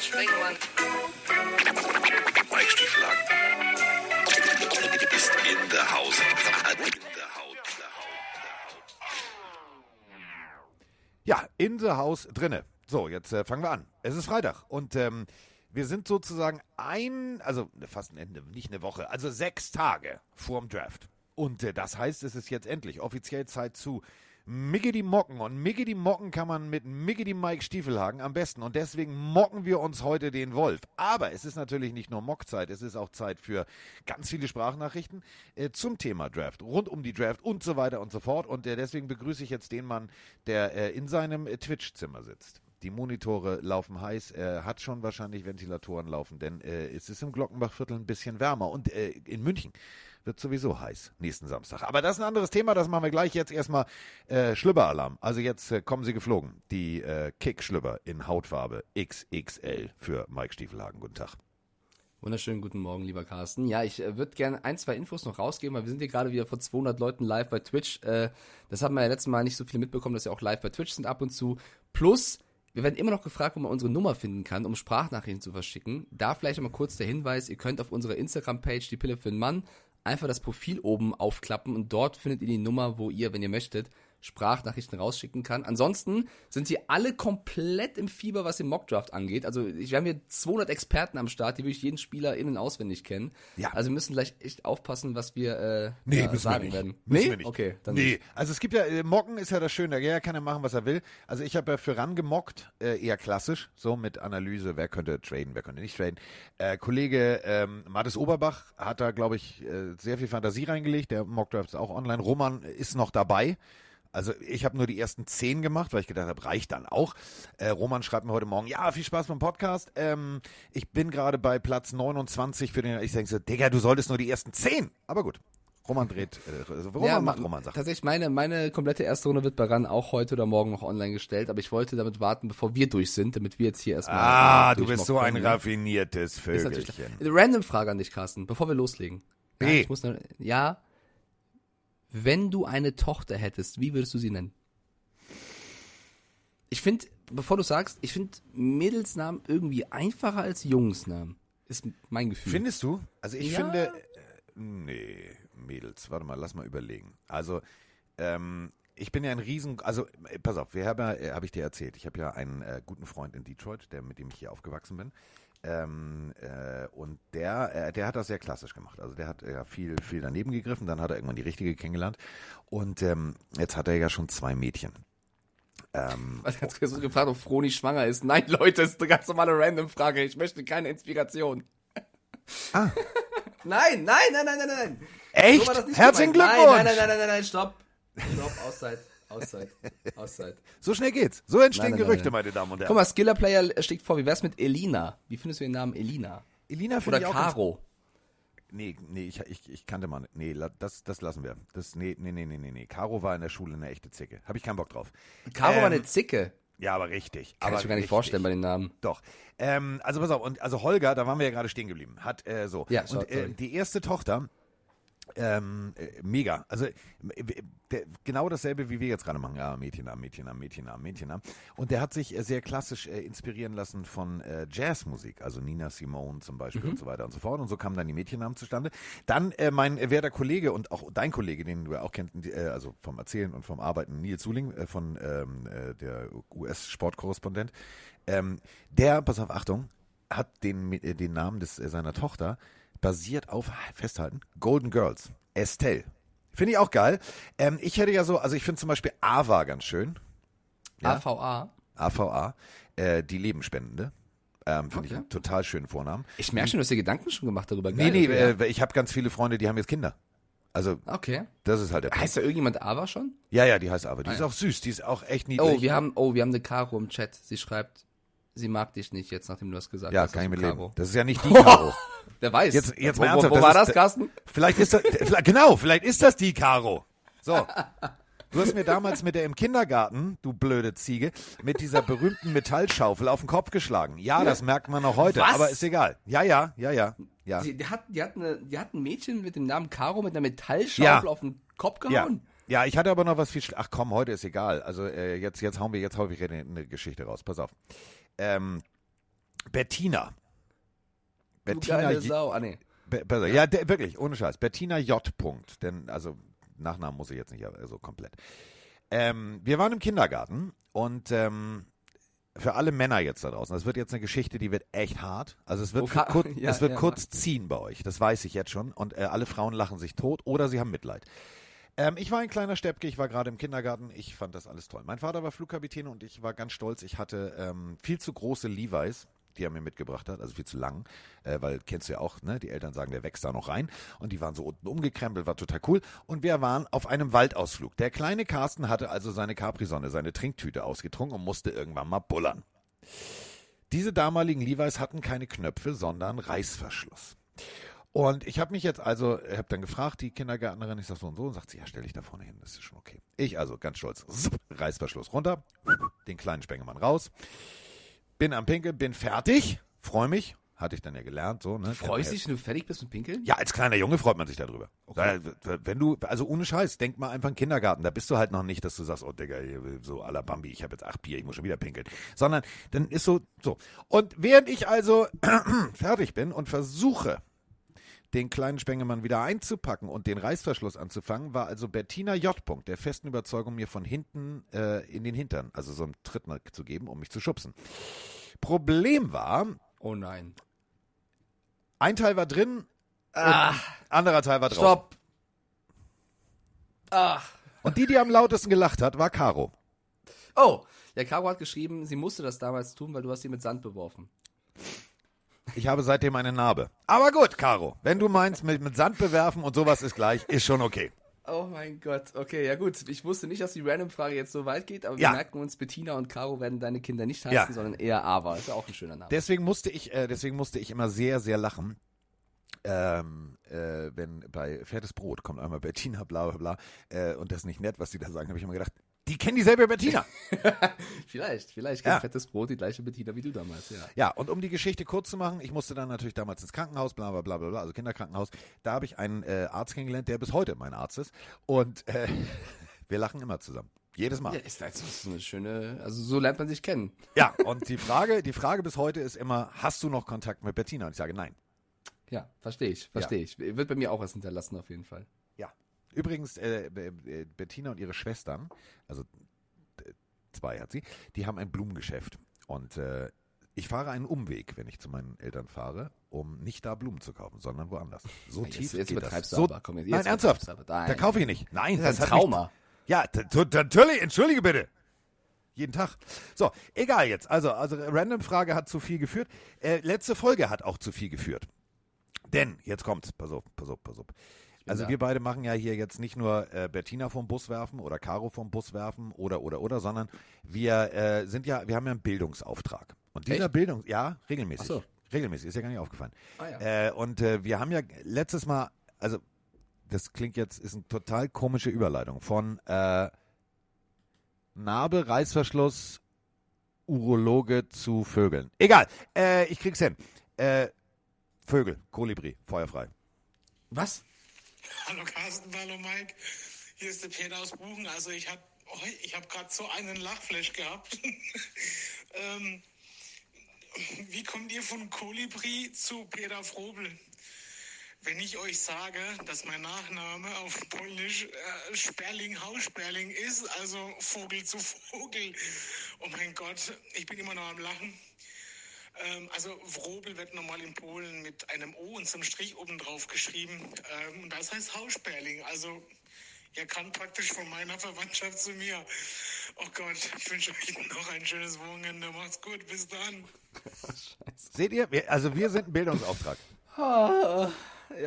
Springmann. Ist in der Haus. Ja, in the House drinne. So, jetzt äh, fangen wir an. Es ist Freitag und ähm, wir sind sozusagen ein, also fast ein Ende, nicht eine Woche, also sechs Tage vorm Draft. Und äh, das heißt, es ist jetzt endlich offiziell Zeit zu Miggedy Mocken. Und Miggedy Mocken kann man mit Miggedy Mike Stiefelhagen am besten. Und deswegen mocken wir uns heute den Wolf. Aber es ist natürlich nicht nur Mockzeit, es ist auch Zeit für ganz viele Sprachnachrichten äh, zum Thema Draft, rund um die Draft und so weiter und so fort. Und äh, deswegen begrüße ich jetzt den Mann, der äh, in seinem äh, Twitch-Zimmer sitzt. Die Monitore laufen heiß, er hat schon wahrscheinlich Ventilatoren laufen, denn äh, es ist im Glockenbachviertel ein bisschen wärmer. Und äh, in München wird sowieso heiß nächsten Samstag. Aber das ist ein anderes Thema, das machen wir gleich. Jetzt erstmal äh, Schlübberalarm. Also jetzt äh, kommen sie geflogen. Die äh, Kick-Schlübber in Hautfarbe XXL für Mike Stiefelhagen. Guten Tag. Wunderschönen guten Morgen, lieber Carsten. Ja, ich äh, würde gerne ein, zwei Infos noch rausgeben, weil wir sind hier gerade wieder vor 200 Leuten live bei Twitch. Äh, das haben wir ja letztes Mal nicht so viele mitbekommen, dass wir auch live bei Twitch sind ab und zu. Plus, wir werden immer noch gefragt, wo man unsere Nummer finden kann, um Sprachnachrichten zu verschicken. Da vielleicht nochmal kurz der Hinweis, ihr könnt auf unserer Instagram-Page die Pille für den Mann einfach das Profil oben aufklappen und dort findet ihr die Nummer, wo ihr, wenn ihr möchtet, Sprachnachrichten rausschicken kann. Ansonsten sind sie alle komplett im Fieber, was den Mockdraft angeht. Also wir haben hier 200 Experten am Start, die wirklich jeden Spieler innen auswendig kennen. Ja. Also wir müssen gleich echt aufpassen, was wir äh, Nee, wir sagen nicht. werden. Müssen nee? wir nicht. Okay, dann nee, nicht. also es gibt ja, äh, Mocken ist ja das Schöne, jeder kann ja machen, was er will. Also ich habe ja für ran gemockt, äh, eher klassisch, so mit Analyse, wer könnte traden, wer könnte nicht traden. Äh, Kollege ähm, Mathis Oberbach hat da, glaube ich, äh, sehr viel Fantasie reingelegt, der Mockdraft ist auch online. Roman ist noch dabei. Also ich habe nur die ersten zehn gemacht, weil ich gedacht habe, reicht dann auch. Äh, Roman schreibt mir heute Morgen, ja, viel Spaß beim Podcast. Ähm, ich bin gerade bei Platz 29 für den. Ich denke so, Digga, du solltest nur die ersten zehn. Aber gut. Roman dreht, äh, also Roman macht ma- Roman Sachen. Tatsächlich, meine, meine komplette erste Runde wird bei RAN auch heute oder morgen noch online gestellt, aber ich wollte damit warten, bevor wir durch sind, damit wir jetzt hier erstmal. Ah, äh, du bist so ein können. raffiniertes. Vögelchen. Random Frage an dich, Carsten, bevor wir loslegen. Ja, Nee. ich muss noch, ja. Wenn du eine Tochter hättest, wie würdest du sie nennen? Ich finde, bevor du sagst, ich finde Mädelsnamen irgendwie einfacher als Jungsnamen. Ist mein Gefühl. Findest du? Also ich Ja. finde, äh, nee, Mädels, warte mal, lass mal überlegen. Also, ähm, ich bin ja ein Riesen, also äh, pass auf, wir haben ja, äh, habe ich dir erzählt, ich habe ja einen äh, guten Freund in Detroit, der mit dem ich hier aufgewachsen bin. Ähm, äh, und der, äh, der hat das sehr klassisch gemacht. Also der hat ja viel, viel daneben gegriffen, dann hat er irgendwann die richtige kennengelernt. Und ähm, jetzt hat er ja schon zwei Mädchen. Ähm, Was ganz kurz gefragt, ob Froni schwanger ist. Nein, Leute, ist eine ganz normale Random-Frage. Ich möchte keine Inspiration. Ah. Nein, nein, nein, nein, nein, nein. echt? So das Herzlichen. Glückwunsch! Nein, nein, nein, nein, nein, nein, stopp. Stopp, Auszeit. Auszeit. Auszeit. So schnell geht's. So entstehen Nein, nein, Gerüchte, nein, meine Damen und Herren. Guck mal, Skiller Player schlägt vor, wie wär's mit Elina? Wie findest du den Namen Elina? Elina finde Oder ich auch Caro? Nee, nee, ich, ich, ich kannte mal. Nee, das, das lassen wir. Das, nee, nee, nee, nee, nee. Caro war in der Schule eine echte Zicke. Habe ich keinen Bock drauf. Caro war Ähm, eine Zicke. Ja, aber richtig. Kann aber ich mir gar nicht richtig. vorstellen bei den Namen. Doch. Ähm, also pass auf, und also Holger, da waren wir ja gerade stehen geblieben, hat äh, so. Ja, so- und äh, die erste Tochter, ähm, äh, mega. Also äh, der, genau dasselbe, wie wir jetzt gerade machen. Ja, Mädchennamen, Mädchennamen, Mädchennamen, Mädchennamen. Und der hat sich äh, sehr klassisch äh, inspirieren lassen von äh, Jazzmusik, also Nina Simone zum Beispiel Mhm. und so weiter und so fort. Und so kamen dann die Mädchennamen zustande. Dann äh, mein werter Kollege und auch dein Kollege, den du ja auch kennst, äh, also vom Erzählen und vom Arbeiten, Nils Zuling, äh, von ähm, äh, der US-Sportkorrespondent, ähm, der, pass auf, Achtung, hat den, den Namen des, seiner Tochter basiert auf, festhalten, Golden Girls. Estelle. Finde ich auch geil. Ähm, ich hätte ja so, also ich finde zum Beispiel Ava ganz schön. Ja. AVA. AVA, äh, die Lebensspendende. Ähm, finde ich Okay. einen total schönen Vornamen. Ich merke schon, du hast dir Gedanken schon gemacht darüber. Nee, Geil, nee, okay. äh, ich habe ganz viele Freunde, die haben jetzt Kinder. Also, okay. das ist halt der Punkt. Heißt da irgendjemand Ava schon? Ja, ja, die heißt Ava. Die Ah, ist ja. auch süß, die ist auch echt niedlich. Oh, wir haben, oh, wir haben eine Caro im Chat. Sie schreibt, sie mag dich nicht jetzt, nachdem du das gesagt ja, hast. kann ich mit leben. Das ist ja nicht die Caro. Wer weiß. Jetzt- jetzt wo, mal wo, ernsthaft, wo das war das, der- Carsten? Vielleicht ist das, vielleicht- genau, vielleicht ist das die Caro. So. Du hast mir damals mit der im Kindergarten, du blöde Ziege, mit dieser berühmten Metallschaufel auf den Kopf geschlagen. Ja, das merkt man noch heute, Was? aber ist egal. Ja, ja, ja, ja. Ja, Die, die, hat, die, hat eine, die hat ein Mädchen mit dem Namen Caro mit einer Metallschaufel Ja. auf den Kopf ja. gehauen. Ja, ich hatte aber noch was viel. Ach komm, heute ist egal. Also äh, jetzt, jetzt hauen wir jetzt hau ich eine, eine Geschichte raus. Pass auf. Ähm, Bettina. Du Bettina J- Sau. Ah, nee. Be besser. Ja, der, wirklich, ohne Scheiß. Bettina J. Punkt. Denn, also, Nachnamen muss ich jetzt nicht also komplett. Ähm, wir waren im Kindergarten und ähm, für alle Männer jetzt da draußen, das wird jetzt eine Geschichte, die wird echt hart. Also es wird, Oh, für ka- kur ja, es wird ja, kurz ziehen bei euch, das weiß ich jetzt schon. Und äh, alle Frauen lachen sich tot oder sie haben Mitleid. Ähm, ich war ein kleiner Steppke, ich war gerade im Kindergarten, ich fand das alles toll. Mein Vater war Flugkapitän und ich war ganz stolz, ich hatte ähm, viel zu große Levi's, die er mir mitgebracht hat, also viel zu lang, äh, weil kennst du ja auch, ne? die Eltern sagen, der wächst da noch rein und die waren so unten umgekrempelt, war total cool. Und wir waren auf einem Waldausflug. Der kleine Carsten hatte also seine Capri-Sonne, seine Trinktüte ausgetrunken und musste irgendwann mal bullern. Diese damaligen Levi's hatten keine Knöpfe, sondern Reißverschluss. Und ich habe mich jetzt also, habe dann gefragt, die Kindergärtnerin, ich sag so und so, und sagt sie, ja, stell dich da vorne hin, das ist schon okay. Ich also ganz stolz, zup, Reißverschluss runter, den kleinen Spengemann raus, bin am Pinkeln, bin fertig, freue mich, hatte ich dann ja gelernt, so, ne. Freust dich, wenn du fertig bist mit Pinkeln? Ja, als kleiner Junge freut man sich darüber. Da, wenn du, also ohne Scheiß, denk mal einfach an Kindergarten. Da bist du halt noch nicht, dass du sagst, oh Digga, so à la Bambi, ich habe jetzt acht Bier, ich muss schon wieder pinkeln. Sondern dann ist so, so. Und während ich also fertig bin und versuche, den kleinen Spengemann wieder einzupacken und den Reißverschluss anzufangen, war also Bettina J. Punkt der festen Überzeugung, mir von hinten äh, in den Hintern, also so einen Tritt zu geben, um mich zu schubsen. Problem war, Oh nein. ein Teil war drin, Ah, anderer Teil war draußen. stopp. Ah. Und die, die am lautesten gelacht hat, war Caro. Oh, ja, Caro hat geschrieben, sie musste das damals tun, weil du hast sie mit Sand beworfen. Ich habe seitdem eine Narbe. Aber gut, Caro, wenn du meinst, mit, mit Sand bewerfen und sowas ist gleich, ist schon okay. Oh mein Gott, okay, ja gut. Ich wusste nicht, dass die Random-Frage jetzt so weit geht, aber Ja. wir merken uns, Bettina und Caro werden deine Kinder nicht heißen, Ja. sondern eher Ava. Ist ja auch ein schöner Name. Deswegen musste ich, äh, deswegen musste ich immer sehr, sehr lachen. Ähm, äh, wenn bei Fettes Brot kommt einmal Bettina, bla bla bla, äh, und das ist nicht nett, was die da sagen, habe ich immer gedacht, die kennen dieselbe Bettina. vielleicht, vielleicht Ja. kennt fettes Brot die gleiche Bettina wie du damals, ja. Ja, und um die Geschichte kurz zu machen, ich musste dann natürlich damals ins Krankenhaus, bla bla bla bla, bla also Kinderkrankenhaus. Da habe ich einen äh, Arzt kennengelernt, der bis heute mein Arzt ist. Und äh, wir lachen immer zusammen. Jedes Mal. Ja, ist das ist eine schöne, also so lernt man sich kennen. Ja, und die Frage, die Frage bis heute ist immer, hast du noch Kontakt mit Bettina? Und ich sage nein. Ja, verstehe ich, verstehe ich. Wird bei mir auch was hinterlassen auf jeden Fall. Übrigens, äh, Be- Be- Bettina und ihre Schwestern, also zwei hat sie, die haben ein Blumengeschäft. Und äh, ich fahre einen Umweg, wenn ich zu meinen Eltern fahre, um nicht da Blumen zu kaufen, sondern woanders. So Jetzt, tief jetzt geht das. So, aber. Komm, jetzt, nein, ernsthaft. aber. Da kaufe ich nicht. Nein, Das ist ein mich- Trauma. Ja, natürlich, entschuldige bitte. Jeden Tag. So, egal jetzt. Also, also Random-Frage hat zu viel geführt. Äh, letzte Folge hat auch zu viel geführt. Denn, jetzt kommt's, pass auf, pass auf, pass auf. Also da. wir beide machen ja hier jetzt nicht nur äh, Bettina vom Bus werfen oder Caro vom Bus werfen oder oder oder, sondern wir äh, sind ja, wir haben ja einen Bildungsauftrag. Und dieser Echt? Bildung, ja, regelmäßig. So. Regelmäßig, ist ja gar nicht aufgefallen. Ah, ja. Äh, und äh, wir haben ja letztes Mal, also das klingt jetzt, ist eine total komische Überleitung von äh, Narbe, Reißverschluss, Urologe zu Vögeln. Egal, äh, ich krieg's hin. Vögel, Kolibri, feuerfrei. Was? Hallo Carsten, hallo Mike. Hier ist der Peter aus Buchen. Also ich habe ich hab gerade so einen Lachflash gehabt. ähm, wie kommt ihr von Kolibri zu Peter Frobel? Wenn ich euch sage, dass mein Nachname auf Polnisch äh, Sperling Haussperling ist, also Vogel zu Vogel. Oh mein Gott, ich bin immer noch am Lachen. Ähm, also Wrobel wird normal in Polen mit einem O und zum Strich oben drauf geschrieben. Ähm, und das heißt Haussperling. Also ihr kann praktisch von meiner Verwandtschaft zu mir. Oh Gott, ich wünsche euch noch ein schönes Wochenende. Macht's gut, bis dann. Seht ihr? Wir, also wir sind ein Bildungsauftrag. Ja,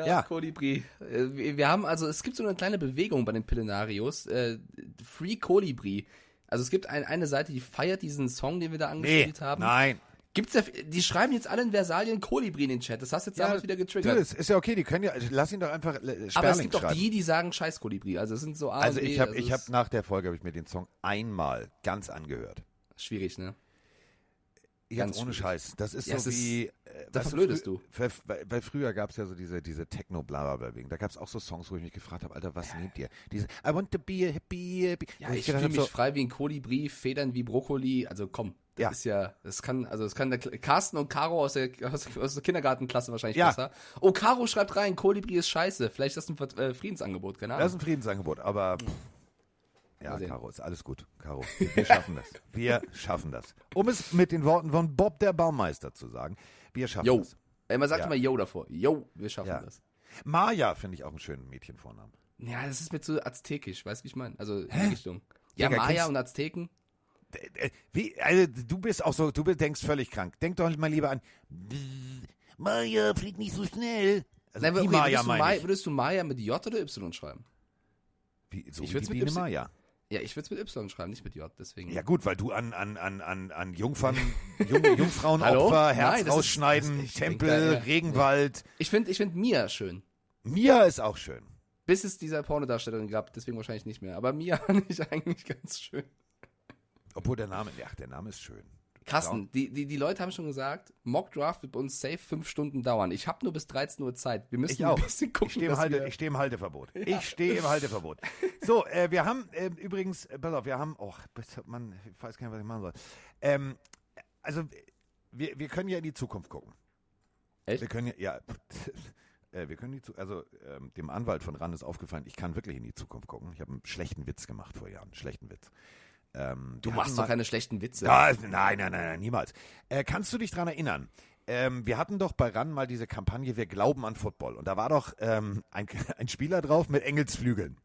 Ja. Kolibri. Äh, Wir haben, also es gibt so eine kleine Bewegung bei den Pillenarios. Äh, Free Kolibri. Also es gibt ein, eine Seite, die feiert diesen Song, den wir da Nee, angespielt haben. nein. Gibt's ja, die schreiben jetzt alle in Versalien Kolibri in den Chat. Das hast du jetzt damals wieder getriggert. Das ist ja okay, die können ja, lass ihn doch einfach äh, Sperling Aber es gibt schreiben. die, die sagen Scheiß Kolibri. Also es sind so A also ich habe ich es hab nach der Folge habe ich mir den Song einmal ganz angehört. schwierig, ne? Ganz ohne schwierig. Scheiß. Das ist Ja, so es ist- Äh, da weißt verblödest frü- Weil, früher gab es ja so diese, diese Techno-Blabla-Wegen. Da gab es auch so Songs, wo ich mich gefragt habe, Alter, was nehmt ihr? Diese I want to be a happy, happy. Ja, ich gedacht fühle mich frei wie ein Kolibri, Federn wie Brokkoli. Also komm, Das Ja. ist ja, das kann, also das kann der Carsten und Caro aus der, aus, aus der Kindergartenklasse wahrscheinlich Ja. besser. Oh, Caro schreibt rein, Kolibri ist scheiße. Vielleicht ist das ein äh, Friedensangebot, keine Das ist ein Friedensangebot, aber pff, ja. Caro, ist alles gut. Caro, wir schaffen das. Wir schaffen das. Um es mit den Worten von Bob der Baumeister zu sagen, wir schaffen Yo. das. Ey, man sagt Ja. immer Yo davor. Yo, wir schaffen Ja. das. Maja finde ich auch einen schönen Mädchenvornamen. Ja, das ist mir zu aztekisch, weißt du, wie ich meine? Also in die Richtung. Ja, Digga, Maya und Azteken. Wie, also, du bist auch so, du denkst völlig krank. Denk doch mal lieber an. Maja, flieg nicht so schnell. Also Nein, okay, Maja würdest, du Maya, würdest du Maya mit J oder Y schreiben? Wie, so ich würd's die mit Biene Y- Maja. Ja, ich würde es mit Y schreiben, nicht mit J, deswegen. Ja gut, weil du an, an, an, an, an Jungfern, Jung, Jungfrauenopfer? Herz Nein, ist- rausschneiden, denk Tempel, da eher- Regenwald. Ich finde ich find Mia schön. Mia ist auch schön. Bis es diese Pornodarstellerin gab, deswegen wahrscheinlich nicht mehr. Aber Mia fand ich eigentlich ganz schön. Obwohl der Name, ja, der Name ist schön. Carsten, die, die, die Leute haben schon gesagt, Mock Draft wird bei uns safe fünf Stunden dauern. Ich habe nur bis 13 Uhr Zeit. Wir müssen Ich auch. ein bisschen gucken, Ich stehe im, Halte, wir- ich steh im Halteverbot. Ich stehe im Halteverbot. So, äh, wir haben äh, übrigens, äh, pass auf, wir haben, oh, man, ich weiß gar nicht, was ich machen soll. Ähm, also, wir, wir können ja in die Zukunft gucken. Echt? Wir können ja, ja, äh, wir können die, also ähm, dem Anwalt von RAN ist aufgefallen, ich kann wirklich in die Zukunft gucken. Ich habe einen schlechten Witz gemacht vor Jahren, schlechten Witz. Ähm, Du machst doch keine schlechten Witze. ja, nein, nein, nein, nein, niemals. Äh, kannst du dich dran erinnern? Ähm, wir hatten doch bei RAN mal diese Kampagne Wir glauben an Football. Und da war doch ähm, ein, ein Spieler drauf mit Engelsflügeln.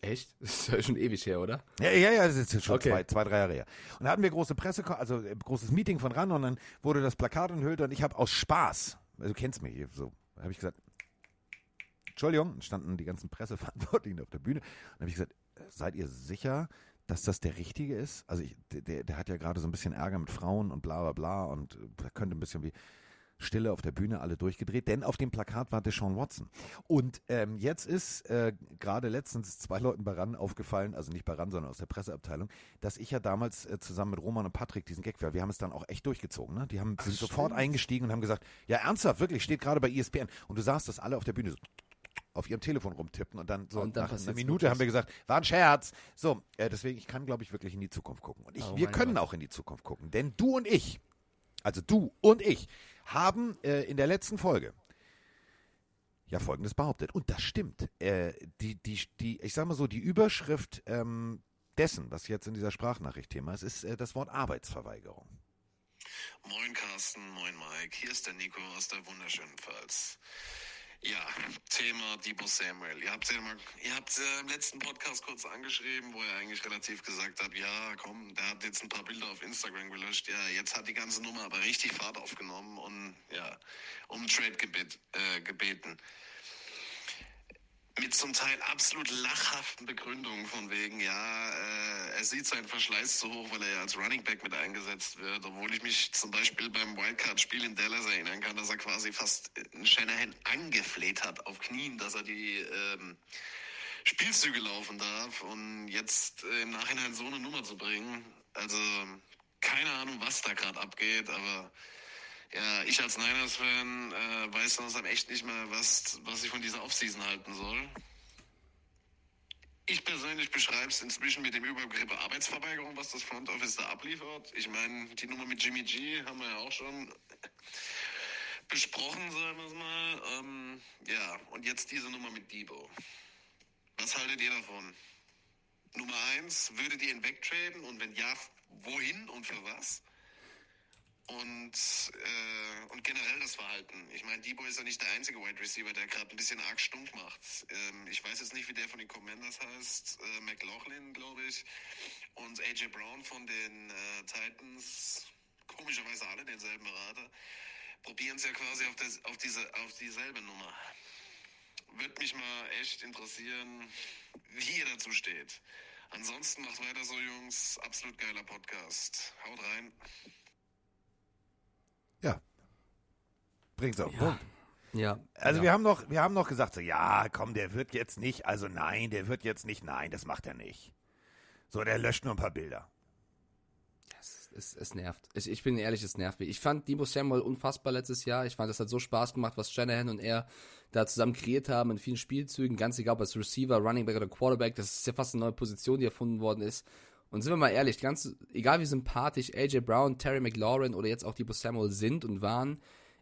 Echt? Das ist ja schon ewig her, oder? Ja, ja, ja, das ist schon Okay. zwei, zwei, drei Jahre her. Und da hatten wir große Presse, also äh, großes Meeting von RAN und dann wurde das Plakat enthüllt und ich habe aus Spaß, also du kennst mich so, habe ich gesagt, Entschuldigung, standen die ganzen Presseverantwortlichen auf der Bühne und habe ich gesagt, äh, seid ihr sicher, dass das der Richtige ist? Also ich, der, der hat ja gerade so ein bisschen Ärger mit Frauen und bla bla bla und äh, da könnte ein bisschen wie Stille auf der Bühne, alle durchgedreht, denn auf dem Plakat war Deshaun Watson. Und ähm, jetzt ist äh, gerade letztens zwei Leuten bei RAN aufgefallen, also nicht bei RAN, sondern aus der Presseabteilung, dass ich ja damals äh, zusammen mit Roman und Patrick diesen Gag war. Wir haben es dann auch echt durchgezogen. Ne? Die haben, sind sofort eingestiegen und haben gesagt, ja ernsthaft, wirklich, steht gerade bei ESPN. Und du sahst, dass alle auf der Bühne so auf ihrem Telefon rumtippen und dann so Und dann nach einer Minute wirklich. haben wir gesagt, war ein Scherz. So, äh, deswegen, ich kann, glaube ich, wirklich in die Zukunft gucken. Und ich, Oh wir können Gott. auch in die Zukunft gucken, denn du und ich, also du und ich, haben äh, in der letzten Folge ja Folgendes behauptet. Und das stimmt. Äh, die, die, die, ich sag mal so, die Überschrift ähm, dessen, was jetzt in dieser Sprachnachricht Thema ist, ist äh, das Wort Arbeitsverweigerung. Moin Carsten, moin Mike, hier ist der Nico aus der wunderschönen Pfalz. Ja, Thema Debo Samuel. Ihr habt ja äh, im letzten Podcast kurz angeschrieben, wo ihr eigentlich relativ gesagt habt, ja, komm, der hat jetzt ein paar Bilder auf Instagram gelöscht. Ja, jetzt hat die ganze Nummer aber richtig Fahrt aufgenommen und ja, um Trade gebet, äh, gebeten. Mit zum Teil absolut lachhaften Begründungen von wegen, ja, äh, er sieht seinen Verschleiß zu hoch, weil er ja als Running Back mit eingesetzt wird, obwohl ich mich zum Beispiel beim Wildcard-Spiel in Dallas erinnern kann, dass er quasi fast Shanahan angefleht hat auf Knien, dass er die ähm, Spielzüge laufen darf und jetzt äh, im Nachhinein so eine Nummer zu bringen, also keine Ahnung, was da gerade abgeht, aber ja, ich als Niners-Fan äh, weiß langsam echt nicht mehr, was, was ich von dieser Offseason halten soll. Ich persönlich beschreibe es inzwischen mit dem Überbegriff Arbeitsverweigerung, was das Front Office da abliefert. Ich meine, die Nummer mit Jimmy G haben wir ja auch schon besprochen, sagen wir es mal. Ähm, ja, und jetzt diese Nummer mit Debo. Was haltet ihr davon? Nummer eins, würdet ihr ihn wegtraden? Und wenn ja, wohin und für was? Und, äh, und generell das Verhalten. Ich meine, Debo ist ja nicht der einzige Wide Receiver, der gerade ein bisschen arg stunk macht. Ähm, ich weiß jetzt nicht, wie der von den Commanders heißt. Äh, McLaughlin, glaube ich. Und AJ Brown von den äh, Titans. Komischerweise alle denselben Berater. Probieren es ja quasi auf, das, auf, diese, auf dieselbe Nummer. Würde mich mal echt interessieren, wie ihr dazu steht. Ansonsten macht weiter so, Jungs. Absolut geiler Podcast. Haut rein. Ja. Bringt's auf den Ja. Punkt. Ja. Also ja. wir haben noch, wir haben noch gesagt, so, ja, komm, der wird jetzt nicht, also nein, der wird jetzt nicht, nein, das macht er nicht. So, der löscht nur ein paar Bilder. Es, es, es nervt. Ich, ich bin ehrlich, es nervt mich. Ich fand Debo Samuel unfassbar letztes Jahr. Ich fand, es hat so Spaß gemacht, was Shanahan und er da zusammen kreiert haben in vielen Spielzügen. Ganz egal, ob als Receiver, Running Back oder Quarterback. Das ist ja fast eine neue Position, die erfunden worden ist. Und sind wir mal ehrlich, ganz, egal wie sympathisch AJ Brown, Terry McLaurin oder jetzt auch Debo Samuel sind und waren,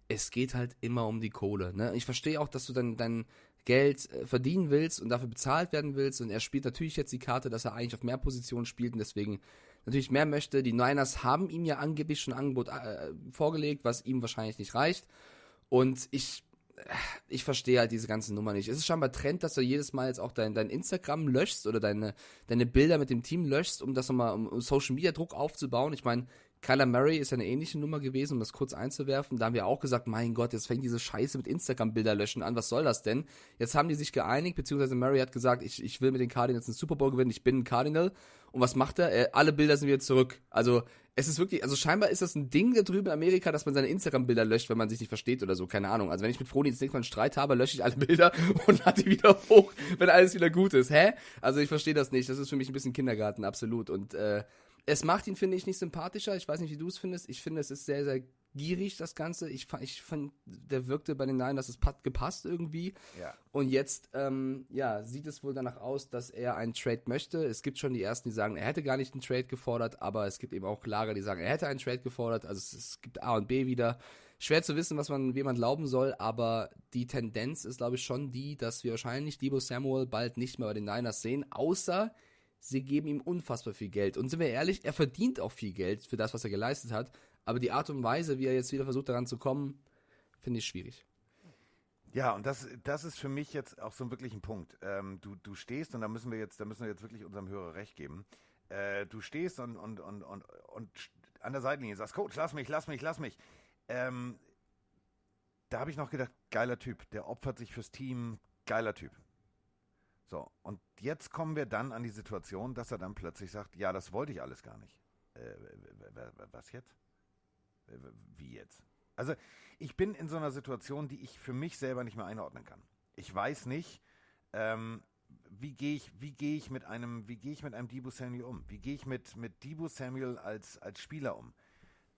es geht halt immer um die Kohle. Ne? Ich verstehe auch, dass du dann dein Geld äh, verdienen willst und dafür bezahlt werden willst. Und er spielt natürlich jetzt die Karte, dass er eigentlich auf mehr Positionen spielt und deswegen natürlich mehr möchte. Die Niners haben ihm ja angeblich schon ein Angebot äh, vorgelegt, was ihm wahrscheinlich nicht reicht. Und ich, ich verstehe halt diese ganze Nummer nicht. Es ist scheinbar Trend, dass du jedes Mal jetzt auch dein, dein Instagram löschst oder deine, deine Bilder mit dem Team löschst, um das nochmal, um Social Media Druck aufzubauen. Ich meine, Kyler Murray ist ja eine ähnliche Nummer gewesen, um das kurz einzuwerfen. Da haben wir auch gesagt, mein Gott, jetzt fängt diese Scheiße mit Instagram-Bilder löschen an. Was soll das denn? Jetzt haben die sich geeinigt, beziehungsweise Murray hat gesagt, ich, ich will mit den Cardinals einen Super Bowl gewinnen, ich bin ein Cardinal. Und was macht er? er alle Bilder sind wieder zurück. Also, es ist wirklich, also scheinbar ist das ein Ding da drüben in Amerika, dass man seine Instagram-Bilder löscht, wenn man sich nicht versteht oder so, keine Ahnung. Also wenn ich mit Froni jetzt einen Streit habe, lösche ich alle Bilder und lade die wieder hoch, wenn alles wieder gut ist. Hä? Also ich verstehe das nicht. Das ist für mich ein bisschen Kindergarten, absolut. Und äh, es macht ihn, finde ich, nicht sympathischer. Ich weiß nicht, wie du es findest. Ich finde, es ist sehr, sehr gierig, das Ganze. Ich, ich fand, der wirkte bei den Nine, dass es gepasst irgendwie. Ja. Und jetzt, ähm, ja, sieht es wohl danach aus, dass er einen Trade möchte. Es gibt schon die ersten, die sagen, er hätte gar nicht einen Trade gefordert, aber es gibt eben auch Lager, die sagen, er hätte einen Trade gefordert. Also es, es gibt A und B wieder. Schwer zu wissen, was man, wem man glauben soll, aber die Tendenz ist, glaube ich, schon die, dass wir wahrscheinlich Debo Samuel bald nicht mehr bei den Niners sehen, außer sie geben ihm unfassbar viel Geld. Und sind wir ehrlich, er verdient auch viel Geld für das, was er geleistet hat. Aber die Art und Weise, wie er jetzt wieder versucht, daran zu kommen, finde ich schwierig. Ja, und das, das ist für mich jetzt auch so ein wirklichen Punkt. Ähm, du, du stehst, und da müssen wir jetzt, da müssen wir jetzt wirklich unserem Hörer recht geben. Äh, du stehst und, und, und, und, und an der Seitenlinie sagst, Coach, lass mich, lass mich, lass mich. Ähm, da habe ich noch gedacht, geiler Typ, der opfert sich fürs Team, geiler Typ. So, und jetzt kommen wir dann an die Situation, dass er dann plötzlich sagt, ja, das wollte ich alles gar nicht. Äh, was jetzt? Wie jetzt? Also, ich bin in so einer Situation, die ich für mich selber nicht mehr einordnen kann. Ich weiß nicht, ähm, wie gehe ich, wie gehe ich mit einem, wie gehe ich mit einem Debo Samuel um? Wie gehe ich mit, mit Debo Samuel als, als Spieler um?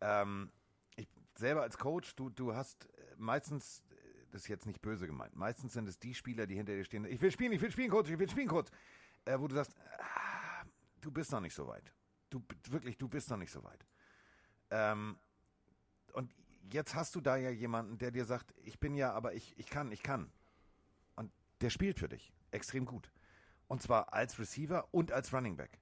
Ähm, ich selber als Coach, du, du hast meistens das ist jetzt nicht böse gemeint. Meistens sind es die Spieler, die hinter dir stehen. Ich will spielen, ich will spielen, Coach, ich will spielen, Coach. Äh, wo du sagst, ah, du bist noch nicht so weit. Du wirklich, du bist noch nicht so weit. Ähm, und jetzt hast du da ja jemanden, der dir sagt, ich bin ja, aber ich, ich kann, ich kann. Und der spielt für dich extrem gut. Und zwar als Receiver und als Running Back.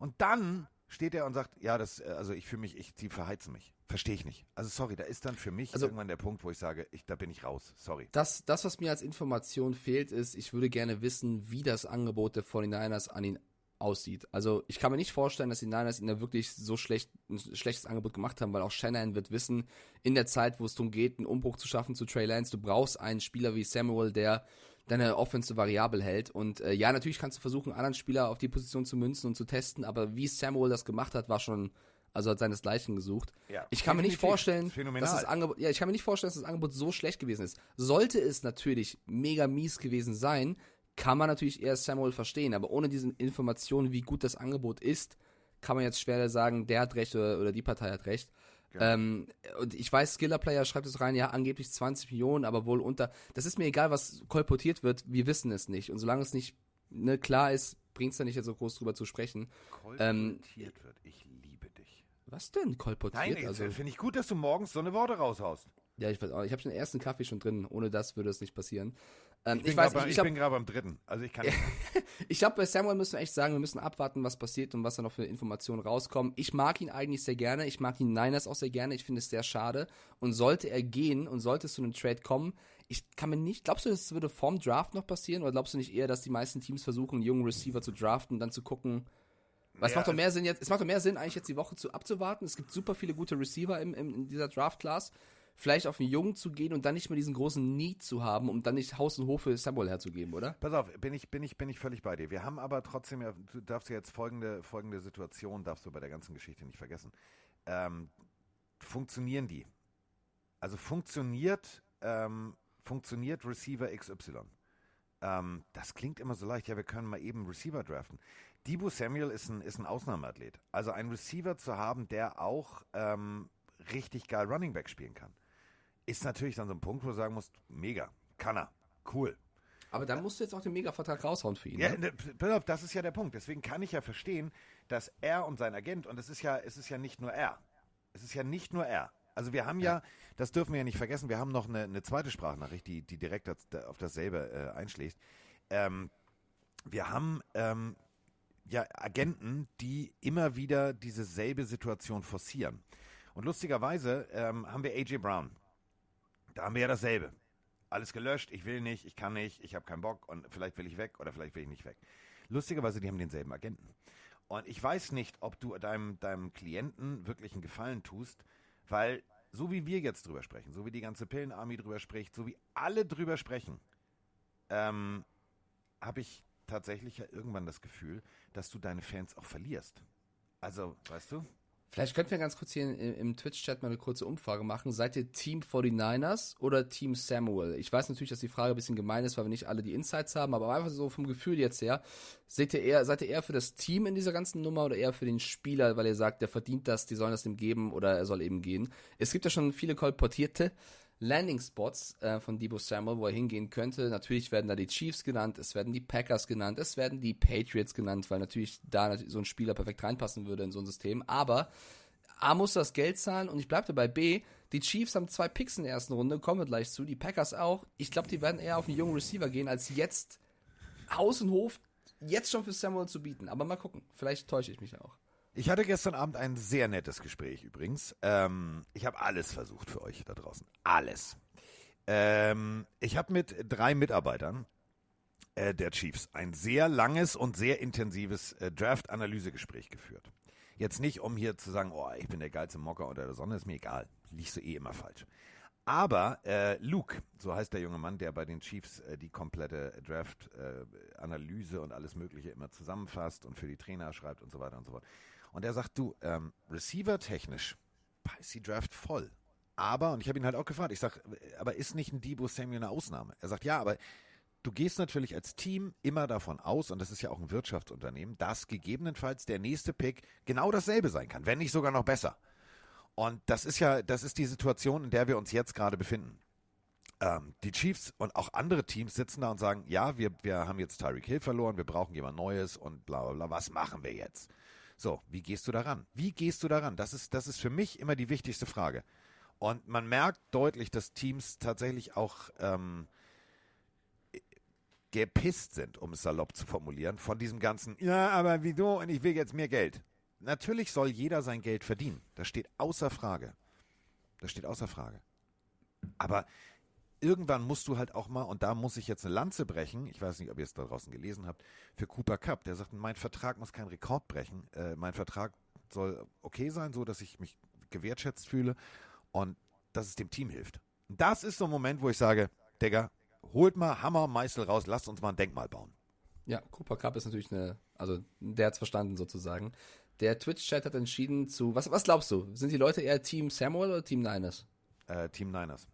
Und dann steht er und sagt, ja, das, äh, also ich fühle mich, ich, die verheizen mich. Verstehe ich nicht. Also sorry, da ist dann für mich also, irgendwann der Punkt, wo ich sage, ich, da bin ich raus. Sorry. Das, das, was mir als Information fehlt, ist, ich würde gerne wissen, wie das Angebot der 49ers an ihn aussieht. Also ich kann mir nicht vorstellen, dass die Niners ihn da wirklich so schlecht, ein schlechtes Angebot gemacht haben, weil auch Shannon wird wissen, in der Zeit, wo es darum geht, einen Umbruch zu schaffen zu Trey Lance, du brauchst einen Spieler wie Samuel, der deine Offense variabel hält. Und äh, ja, natürlich kannst du versuchen, anderen Spieler auf die Position zu münzen und zu testen, aber wie Samuel das gemacht hat, war schon, also hat seinesgleichen gesucht. Ja, ich kann mir nicht vorstellen, dass das Angebot, ja, ich kann mir nicht vorstellen, dass das Angebot so schlecht gewesen ist. Sollte es natürlich mega mies gewesen sein, kann man natürlich eher Samuel verstehen, aber ohne diese Informationen, wie gut das Angebot ist, kann man jetzt schwer sagen, der hat recht oder, oder die Partei hat recht. Ähm, und ich weiß, Skiller Player schreibt es rein, ja, angeblich 20 Millionen, aber wohl unter. Das ist mir egal, was kolportiert wird, wir wissen es nicht. Und solange es nicht ne, klar ist, bringt es da nicht so groß drüber zu sprechen. Kolportiert ähm, wird, ich liebe dich. Was denn kolportiert? Nein, also, finde ich gut, dass du morgens so eine Worte raushaust. Ja, ich weiß auch. Ich habe schon den ersten Kaffee schon drin. Ohne das würde es nicht passieren. Ähm, ich, ich, weiß, ich, ich, ich bin gerade beim dritten. Also ich kann. ich glaube, bei Samuel müssen wir echt sagen, wir müssen abwarten, was passiert und was da noch für Informationen rauskommen. Ich mag ihn eigentlich sehr gerne. Ich mag die Niners auch sehr gerne. Ich finde es sehr schade. Und sollte er gehen und sollte es zu einem Trade kommen, ich kann mir nicht. Glaubst du, das würde vorm Draft noch passieren? Oder glaubst du nicht eher, dass die meisten Teams versuchen, einen jungen Receiver zu draften und dann zu gucken, was ja, macht doch mehr Sinn jetzt? Es macht doch mehr Sinn, eigentlich jetzt die Woche zu abzuwarten. Es gibt super viele gute Receiver im, im in dieser Draft-Class vielleicht auf einen Jungen zu gehen und dann nicht mehr diesen großen Need zu haben, um dann nicht Haus und Hof für Samuel herzugeben, oder? Pass auf, bin ich, bin ich, bin ich völlig bei dir. Wir haben aber trotzdem ja, du darfst jetzt folgende, folgende Situation, darfst du bei der ganzen Geschichte nicht vergessen. Ähm, funktionieren die? Also funktioniert, ähm, funktioniert Receiver XY? Ähm, das klingt immer so leicht. Ja, wir können mal eben Receiver draften. Debo Samuel ist ein, ist ein Ausnahmeathlet. Also ein Receiver zu haben, der auch ähm, richtig geil Running Back spielen kann ist natürlich dann so ein Punkt, wo du sagen musst, mega, kann er, cool. Aber dann musst du jetzt auch den Mega-Vertrag raushauen für ihn. Ja, ne? ne, das ist ja der Punkt. Deswegen kann ich ja verstehen, dass er und sein Agent, und es ist ja, es ist ja nicht nur er. Es ist ja nicht nur er. Also wir haben ja, das dürfen wir ja nicht vergessen, wir haben noch eine, eine zweite Sprachnachricht, die, die direkt auf dasselbe äh, einschlägt. Ähm, wir haben ähm, ja Agenten, die immer wieder diese selbe Situation forcieren. Und lustigerweise ähm, haben wir AJ Brown. Da haben wir ja dasselbe. Alles gelöscht, ich will nicht, ich kann nicht, ich habe keinen Bock und vielleicht will ich weg oder vielleicht will ich nicht weg. Lustigerweise, die haben denselben Agenten. Und ich weiß nicht, ob du deinem, deinem Klienten wirklich einen Gefallen tust, weil so wie wir jetzt drüber sprechen, so wie die ganze Pillenarmee drüber spricht, so wie alle drüber sprechen, ähm, habe ich tatsächlich ja irgendwann das Gefühl, dass du deine Fans auch verlierst. Also, weißt du? Vielleicht könnten wir ganz kurz hier im, im Twitch-Chat mal eine kurze Umfrage machen. Seid ihr Team 49ers oder Team Samuel? Ich weiß natürlich, dass die Frage ein bisschen gemein ist, weil wir nicht alle die Insights haben, aber einfach so vom Gefühl jetzt her. Seht ihr eher, seid ihr eher für das Team in dieser ganzen Nummer oder eher für den Spieler, weil ihr sagt, der verdient das, die sollen das ihm geben oder er soll eben gehen? Es gibt ja schon viele kolportierte Landing-Spots äh, von Debo Samuel, wo er hingehen könnte. Natürlich werden da die Chiefs genannt, es werden die Packers genannt, es werden die Patriots genannt, weil natürlich da so ein Spieler perfekt reinpassen würde in so ein System. Aber A muss das Geld zahlen und ich bleibe dabei B. Die Chiefs haben zwei Picks in der ersten Runde, kommen wir gleich zu. Die Packers auch. Ich glaube, die werden eher auf einen jungen Receiver gehen, als jetzt Haus und Hof jetzt schon für Samuel zu bieten. Aber mal gucken. Vielleicht täusche ich mich auch. Ich hatte gestern Abend ein sehr nettes Gespräch übrigens. Ähm, ich habe alles versucht für euch da draußen. Alles. Ähm, ich habe mit drei Mitarbeitern äh, der Chiefs ein sehr langes und sehr intensives äh, Draft-Analysegespräch geführt. Jetzt nicht, um hier zu sagen, oh, ich bin der geilste Mocker unter der Sonne, ist mir egal. Liegst du eh immer falsch. Aber äh, Luke, so heißt der junge Mann, der bei den Chiefs äh, die komplette Draft-Analyse und alles Mögliche immer zusammenfasst und für die Trainer schreibt und so weiter und so fort. Und er sagt, du, ähm, Receiver-technisch ist die Draft voll. Aber, und ich habe ihn halt auch gefragt, ich sage, aber ist nicht ein Debo Samuel eine Ausnahme? Er sagt, ja, aber du gehst natürlich als Team immer davon aus, und das ist ja auch ein Wirtschaftsunternehmen, dass gegebenenfalls der nächste Pick genau dasselbe sein kann, wenn nicht sogar noch besser. Und das ist ja, das ist die Situation, in der wir uns jetzt gerade befinden. Ähm, die Chiefs und auch andere Teams sitzen da und sagen, ja, wir, wir haben jetzt Tyreek Hill verloren, wir brauchen jemand Neues und bla bla bla, was machen wir jetzt? So, wie gehst du daran? Wie gehst du daran? Das ist, das ist für mich immer die wichtigste Frage. Und man merkt deutlich, dass Teams tatsächlich auch ähm, gepisst sind, um es salopp zu formulieren, von diesem ganzen, ja, aber wieso und ich will jetzt mehr Geld. Natürlich soll jeder sein Geld verdienen. Das steht außer Frage. Das steht außer Frage. Aber irgendwann musst du halt auch mal, und da muss ich jetzt eine Lanze brechen, ich weiß nicht, ob ihr es da draußen gelesen habt, für Cooper Cup, der sagt, mein Vertrag muss keinen Rekord brechen. Äh, mein Vertrag soll okay sein, so dass ich mich gewertschätzt fühle und dass es dem Team hilft. Und das ist so ein Moment, wo ich sage, Digga, holt mal Hammer Meißel raus, lasst uns mal ein Denkmal bauen. Ja, Cooper Cup ist natürlich eine, also der hat's verstanden sozusagen. Der Twitch-Chat hat entschieden zu, was, was glaubst du? Sind die Leute eher Team Samuel oder Team Niners? Äh, Team Niners.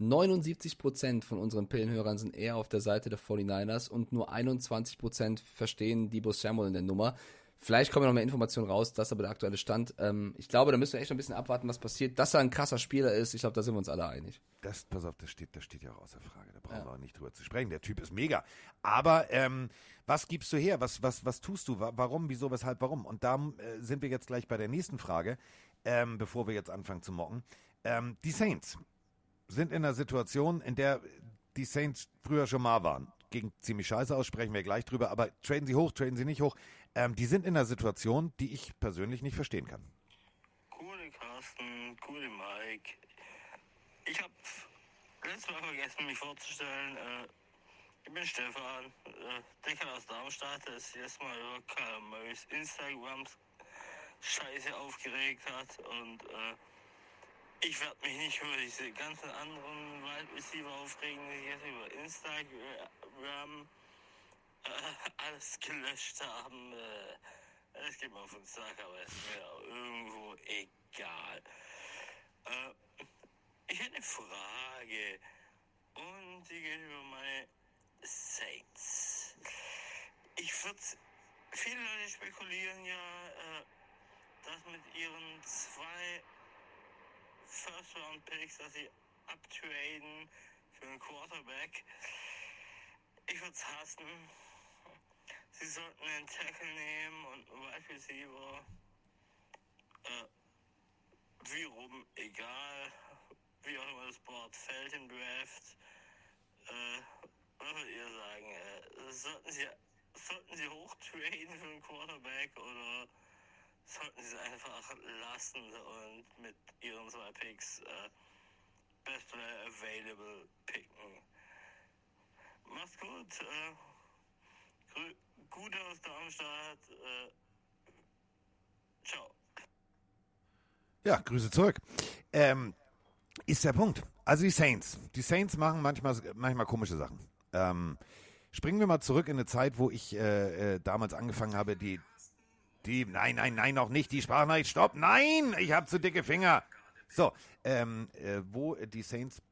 79% von unseren Pillenhörern sind eher auf der Seite der 49ers und nur 21% verstehen Debo Samuel in der Nummer. Vielleicht kommen noch mehr Informationen raus, das ist aber der aktuelle Stand. Ähm, ich glaube, da müssen wir echt noch ein bisschen abwarten, was passiert. Dass er ein krasser Spieler ist, ich glaube, da sind wir uns alle einig. Das, pass auf, das steht, das steht ja auch außer Frage. Da brauchen ja. wir auch nicht drüber zu sprechen. Der Typ ist mega. Aber ähm, was gibst du her? Was, was, was tust du? Warum, wieso, weshalb, warum? Und da äh, sind wir jetzt gleich bei der nächsten Frage, ähm, bevor wir jetzt anfangen zu mocken. Ähm, die Saints sind in einer Situation, in der die Saints früher schon mal waren. Ging ziemlich scheiße aus, sprechen wir gleich drüber, aber traden sie hoch, traden sie nicht hoch. Ähm, die sind in einer Situation, die ich persönlich nicht verstehen kann. Coole Carsten, coole Mike. Ich habe letztes Mal vergessen, mich vorzustellen. Äh, ich bin Stefan, äh, Decker aus Darmstadt, der sich erstmal über KMÖs Instagrams Scheiße aufgeregt hat und äh, ich werde mich nicht über diese ganzen anderen Wide Receiver aufregen, die jetzt über Instagram äh, alles gelöscht haben. Äh, es geht mir auf den Sack, aber es ist mir irgendwo egal. Äh, ich hätte eine Frage und die geht über meine Saints. Ich würde, viele Leute spekulieren ja, äh, dass mit ihren zwei First-Round-Picks, dass sie uptraden für einen Quarterback. ich würde es hassen. Sie sollten einen Tackle nehmen und einen Wide Receiver. Äh, wie rum, egal. Wie auch immer das Board fällt im Draft. Äh, was würdet ihr sagen? Äh, sollten Sie sollten sie hochtraden für einen Quarterback oder sollten sie es einfach lassen und mit ihren zwei Picks äh, Best Player Available picken? Macht's gut. Äh, Gute aus Darmstadt. Äh, ciao. Ja, Grüße zurück. Ähm, ist der Punkt. Also die Saints. Die Saints machen manchmal, manchmal komische Sachen. Ähm, springen wir mal zurück in eine Zeit, wo ich äh, äh, damals angefangen habe, die, die, nein, nein, nein, noch nicht, die Sprachnachricht, stopp, nein, ich habe zu dicke Finger. So, ähm, äh, wo die Saints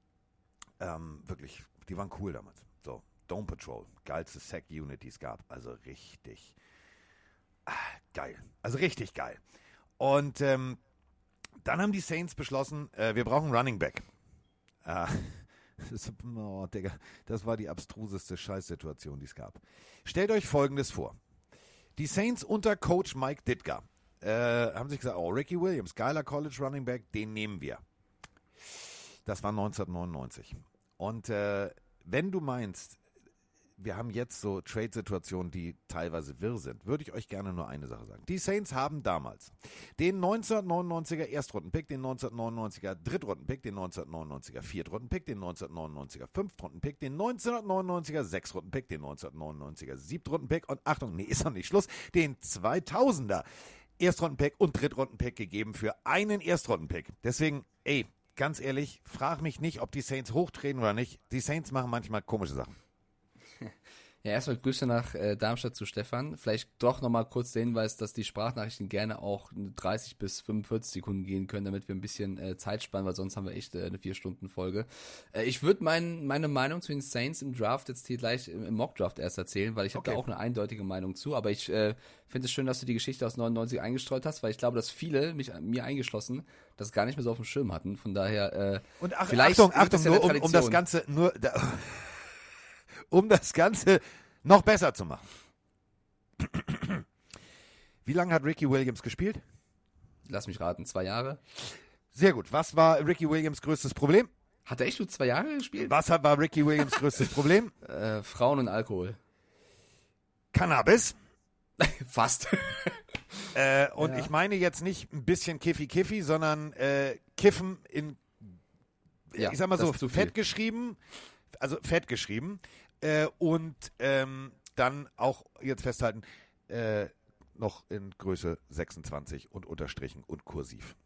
ähm, wirklich, die waren cool damals. So, Dome Patrol, geilste Sack-Unit, die es gab. Also richtig ah, geil. Also richtig geil. Und ähm, dann haben die Saints beschlossen, äh, wir brauchen Running Back. Ah, das, oh, Digga, das war die abstruseste Scheißsituation, die es gab. Stellt euch Folgendes vor. Die Saints unter Coach Mike Ditka äh, haben sich gesagt, oh, Ricky Williams, geiler College Running Back, den nehmen wir. Das war 1999. Und äh, wenn du meinst, wir haben jetzt so Trade-Situationen, die teilweise wirr sind, würde ich euch gerne nur eine Sache sagen. Die Saints haben damals den 1999er Erstrundenpick, den 1999er Drittrundenpick, den 1999er Viertrundenpick, den 1999er Fünftrundenpick, den 1999er Sechstrundenpick, den 1999er Siebtrundenpick und Achtung, nee, ist noch nicht Schluss, den 2000er Erstrundenpick und Drittrundenpick gegeben für einen Erstrundenpick. Deswegen, ey, ganz ehrlich, frag mich nicht, ob die Saints hochtreten oder nicht. Die Saints machen manchmal komische Sachen. Ja, erstmal Grüße nach äh, Darmstadt zu Stefan. Vielleicht doch nochmal kurz der Hinweis, dass die Sprachnachrichten gerne auch 30 bis 45 Sekunden gehen können, damit wir ein bisschen äh, Zeit sparen, weil sonst haben wir echt äh, eine 4-Stunden-Folge. Äh, ich würde mein, meine Meinung zu den Saints im Draft jetzt hier gleich im, im Mock-Draft erst erzählen, weil ich habe Okay. da auch eine eindeutige Meinung zu. Aber ich äh, finde es schön, dass du die Geschichte aus 99 eingestreut hast, weil ich glaube, dass viele, mich, mir eingeschlossen, das gar nicht mehr so auf dem Schirm hatten. Von daher, äh, Und ach, vielleicht Achtung, Achtung, nur um, um das. Ganze, nur, da, um das Ganze noch besser zu machen. Wie lange hat Ricky Williams gespielt? Lass mich raten, zwei Jahre. Sehr gut. Was war Ricky Williams größtes Problem? Hat er echt nur zwei Jahre gespielt? Was war Ricky Williams größtes Problem? Äh, Frauen und Alkohol. Cannabis. Fast. Äh, und Ja. ich meine jetzt nicht ein bisschen Kiffi-Kiffi, sondern äh, Kiffen in, Ja, ich sag mal so, fett geschrieben, also fett geschrieben. Äh, und ähm, dann auch, jetzt festhalten, äh, noch in Größe 26 und unterstrichen und kursiv.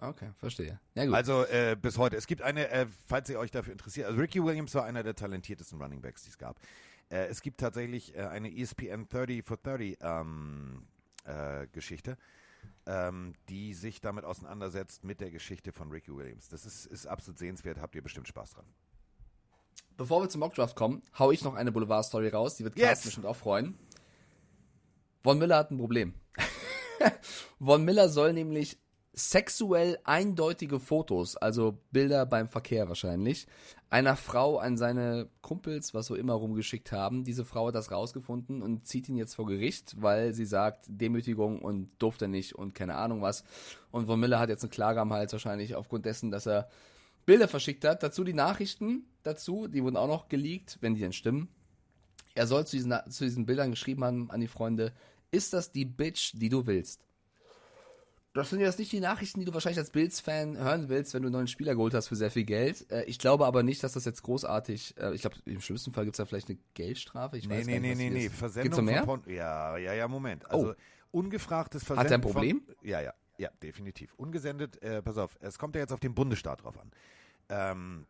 Okay, verstehe. Ja gut. Also äh, bis heute. Es gibt eine, äh, falls ihr euch dafür interessiert, also Ricky Williams war einer der talentiertesten Running Backs, die es gab. Äh, es gibt tatsächlich äh, eine ESPN 30 for 30 ähm, äh, Geschichte, ähm, die sich damit auseinandersetzt mit der Geschichte von Ricky Williams. Das ist, ist absolut sehenswert, habt ihr bestimmt Spaß dran. Bevor wir zum Mockdraft kommen, hau ich noch eine Boulevard-Story raus, die wird Yes. Carsten bestimmt auch freuen. Von Miller hat ein Problem. Von Miller soll nämlich sexuell eindeutige Fotos, also Bilder beim Verkehr wahrscheinlich, einer Frau an seine Kumpels, was so immer rumgeschickt haben. Diese Frau hat das rausgefunden und zieht ihn jetzt vor Gericht, weil sie sagt, Demütigung und durfte nicht und keine Ahnung was. Und Von Miller hat jetzt eine Klage am Hals wahrscheinlich aufgrund dessen, dass er Bilder verschickt hat. Dazu die Nachrichten dazu, die wurden auch noch geleakt, wenn die denn stimmen. Er soll zu diesen, zu diesen Bildern geschrieben haben an die Freunde, ist das die Bitch, die du willst? Das sind jetzt nicht die Nachrichten, die du wahrscheinlich als Bills-Fan hören willst, wenn du einen neuen Spieler geholt hast für sehr viel Geld. Äh, ich glaube aber nicht, dass das jetzt großartig, äh, ich glaube, im schlimmsten Fall gibt es da vielleicht eine Geldstrafe. Ich Nee, weiß nee, nee, nicht, nee, nee. ist. Versendung Gibt's mehr? von Porn ja, ja, ja, Moment. Also Oh. ungefragtes Versenden Hat er ein Problem? Von, ja, ja, ja, definitiv. Ungesendet, äh, pass auf, es kommt ja jetzt auf den Bundesstaat drauf an. Ähm,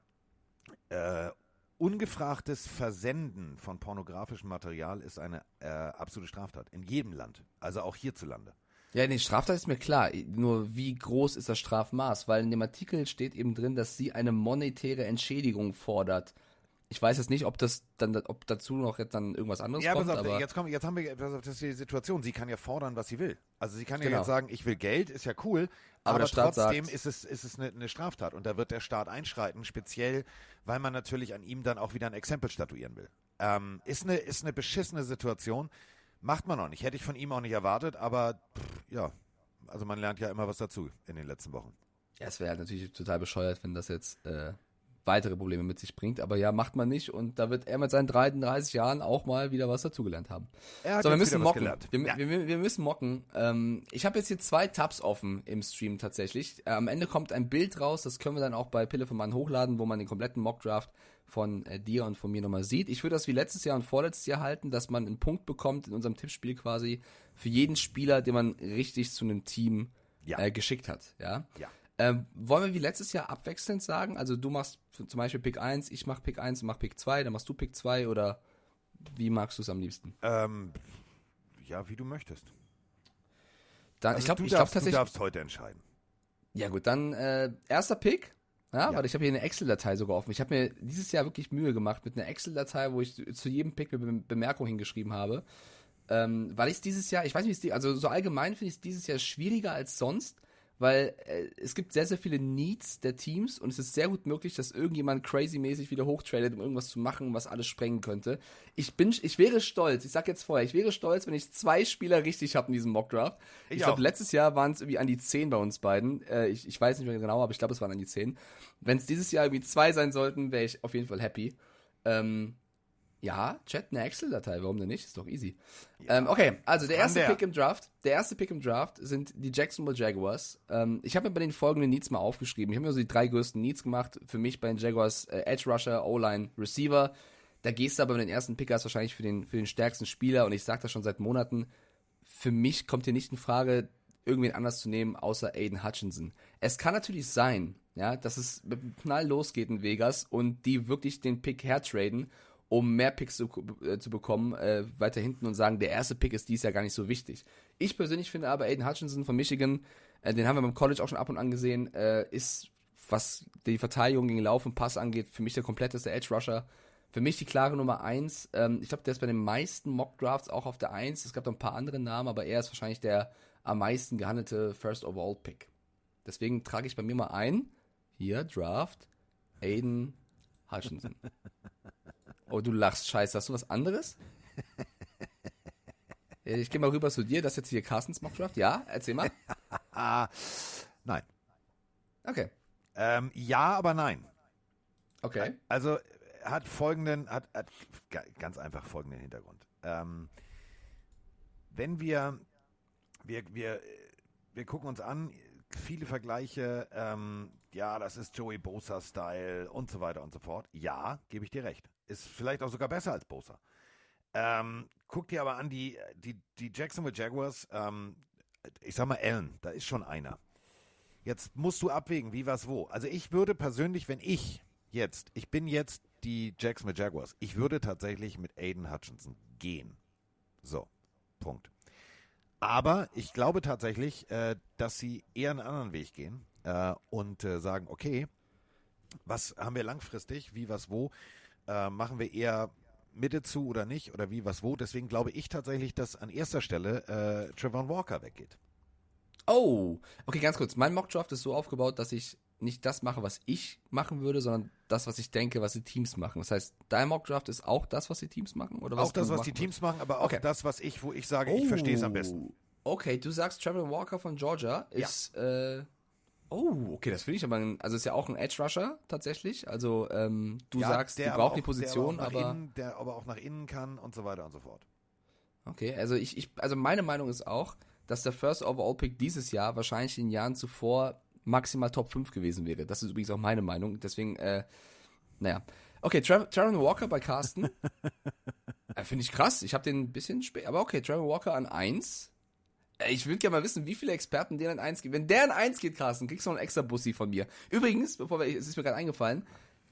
äh, ungefragtes Versenden von pornografischem Material ist eine äh, absolute Straftat. In jedem Land. Also auch hierzulande. Ja, nee, Straftat ist mir klar. Nur wie groß ist das Strafmaß? Weil in dem Artikel steht eben drin, dass sie eine monetäre Entschädigung fordert. Ich weiß jetzt nicht, ob das dann, ob dazu noch jetzt dann irgendwas anderes Ja, kommt, auf, aber jetzt, kommt, jetzt haben wir, das ist die Situation. Sie kann ja fordern, was sie will. Also sie kann ja Genau. jetzt sagen, ich will Geld, ist ja cool, Aber aber, trotzdem sagt- ist es, ist es eine, eine Straftat und da wird der Staat einschreiten, speziell, weil man natürlich an ihm dann auch wieder ein Exempel statuieren will. Ähm, ist, eine, ist eine beschissene Situation. Macht man auch nicht. Hätte ich von ihm auch nicht erwartet, aber pff, ja, also man lernt ja immer was dazu in den letzten Wochen. Ja, es wäre halt natürlich total bescheuert, wenn das jetzt äh, weitere Probleme mit sich bringt. Aber ja, macht man nicht. Und da wird er mit seinen 33 Jahren auch mal wieder was dazugelernt haben. Er hat So, wir müssen mocken. Wir, Ja. wir, wir müssen mocken. Ähm, ich habe jetzt hier zwei Tabs offen im Stream tatsächlich. Äh, am Ende kommt ein Bild raus, das können wir dann auch bei Pille von Mann hochladen, wo man den kompletten Mockdraft von äh, dir und von mir nochmal sieht. Ich würde das wie letztes Jahr und vorletztes Jahr halten, dass man einen Punkt bekommt in unserem Tippspiel quasi für jeden Spieler, den man richtig zu einem Team Ja. äh, geschickt hat. Ja. Ja. Ähm, wollen wir wie letztes Jahr abwechselnd sagen? Also du machst zum Beispiel Pick 1, ich mach Pick 1 und mach Pick 2, dann machst du Pick 2 oder wie magst du es am liebsten? Ähm, ja, wie du möchtest. Dann, Also ich glaube, du, ich glaube darfst, du darfst heute entscheiden. Ja gut, dann äh, erster Pick. Ja, Ja. weil ich habe hier eine Excel-Datei sogar offen. Ich habe mir dieses Jahr wirklich Mühe gemacht mit einer Excel-Datei, wo ich zu jedem Pick eine Be Bemerkung hingeschrieben habe. Ähm, weil ich es dieses Jahr, ich weiß nicht, wie es die, also so allgemein finde ich es dieses Jahr schwieriger als sonst, weil äh, es gibt sehr, sehr viele Needs der Teams und es ist sehr gut möglich, dass irgendjemand crazy-mäßig wieder hochtradet, um irgendwas zu machen, was alles sprengen könnte. Ich bin, ich wäre stolz, ich sag jetzt vorher, ich wäre stolz, wenn ich zwei Spieler richtig habe in diesem Mockdraft. Ich, Ich glaube, letztes Jahr waren es irgendwie an die 10 bei uns beiden. Äh, ich, ich weiß nicht mehr genau, aber ich glaube, es waren an die 10. Wenn es dieses Jahr irgendwie zwei sein sollten, wäre ich auf jeden Fall happy. Ähm, ja, Chat, eine Excel-Datei, warum denn nicht? Ist doch easy. ähm, okay, also der erste der. Pick im Draft, der erste Pick im Draft sind die Jacksonville Jaguars. Ähm, ich habe mir bei den folgenden Needs mal aufgeschrieben. Ich habe mir so die drei größten Needs gemacht. Für mich bei den Jaguars äh, Edge Rusher, O-Line, Receiver. Da gehst du aber bei den ersten Pickers wahrscheinlich für den, für den stärksten Spieler und ich sage das schon seit Monaten. Für mich kommt hier nicht in Frage, irgendwen anders zu nehmen, außer Aiden Hutchinson. Es kann natürlich sein, ja, dass es mit einem Knall losgeht in Vegas und die wirklich den Pick hertraden, um mehr Picks zu, äh, zu bekommen, äh, weiter hinten und sagen, der erste Pick ist dies Jahr gar nicht so wichtig. Ich persönlich finde aber Aiden Hutchinson von Michigan, äh, den haben wir beim College auch schon ab und an gesehen, äh, ist, was die Verteidigung gegen Lauf und Pass angeht, für mich der kompletteste Edge Rusher. Für mich die klare Nummer 1. Ähm, ich glaube, der ist bei den meisten Mock Drafts auch auf der 1. Es gab noch ein paar andere Namen, aber er ist wahrscheinlich der am meisten gehandelte First Overall Pick. Deswegen trage ich bei mir mal ein. Hier, Draft, Aiden Hutchinson. Oh, du lachst, scheiße. Hast du was anderes? Ich gehe mal rüber zu dir. Das ist jetzt hier Carstens Mock Draft. Ja, erzähl mal. Nein. Okay. Ähm, ja, aber nein. Okay. Also hat folgenden, hat, hat ga- ganz einfach folgenden Hintergrund. Ähm, wenn wir, wir, wir, wir gucken uns an, viele Vergleiche, ähm, ja, das ist Joey Bosa-Style und so weiter und so fort. Ja, gebe ich dir recht. Ist vielleicht auch sogar besser als Bosa. Ähm, guck dir aber an, die, die, die Jacksonville Jaguars, ähm, ich sag mal Allen, da ist schon einer. Jetzt musst du abwägen, wie was wo. Also ich würde persönlich, wenn ich jetzt, ich bin jetzt die Jacksonville Jaguars, ich würde tatsächlich mit Aiden Hutchinson gehen. So, Punkt. Aber ich glaube tatsächlich, äh, dass sie eher einen anderen Weg gehen äh, und äh, sagen, okay, was haben wir langfristig, wie was wo, äh, machen wir eher Mitte zu oder nicht oder wie was wo. Deswegen glaube ich tatsächlich, dass an erster Stelle äh, Trevor Walker weggeht. Oh, okay, ganz kurz. Mein Mockdraft ist so aufgebaut, dass ich nicht das mache, was ich machen würde, sondern das, was ich denke, was die Teams machen. Das heißt, dein Mockdraft ist auch das, was die Teams machen? Oder was auch das, was die Teams machen, aber auch Okay. das, was ich, wo ich sage, würdest? ich verstehe es am besten. Oh, Okay, du sagst, Trevor Walker von Georgia Ja. ist, äh, oh, okay, das finde ich aber, ein, also ist ja auch ein Edge Rusher tatsächlich. Also, ähm, du Ja, sagst, der auch- die Position, der aber, auch nach aber. Innen, der aber auch nach innen kann und so weiter und so fort. Okay, also ich, ich, also meine Meinung ist auch, dass der First Overall Pick dieses Jahr wahrscheinlich in den Jahren zuvor maximal Top 5 gewesen wäre. Das ist übrigens auch meine Meinung. Deswegen, äh, naja. Okay, Tra Trevor Walker bei Carsten. äh, Finde ich krass. Ich habe den ein bisschen spät. Aber okay, Trevor Walker an 1. Ich würde gerne mal wissen, wie viele Experten den an 1 gehen. Wenn der an 1 geht, Carsten, kriegst du noch einen extra Bussi von mir. Übrigens, bevor wir, es ist mir gerade eingefallen,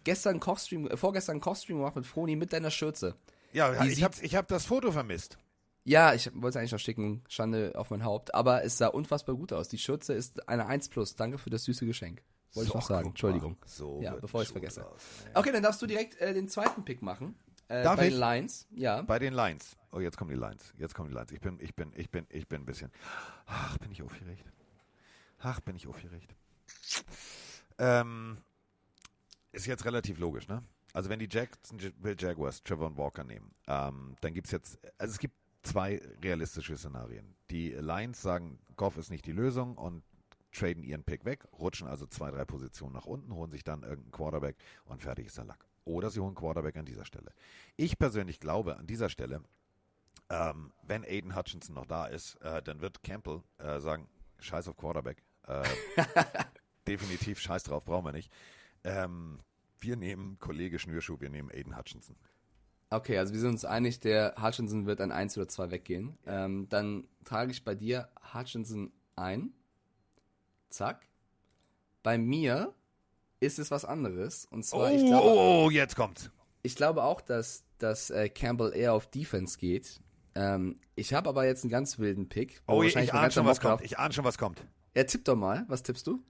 gestern Kochstream, äh, vorgestern Kochstream gemacht mit Froni mit deiner Schürze. Ja, Die ich habe ich hab das Foto vermisst. Ja, ich wollte es eigentlich noch schicken. Schande auf mein Haupt. Aber es sah unfassbar gut aus. Die Schürze ist eine 1 plus. Danke für das süße Geschenk. Wollte ich So, noch sagen. Entschuldigung. So Ja, bevor ich's Schule vergesse. aus. Okay, dann darfst du direkt äh, den zweiten Pick machen. Äh, Darf bei ich? den Lions. Ja. Bei den Lines. Oh, jetzt kommen die Lines. Jetzt kommen die Lines. Ich bin, ich bin, ich bin, ich bin ein bisschen. Ach, bin ich aufgeregt. Ach, bin ich aufgeregt. Ähm, ist jetzt relativ logisch, ne? Also wenn die Jacksonville Jaguars Trevor Walker nehmen, ähm, dann gibt es jetzt, also es gibt zwei realistische Szenarien. Die Lions sagen, Goff ist nicht die Lösung und traden ihren Pick weg, rutschen also zwei, drei Positionen nach unten, holen sich dann irgendeinen Quarterback und fertig ist der Lack. Oder sie holen Quarterback an dieser Stelle. Ich persönlich glaube an dieser Stelle, ähm, wenn Aiden Hutchinson noch da ist, äh, dann wird Campbell äh, sagen, scheiß auf Quarterback. Äh, definitiv scheiß drauf, brauchen wir nicht. Ähm, wir nehmen Kollege Schnürschuh, wir nehmen Aiden Hutchinson. Okay, also wir sind uns einig, der Hutchinson wird an 1 oder 2 weggehen. Ähm, dann trage ich bei dir Hutchinson ein. Zack. Bei mir ist es was anderes. Und zwar, Oh, ich glaube, oh, jetzt kommt's. ich glaube auch, dass, dass äh, Campbell eher auf Defense geht. Ähm, ich habe aber jetzt einen ganz wilden Pick. Oh, ich, ich ahne schon, was kommt. Ich ahne schon, was kommt. Ja, tipp doch mal. Was tippst du?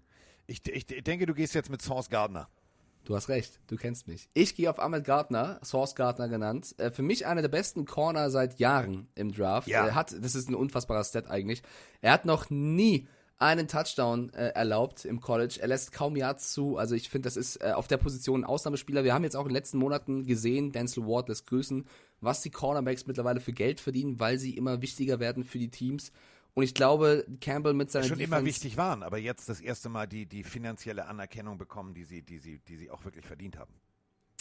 Ich, ich, ich denke, du gehst jetzt mit Source Gardner. Du hast recht, du kennst mich. Ich gehe auf Ahmed Gardner, Source Gardner genannt. Äh, für mich einer der besten Corner seit Jahren im Draft. Ja. Er hat, das ist ein unfassbarer Stat eigentlich. Er hat noch nie einen Touchdown äh, erlaubt im College. Er lässt kaum Yards zu. Also ich finde, das ist äh, auf der Position ein Ausnahmespieler. Wir haben jetzt auch in den letzten Monaten gesehen, Denzel Ward lässt grüßen, was die Cornerbacks mittlerweile für Geld verdienen, weil sie immer wichtiger werden für die Teams. Und ich glaube, Campbell mit seiner schon immer Defense- wichtig waren, aber jetzt das erste Mal die, die finanzielle Anerkennung bekommen, die sie, die, sie, die sie auch wirklich verdient haben.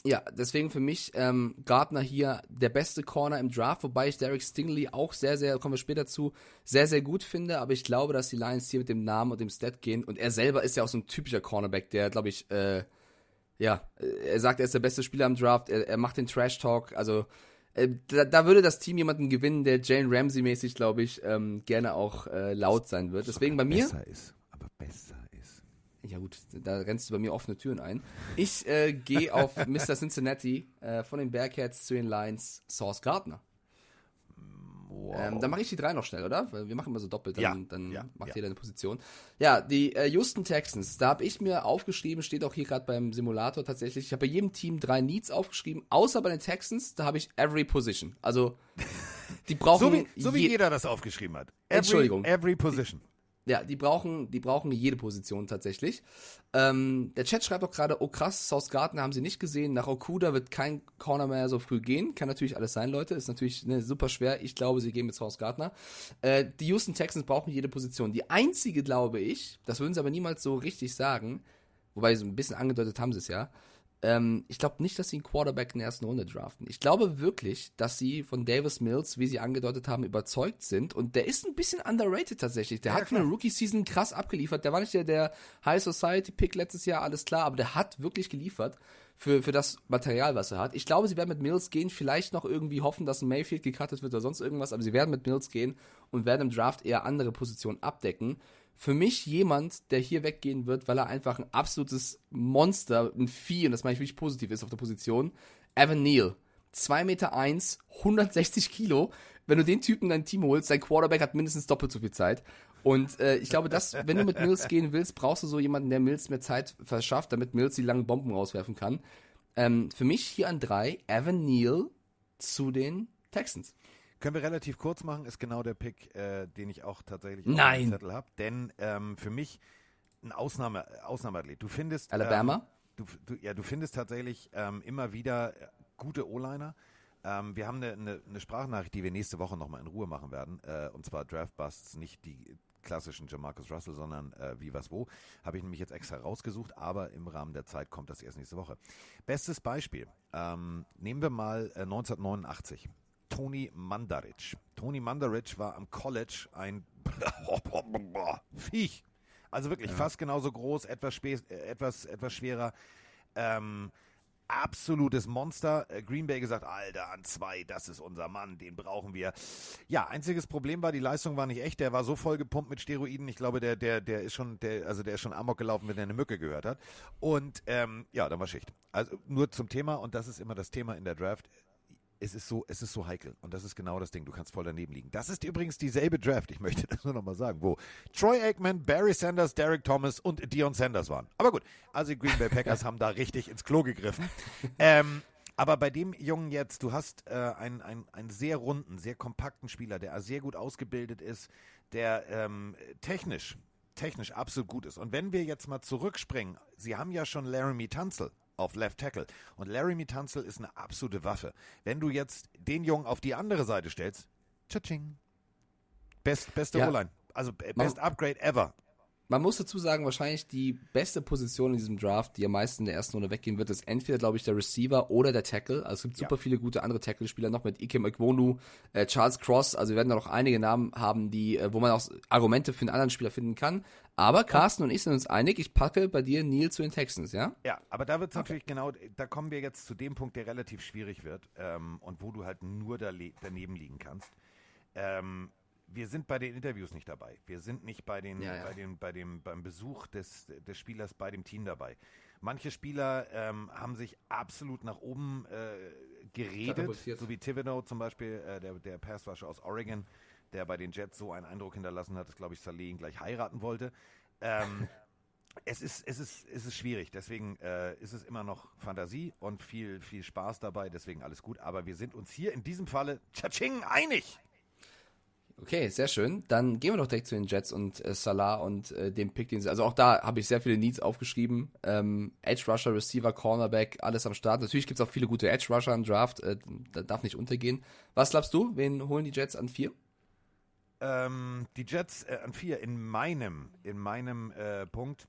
Ja, deswegen für mich ähm, Gardner hier der beste Corner im Draft, wobei ich Derek Stingley auch sehr, sehr, kommen wir später zu, sehr, sehr gut finde, aber ich glaube, dass die Lions hier mit dem Namen und dem Stat gehen und er selber ist ja auch so ein typischer Cornerback, der, glaube ich, äh, ja, er sagt, er ist der beste Spieler im Draft, er, er macht den Trash-Talk, also äh, da, da würde das Team jemanden gewinnen, der Jane Ramsey-mäßig, glaube ich, ähm, gerne auch äh, laut sein wird. Deswegen bei mir, Besser ist, aber besser. Ja gut, da rennst du bei mir offene Türen ein. Ich äh, gehe auf Mr. Cincinnati äh, von den Bearcats zu den Lions, Source Gardner. Wow. Ähm, dann mache ich die drei noch schnell, oder? Weil wir machen immer so doppelt, dann, Ja, dann ja, macht ja. jeder eine Position. Ja, die äh, Houston Texans, da habe ich mir aufgeschrieben, steht auch hier gerade beim Simulator tatsächlich, ich habe bei jedem Team drei Needs aufgeschrieben, außer bei den Texans, da habe ich every position. Also, die brauchen... so wie, so wie je- jeder das aufgeschrieben hat. Every, Entschuldigung. Every position. Ja, die brauchen, die brauchen jede Position tatsächlich. Ähm, der Chat schreibt auch gerade, oh krass, South Gardner haben sie nicht gesehen. Nach Okuda wird kein Corner mehr so früh gehen. Kann natürlich alles sein, Leute. Ist natürlich ne, super schwer. Ich glaube, sie gehen mit South Gardner. Äh, die Houston Texans brauchen jede Position. Die einzige, glaube ich, das würden sie aber niemals so richtig sagen, wobei so ein bisschen angedeutet haben sie es ja. Ähm, ich glaube nicht, dass sie einen Quarterback in der ersten Runde draften. Ich glaube wirklich, dass sie von Davis Mills, wie sie angedeutet haben, überzeugt sind. Und der ist ein bisschen underrated tatsächlich. Der hat für eine Rookie-Season krass abgeliefert. Der war nicht der, der High Society-Pick letztes Jahr, alles klar, aber der hat wirklich geliefert für, für das Material, was er hat. Ich glaube, sie werden mit Mills gehen, vielleicht noch irgendwie hoffen, dass ein Mayfield gecuttet wird oder sonst irgendwas, aber sie werden mit Mills gehen und werden im Draft eher andere Positionen abdecken. Für mich jemand, der hier weggehen wird, weil er einfach ein absolutes Monster, ein Vieh, und das meine ich wirklich positiv ist auf der Position. Evan Neal. 2 Meter 1, 160 Kilo. Wenn du den Typen in dein Team holst, dein Quarterback hat mindestens doppelt so viel Zeit. Und äh, ich glaube, dass, wenn du mit Mills gehen willst, brauchst du so jemanden, der Mills mehr Zeit verschafft, damit Mills die langen Bomben rauswerfen kann. Ähm, für mich hier an drei, Evan Neal zu den Texans. Können wir relativ kurz machen, ist genau der Pick, äh, den ich auch tatsächlich auf dem Zettel habe. Denn ähm, für mich ein Ausnahme, Ausnahmeathlet. Du findest. Alabama? Ähm, du, du, ja, du findest tatsächlich ähm, immer wieder äh, gute O-Liner. Ähm, wir haben eine, eine, eine Sprachnachricht, die wir nächste Woche nochmal in Ruhe machen werden. Äh, und zwar Draft Busts, nicht die klassischen Jamarcus Russell, sondern äh, wie was wo. Habe ich nämlich jetzt extra rausgesucht, aber im Rahmen der Zeit kommt das erst nächste Woche. Bestes Beispiel. Ähm, nehmen wir mal äh, 1989. Tony Mandaric. Tony Mandaric war am College ein Viech. Also wirklich fast genauso groß, etwas, spä- äh, etwas, etwas schwerer. Ähm, absolutes Monster. Äh, Green Bay gesagt, Alter, an zwei, das ist unser Mann, den brauchen wir. Ja, einziges Problem war, die Leistung war nicht echt. Der war so voll gepumpt mit Steroiden. Ich glaube, der, der, der ist schon, der, also der ist schon amok gelaufen, wenn er eine Mücke gehört hat. Und ähm, ja, dann war Schicht. Also nur zum Thema, und das ist immer das Thema in der Draft es ist so, es ist so heikel. Und das ist genau das Ding. Du kannst voll daneben liegen. Das ist übrigens dieselbe Draft, ich möchte das nur nochmal sagen, wo Troy Aikman, Barry Sanders, Derek Thomas und Dion Sanders waren. Aber gut, also die Green Bay Packers haben da richtig ins Klo gegriffen. Ähm, aber bei dem Jungen jetzt, du hast äh, einen, einen, einen sehr runden, sehr kompakten Spieler, der sehr gut ausgebildet ist, der ähm, technisch, technisch absolut gut ist. Und wenn wir jetzt mal zurückspringen, Sie haben ja schon Laramie Tunzel auf Left Tackle. Und Larry Tunzel ist eine absolute Waffe. Wenn du jetzt den Jungen auf die andere Seite stellst, tschatsching. Best, beste Ja. O-Line. Also äh, best Upgrade ever. Man muss dazu sagen, wahrscheinlich die beste Position in diesem Draft, die am meisten in der ersten Runde weggehen wird, ist entweder, glaube ich, der Receiver oder der Tackle. Also es gibt super viele gute andere Tackle-Spieler noch mit Ikem Ekwonu, äh, Charles Cross. Also wir werden da noch einige Namen haben, die, äh, wo man auch Argumente für einen anderen Spieler finden kann. Aber Carsten und ich sind uns einig, ich packe bei dir Neil zu den Texans, ja? Ja, aber da wird es natürlich genau, da kommen wir jetzt zu dem Punkt, der relativ schwierig wird ähm, und wo du halt nur da daneben liegen kannst. Ähm, wir sind bei den Interviews nicht dabei. Wir sind nicht bei den, Ja, ja. bei den, bei dem, beim Besuch des, des Spielers bei dem Team dabei. Manche Spieler ähm, haben sich absolut nach oben äh, geredet, so wie Thibodeau zum Beispiel, äh, der, der Passrusher aus Oregon, der bei den Jets so einen Eindruck hinterlassen hat, dass, glaube ich, Saleh ihn gleich heiraten wollte. Ähm, es ist, es ist, es ist schwierig, deswegen äh, ist es immer noch Fantasie und viel, viel Spaß dabei, deswegen alles gut. Aber wir sind uns hier in diesem Falle tschatsching einig. Okay, sehr schön. Dann gehen wir doch direkt zu den Jets und äh, Salah und äh, dem Pick, den sie. Also auch da habe ich sehr viele Needs aufgeschrieben. Ähm, Edge Rusher, Receiver, Cornerback, alles am Start. Natürlich gibt es auch viele gute Edge Rusher im Draft. Äh, da darf nicht untergehen. Was glaubst du? Wen holen die Jets an vier? Ähm, die Jets äh, an vier in meinem, in meinem äh, Punkt.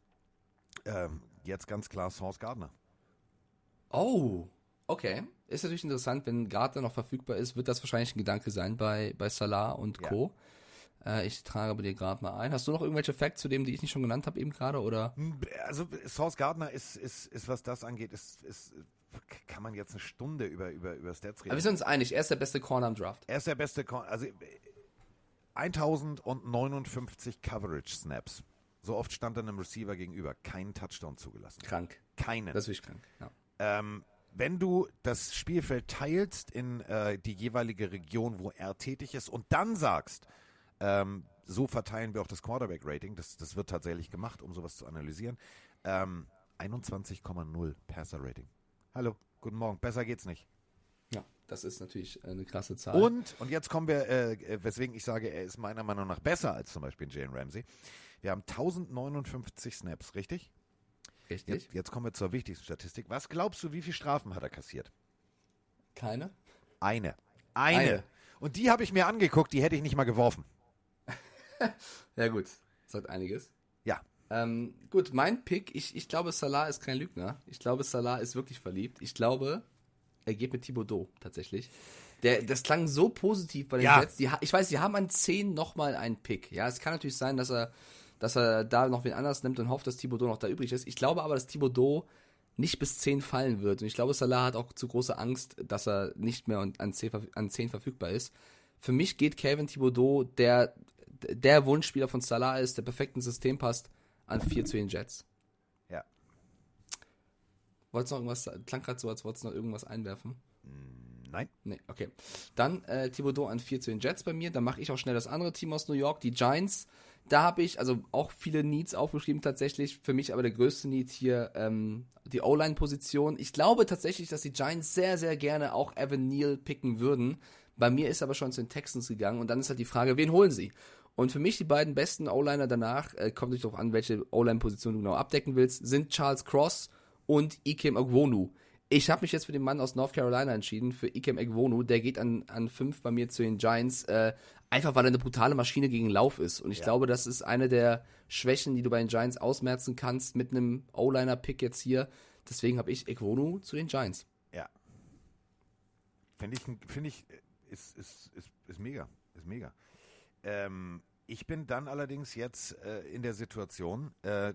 Ähm, jetzt ganz klar Source Gardner. Oh, okay. Ist natürlich interessant, wenn Gardner noch verfügbar ist, wird das wahrscheinlich ein Gedanke sein bei, bei Salah und Ja. Co. Äh, ich trage bei dir gerade mal ein. Hast du noch irgendwelche Facts zu dem, die ich nicht schon genannt habe eben gerade? Oder? Also Source Gardner ist, ist, ist, was das angeht, ist, ist, kann man jetzt eine Stunde über, über, über Stats reden. Aber wir sind uns einig, er ist der beste Corner im Draft. Er ist der beste, Con also äh, 1059 Coverage Snaps. So oft stand er einem Receiver gegenüber. Keinen Touchdown zugelassen. Krank. Keinen. Das ist wirklich krank. Ja. Ähm, wenn du das Spielfeld teilst in äh, die jeweilige Region, wo er tätig ist und dann sagst, ähm, so verteilen wir auch das Quarterback-Rating, das, das wird tatsächlich gemacht, um sowas zu analysieren, ähm, 21,0 Passer-Rating. Hallo, guten Morgen, besser geht's nicht. Ja, das ist natürlich eine krasse Zahl. Und, und jetzt kommen wir, äh, weswegen ich sage, er ist meiner Meinung nach besser als zum Beispiel Jalen Ramsey. Wir haben 1059 Snaps, richtig? Richtig? Jetzt, jetzt kommen wir zur wichtigsten Statistik. Was glaubst du, wie viele Strafen hat er kassiert? Keine? Eine. Eine. Eine. Und die habe ich mir angeguckt, die hätte ich nicht mal geworfen. Ja, gut. Sagt einiges. Ja. Ähm, gut, mein Pick, ich, ich glaube, Salah ist kein Lügner. Ich glaube, Salah ist wirklich verliebt. Ich glaube, er geht mit Thibodeau tatsächlich. Der, das klang so positiv bei den Ja. Jets. Die, ich weiß, die haben an 10 nochmal einen Pick. Ja, es kann natürlich sein, dass er, dass er da noch wen anders nimmt und hofft, dass Thibodeau noch da übrig ist. Ich glaube aber, dass Thibodeau nicht bis 10 fallen wird. Und ich glaube, Salah hat auch zu große Angst, dass er nicht mehr an- an 10, verf- an 10 verfügbar ist. Für mich geht Calvin Thibodeau, der der Wunschspieler von Salah ist, der perfekt ins System passt, an 4 zu den Jets. Ja. Wolltest du noch irgendwas, klang gerade so, als wolltest du noch irgendwas einwerfen? Nein. Nee, okay. Dann äh, Thibodeau an 4 zu den Jets bei mir. Dann mache ich auch schnell das andere Team aus New York, die Giants. Da habe ich also auch viele Needs aufgeschrieben tatsächlich. Für mich aber der größte Need hier ähm, die O-Line-Position. Ich glaube tatsächlich, dass die Giants sehr, sehr gerne auch Evan Neal picken würden. Bei mir ist aber schon zu den Texans gegangen und dann ist halt die Frage, wen holen sie? Und für mich die beiden besten O-Liner danach, äh, kommt natürlich darauf an, welche O-Line-Position du genau abdecken willst, sind Charles Cross und Ikem Ogwonu. Ich habe mich jetzt für den Mann aus North Carolina entschieden, für Ikem Egwonu. Der geht an, an fünf bei mir zu den Giants, äh, einfach weil er eine brutale Maschine gegen Lauf ist. Und ich glaube, das ist eine der Schwächen, die du bei den Giants ausmerzen kannst mit einem O-Liner-Pick jetzt hier. Deswegen habe ich Egwonu zu den Giants. Ja. Finde ich, finde ich, ist, ist, ist, ist mega. Ist mega. Ähm, ich bin dann allerdings jetzt äh, in der Situation, äh,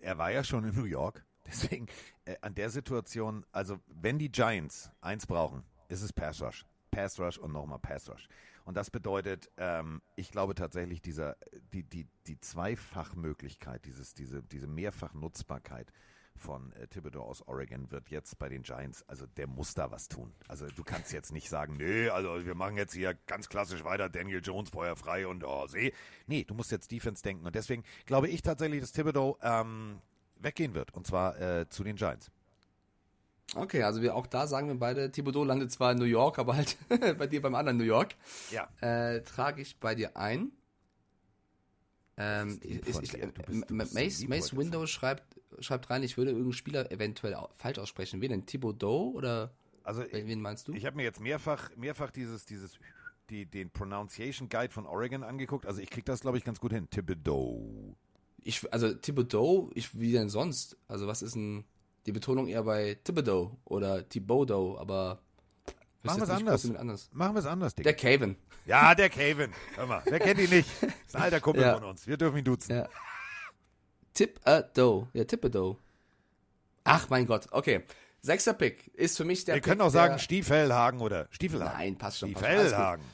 er war ja schon in New York, deswegen äh, an der Situation, also wenn die Giants eins brauchen, ist es Pass Rush. Pass Rush und nochmal Pass Rush. Und das bedeutet, ähm, ich glaube tatsächlich, dieser, die, die, die Zweifachmöglichkeit, dieses, diese, diese Mehrfachnutzbarkeit von äh, Thibodeau aus Oregon wird jetzt bei den Giants, also der muss da was tun. Also du kannst jetzt nicht sagen, nee, also wir machen jetzt hier ganz klassisch weiter, Daniel Jones Feuer frei und oh, see. Nee, du musst jetzt Defense denken. Und deswegen glaube ich tatsächlich, dass Thibodeau ähm, weggehen wird. Und zwar äh, zu den Giants. Okay, also wir auch da sagen wir beide, Thibodeau landet zwar in New York, aber halt bei dir beim anderen New York. Ja. Äh, trage ich bei dir ein. Ähm, ich, ich, äh, bist- Mace, Mace heute, Windows schreibt, schreibt rein, ich würde irgendeinen Spieler eventuell falsch aussprechen. Wen denn? Thibodeau oder Also wen meinst du? Ich habe mir jetzt mehrfach, mehrfach dieses, dieses, die, den Pronunciation Guide von Oregon angeguckt. Also ich krieg das, glaube ich, ganz gut hin. Thibodeau. Ich, also Thibodeau, ich, wie denn sonst? Also was ist denn die Betonung eher bei Thibodeau oder Thibodeau, aber Machen wir es anders. anders. Machen wir es anders, Digga. Der Caven. ja, der Kevin. Hör mal, wer kennt ihn nicht? Ist ein alter Kumpel Ja. von uns. Wir dürfen ihn duzen. Ja. Thibodeau. Ja, Thibodeau. Ach mein Gott, okay. Sechster Pick ist für mich der Wir können Pick, auch sagen Stiefelhagen oder Stiefelhagen. Nein, passt schon. Passt schon. Alles Stiefelhagen.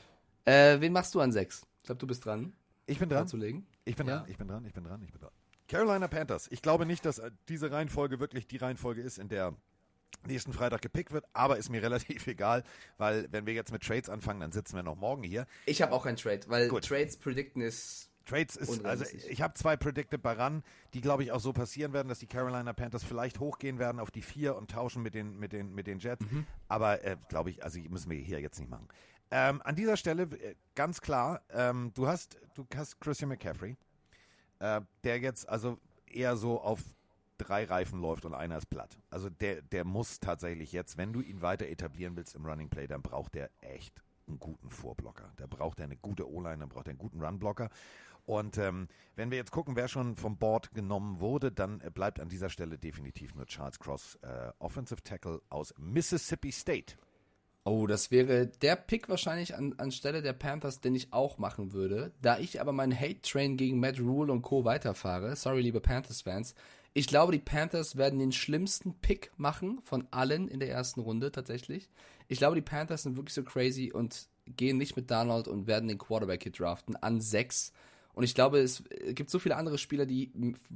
Äh, wen machst du an sechs? Ich glaube, du bist dran, Ich bin dran. zu legen. Ich bin Ja. dran. Ich bin dran. Ich bin dran. Ich bin dran. Carolina Panthers. Ich glaube nicht, dass äh, diese Reihenfolge wirklich die Reihenfolge ist, in der nächsten Freitag gepickt wird, aber ist mir relativ egal, weil wenn wir jetzt mit Trades anfangen, dann sitzen wir noch morgen hier. Ich habe auch keinen Trade, weil Gut. Trades predicten ist. Trades ist, also ich habe zwei Predicted bei ran, die glaube ich auch so passieren werden, dass die Carolina Panthers vielleicht hochgehen werden auf die vier und tauschen mit den, mit den, mit den Jets. Mhm. Aber äh, glaube ich, also müssen wir hier jetzt nicht machen. Ähm, an dieser Stelle äh, ganz klar, ähm, du hast, du hast Christian McCaffrey, äh, der jetzt also eher so auf drei Reifen läuft und einer ist platt. Also der, der muss tatsächlich jetzt, wenn du ihn weiter etablieren willst im Running Play, dann braucht er echt einen guten Vorblocker. Da braucht er eine gute O-Line, dann braucht er einen guten Runblocker. Und ähm, wenn wir jetzt gucken, wer schon vom Board genommen wurde, dann äh, bleibt an dieser Stelle definitiv nur Charles Cross, äh, Offensive Tackle aus Mississippi State. Oh, das wäre der Pick wahrscheinlich an, anstelle der Panthers, den ich auch machen würde. Da ich aber meinen Hate-Train gegen Matt Rule und Co. weiterfahre, sorry, liebe Panthers-Fans, ich glaube, die Panthers werden den schlimmsten Pick machen von allen in der ersten Runde tatsächlich. Ich glaube, die Panthers sind wirklich so crazy und gehen nicht mit Donald und werden den Quarterback hier draften an sechs. Und ich glaube, es gibt so viele andere Spieler, die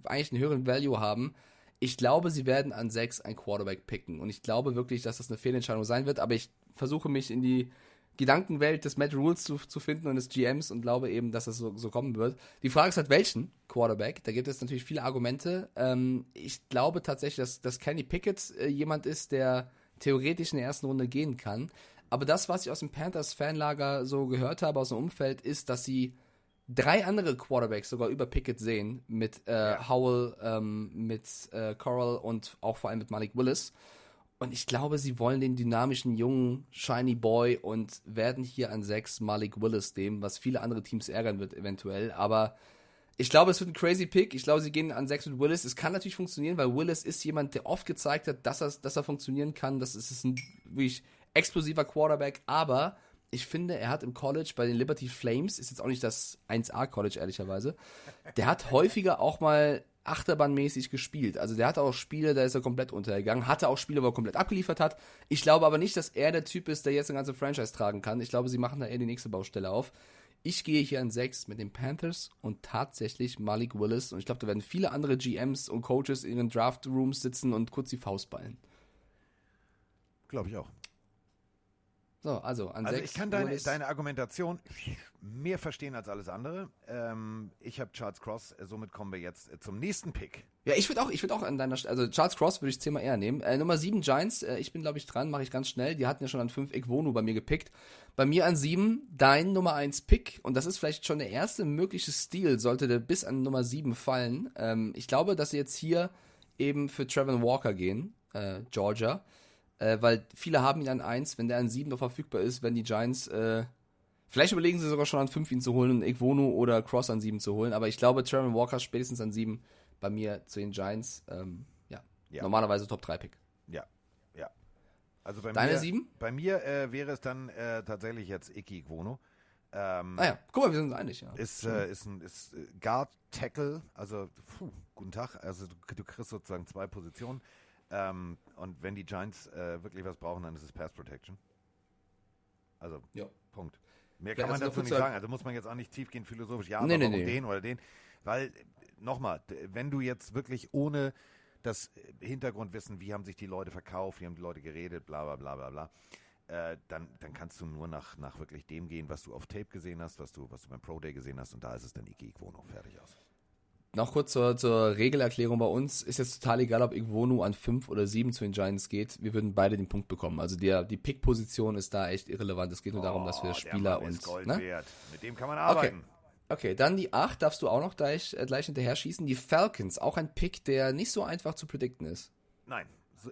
eigentlich einen höheren Value haben. Ich glaube, sie werden an sechs ein Quarterback picken. Und ich glaube wirklich, dass das eine Fehlentscheidung sein wird. Aber ich versuche mich in die Gedankenwelt des Matt Rules zu, zu finden und des GMs und glaube eben, dass das so, so kommen wird. Die Frage ist halt, welchen Quarterback? Da gibt es natürlich viele Argumente. Ähm, ich glaube tatsächlich, dass, dass Kenny Pickett äh, jemand ist, der theoretisch in der ersten Runde gehen kann. Aber das, was ich aus dem Panthers-Fanlager so gehört habe, aus dem Umfeld, ist, dass sie drei andere Quarterbacks sogar über Pickett sehen, mit äh, Howell, ähm, mit äh, Coral und auch vor allem mit Malik Willis. Und ich glaube, sie wollen den dynamischen, jungen, shiny Boy und werden hier an sechs Malik Willis nehmen, was viele andere Teams ärgern wird eventuell. Aber ich glaube, es wird ein crazy Pick. Ich glaube, sie gehen an sechs mit Willis. Es kann natürlich funktionieren, weil Willis ist jemand, der oft gezeigt hat, dass er, dass er funktionieren kann. Das ist, ist ein wirklich explosiver Quarterback. Aber ich finde, er hat im College bei den Liberty Flames, ist jetzt auch nicht das 1A-College, ehrlicherweise, der hat häufiger auch mal achterbahnmäßig gespielt. Also der hatte auch Spiele, da ist er komplett untergegangen, hatte auch Spiele, wo er komplett abgeliefert hat. Ich glaube aber nicht, dass er der Typ ist, der jetzt eine ganze Franchise tragen kann. Ich glaube, sie machen da eher die nächste Baustelle auf. Ich gehe hier an 6 mit den Panthers und tatsächlich Malik Willis. Und ich glaube, da werden viele andere GMs und Coaches in ihren Draft-Rooms sitzen und kurz die Faust ballen. Glaube ich auch. So, also an Also 6. ich kann deine, deine Argumentation mehr verstehen als alles andere. Ähm, ich habe Charles Cross, äh, somit kommen wir jetzt äh, zum nächsten Pick. Ja, ich würde auch, ich würde auch an deiner Stelle, also Charles Cross würde ich zehnmal eher nehmen. Äh, Nummer 7 Giants, äh, ich bin glaube ich dran, mache ich ganz schnell. Die hatten ja schon an 5 Igwonu bei mir gepickt. Bei mir an 7 dein Nummer 1 Pick und das ist vielleicht schon der erste mögliche Stil, sollte der bis an Nummer 7 fallen. Ähm, ich glaube, dass sie jetzt hier eben für Trevor Walker gehen, äh, Georgia. Äh, weil viele haben ihn an 1, wenn der an 7 noch verfügbar ist, wenn die Giants, äh, vielleicht überlegen sie sogar schon an 5 ihn zu holen und Igwonu oder Cross an 7 zu holen, aber ich glaube, Trevor Walker spätestens an 7 bei mir zu den Giants, ähm, ja, Ja. normalerweise Top 3 Pick. Ja, ja. Also bei Deine mir, sieben? Bei mir äh, wäre es dann äh, tatsächlich jetzt Iki Quono. Ähm, Ah ja, guck mal, wir sind uns einig, ja. Ist, äh, ist ein ist äh, Guard Tackle, also puh, guten Tag. Also du, du kriegst sozusagen zwei Positionen. Ähm, und wenn die Giants äh, wirklich was brauchen, dann ist es Pass Protection. Also Ja. Punkt. Mehr kann man also noch dazu nicht sagen-. Also muss man jetzt auch nicht tiefgehend philosophisch, ja, Nee, aber nee, nee. den oder den. Weil, nochmal, wenn du jetzt wirklich ohne das Hintergrundwissen, wie haben sich die Leute verkauft, wie haben die Leute geredet, bla bla bla bla bla, äh, dann, dann kannst du nur nach, nach wirklich dem gehen, was du auf Tape gesehen hast, was du, was du beim Pro Day gesehen hast und da ist es dann Iki Quono fertig aus. Noch kurz zur, zur Regelerklärung bei uns. Ist jetzt total egal, ob Igwonu an 5 oder 7 zu den Giants geht. Wir würden beide den Punkt bekommen. Also der, die Pick-Position ist da echt irrelevant. Es geht nur darum, dass wir Oh, Spieler und. Ne? Mit dem kann man arbeiten. Okay, dann die 8 darfst du auch noch gleich, äh, gleich hinterher schießen. Die Falcons, auch ein Pick, der nicht so einfach zu predikten ist. Nein, äh,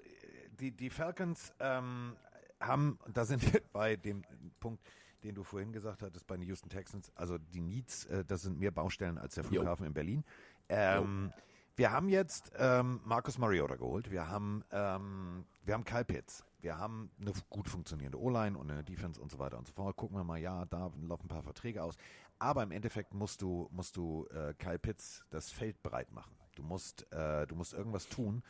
die, die Falcons ähm, haben, da sind wir bei dem Punkt, den du vorhin gesagt hattest, bei den Houston Texans, also die Needs, äh, das sind mehr Baustellen als der Flughafen in Berlin. Ähm, wir haben jetzt ähm, Marcus Mariota geholt, wir haben, ähm, wir haben Kyle Pitts, wir haben eine gut funktionierende O-Line und eine Defense und so weiter und so fort. Gucken wir mal, ja, da laufen ein paar Verträge aus. Aber im Endeffekt musst du, musst du äh, Kyle Pitts das Feld breit machen. Du musst, äh, du musst irgendwas tun.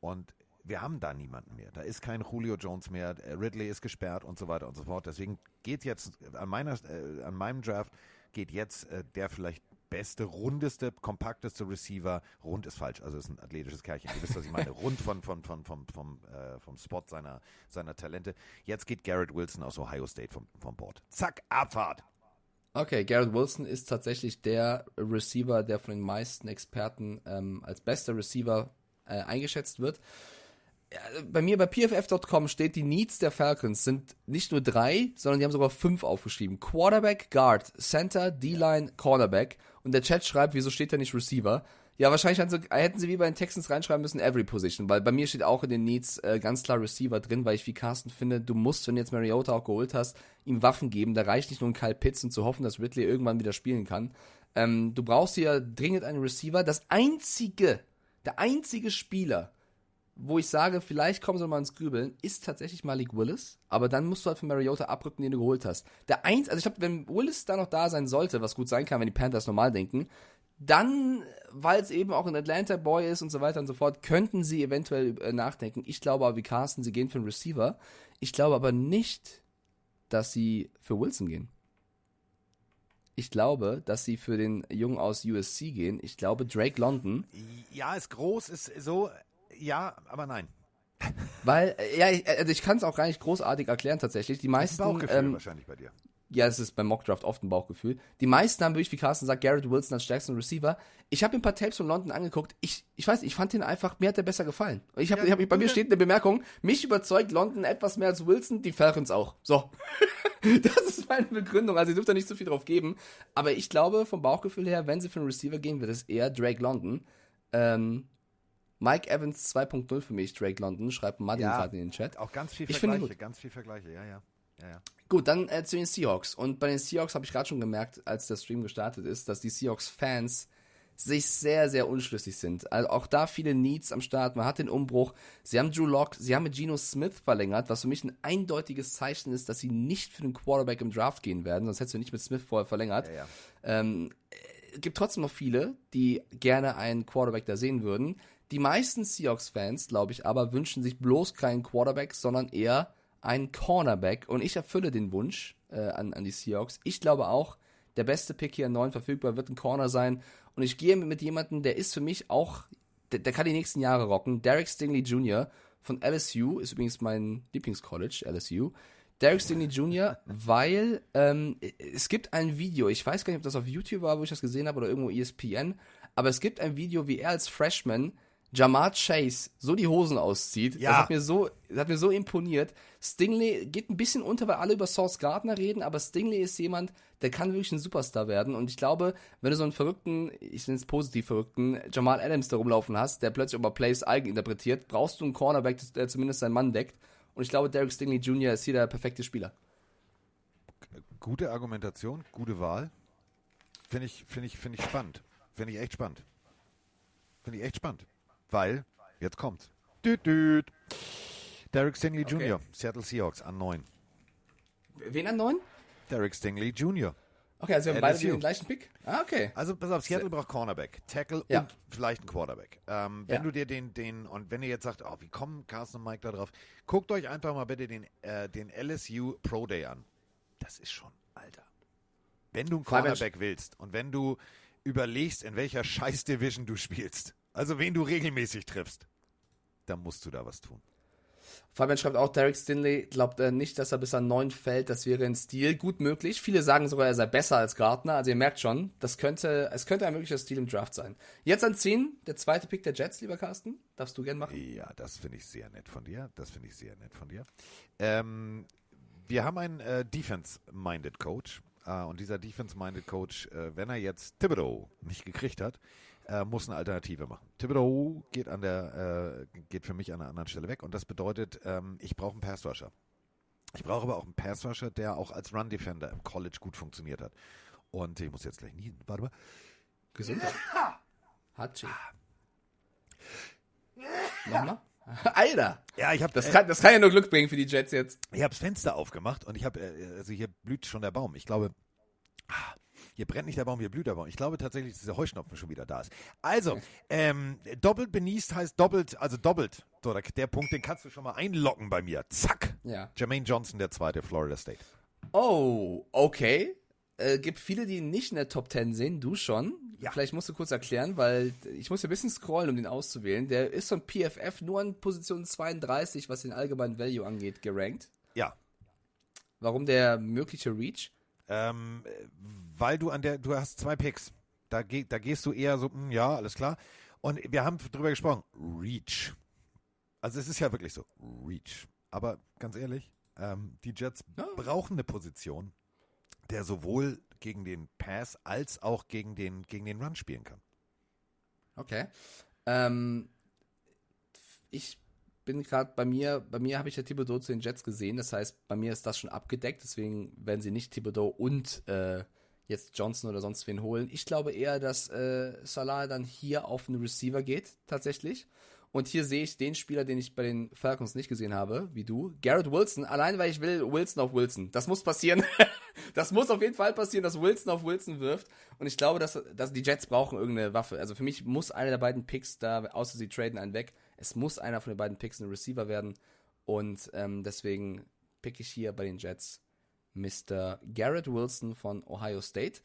Und wir haben da niemanden mehr. Da ist kein Julio Jones mehr. äh, Ridley ist gesperrt und so weiter und so fort. Deswegen geht jetzt an meiner, äh, an meinem Draft geht jetzt äh, der vielleicht beste, rundeste, kompakteste Receiver. Rund ist falsch, also ist ein athletisches Kerlchen. Ihr wisst, was ich meine. Rund von, von, von, vom, vom, äh, vom Spot seiner, seiner Talente. Jetzt geht Garrett Wilson aus Ohio State vom, vom Board. Zack, Abfahrt. Okay, Garrett Wilson ist tatsächlich der Receiver, der von den meisten Experten ähm, als bester Receiver äh, eingeschätzt wird. Bei mir bei pff.com steht, die Needs der Falcons sind nicht nur drei, sondern die haben sogar fünf aufgeschrieben. Quarterback, Guard, Center, D-Line, Cornerback. Und der Chat schreibt, wieso steht da nicht Receiver? Ja, wahrscheinlich hätten sie, hätten sie wie bei den Texans reinschreiben müssen, every position, weil bei mir steht auch in den Needs äh, ganz klar Receiver drin, weil ich wie Carsten finde, du musst, wenn du jetzt Mariota auch geholt hast, ihm Waffen geben. Da reicht nicht nur ein Kyle Pitts und zu hoffen, dass Ridley irgendwann wieder spielen kann. Ähm, du brauchst hier dringend einen Receiver. Das einzige, der einzige Spieler, wo ich sage, vielleicht kommen sie mal ins Grübeln, ist tatsächlich Malik Willis. Aber dann musst du halt von Mariota abrücken, den du geholt hast. Der eins, also ich glaube, wenn Willis da noch da sein sollte, was gut sein kann, wenn die Panthers normal denken, dann, weil es eben auch ein Atlanta Boy ist und so weiter und so fort, könnten sie eventuell äh, nachdenken. Ich glaube aber wie Carsten, sie gehen für einen Receiver. Ich glaube aber nicht, dass sie für Wilson gehen. Ich glaube, dass sie für den Jungen aus USC gehen. Ich glaube, Drake London. Ja, ist groß, ist so, ja, aber nein. Weil, äh, ja, ich, also ich kann es auch gar nicht großartig erklären tatsächlich. Die Das ist meisten, ein Bauchgefühl ähm, wahrscheinlich bei dir. ja, es ist beim Mockdraft oft ein Bauchgefühl. Die meisten haben wirklich, wie Carsten sagt, Garrett Wilson als stärksten Receiver. Ich habe mir ein paar Tapes von London angeguckt. Ich, ich weiß, ich fand den einfach, mir hat der besser gefallen. Ich hab, Ja, ich hab, bei mir steht eine Bemerkung, mich überzeugt London etwas mehr als Wilson, die Falcons auch. So. das ist meine Begründung. Also ihr dürft da nicht so viel drauf geben. Aber ich glaube, vom Bauchgefühl her, wenn sie für einen Receiver gehen, wird es eher Drake London. Ähm, Mike Evans 2.0 für mich, Drake London, schreibt Martin Ja. gerade in den Chat. Auch ganz viel Ich finde Vergleiche, gut. ganz viel Vergleiche, ja, ja. ja, ja. Gut, dann äh, zu den Seahawks. Und bei den Seahawks habe ich gerade schon gemerkt, als der Stream gestartet ist, dass die Seahawks-Fans sich sehr, sehr unschlüssig sind. Also auch da viele Needs am Start. Man hat den Umbruch. Sie haben Drew Lock, sie haben mit Geno Smith verlängert, was für mich ein eindeutiges Zeichen ist, dass sie nicht für den Quarterback im Draft gehen werden. Sonst hättest du nicht mit Smith vorher verlängert. ja. Ähm, es gibt trotzdem noch viele, die gerne einen Quarterback da sehen würden. Die meisten Seahawks-Fans, glaube ich, aber wünschen sich bloß keinen Quarterback, sondern eher einen Cornerback. Und ich erfülle den Wunsch äh, an, an die Seahawks. Ich glaube auch, der beste Pick hier an neun verfügbar wird ein Corner sein. Und ich gehe mit jemandem, der ist für mich auch, der, der kann die nächsten Jahre rocken. Derek Stingley Jr. von LSU ist übrigens mein Lieblingscollege, LSU. Derek Stingley Jr., weil ähm, es gibt ein Video, ich weiß gar nicht, ob das auf YouTube war, wo ich das gesehen habe, oder irgendwo ESPN, aber es gibt ein Video, wie er als Freshman Jamar Chase so die Hosen auszieht. Ja. Das hat mir so, das hat mir so imponiert. Stingley geht ein bisschen unter, weil alle über Sauce Gardner reden, aber Stingley ist jemand, der kann wirklich ein Superstar werden. Und ich glaube, wenn du so einen verrückten, ich nenne es positiv verrückten, Jamal Adams da rumlaufen hast, der plötzlich über Plays eigen interpretiert, brauchst du einen Cornerback, der zumindest seinen Mann deckt. Und ich glaube, Derek Stingley Jr. ist hier der perfekte Spieler. Gute Argumentation, gute Wahl. Finde ich, finde ich, finde ich spannend. Finde ich echt spannend. Finde ich echt spannend. Weil, jetzt. Düt, düt. Derek Stingley Okay. Jr., Seattle Seahawks an 9. Wen an neun? Derek Stingley Jr. Okay, also wir haben beide den gleichen Pick. Ah, okay. Also pass auf, Seattle braucht Cornerback, Tackle Ja. und vielleicht einen Quarterback. Ähm, wenn Ja. du dir den, den, und wenn ihr jetzt sagt, oh, wie kommen Carsten und Mike da drauf, guckt euch einfach mal bitte den, äh, den LSU Pro Day an. Das ist schon, Alter. Wenn du einen wenn- Cornerback willst und wenn du überlegst, in welcher Scheiß-Division du spielst, also wen du regelmäßig triffst, dann musst du da was tun. Fabian schreibt auch, Derek Stinley glaubt äh, nicht, dass er bis an neun fällt. Das wäre ein Stil. Gut möglich. Viele sagen sogar, er sei besser als Gardner. Also ihr merkt schon, das könnte, es könnte ein möglicher Stil im Draft sein. Jetzt an 10, der zweite Pick der Jets, lieber Carsten. Darfst du gern machen? Ja, das finde ich sehr nett von dir. Das finde ich sehr nett von dir. Ähm, wir haben einen äh, Defense-Minded Coach. Äh, und dieser Defense-Minded Coach, äh, wenn er jetzt Thibodeau nicht gekriegt hat, äh, muss eine Alternative machen. Thibodeau geht an der, äh, geht für mich an einer anderen Stelle weg. Und das bedeutet, ähm, ich brauche einen Pass-Rusher. Ich brauche aber auch einen Pass-Rusher, der auch als Run-Defender im College gut funktioniert hat. Und ich muss jetzt gleich nie, warte mal. Gesundheit. Hatschi. Nochmal? Alter! Ja, ich habe Das kann, das kann ja nur Glück bringen für die Jets jetzt. Ich habe das Fenster aufgemacht und ich habe, äh, also hier blüht schon der Baum. Ich glaube, ah, hier brennt nicht der Baum, hier blüht der Baum. Ich glaube tatsächlich, dass dieser Heuschnupfen schon wieder da ist. Also, ähm, doppelt benießt heißt doppelt, also doppelt. So, der, der Punkt, den kannst du schon mal einlocken bei mir. Zack. Ja. Jermaine Johnson, der zweite, Florida State. Oh, okay. Äh, gibt viele, die ihn nicht in der Top 10 sehen, du schon. Ja. Vielleicht musst du kurz erklären, weil ich muss ja ein bisschen scrollen, um den auszuwählen. Der ist von PFF nur an Position 32, was den allgemeinen Value angeht, gerankt. Ja. Warum der mögliche Reach? Ähm, äh, weil du an der, du hast zwei Picks. Da, geh, da gehst du eher so, hm, ja, alles klar. Und wir haben drüber gesprochen. Reach. Also es ist ja wirklich so. Reach. Aber ganz ehrlich, ähm, die Jets Ja. brauchen eine Position, der sowohl gegen den Pass als auch gegen den, gegen den Run spielen kann. Okay. Ähm, ich bin gerade bei mir, bei mir habe ich ja Thibodeau zu den Jets gesehen, das heißt, bei mir ist das schon abgedeckt, deswegen werden sie nicht Thibodeau und äh, jetzt Johnson oder sonst wen holen. Ich glaube eher, dass äh, Salah dann hier auf einen Receiver geht, tatsächlich. Und hier sehe ich den Spieler, den ich bei den Falcons nicht gesehen habe, wie du. Garrett Wilson, allein weil ich will Wilson auf Wilson. Das muss passieren. das muss auf jeden Fall passieren, dass Wilson auf Wilson wirft. Und ich glaube, dass, dass die Jets brauchen irgendeine Waffe. Also für mich muss einer der beiden Picks da, außer sie traden einen weg, es muss einer von den beiden Picks ein Receiver werden. Und ähm, deswegen pick ich hier bei den Jets Mr. Garrett Wilson von Ohio State.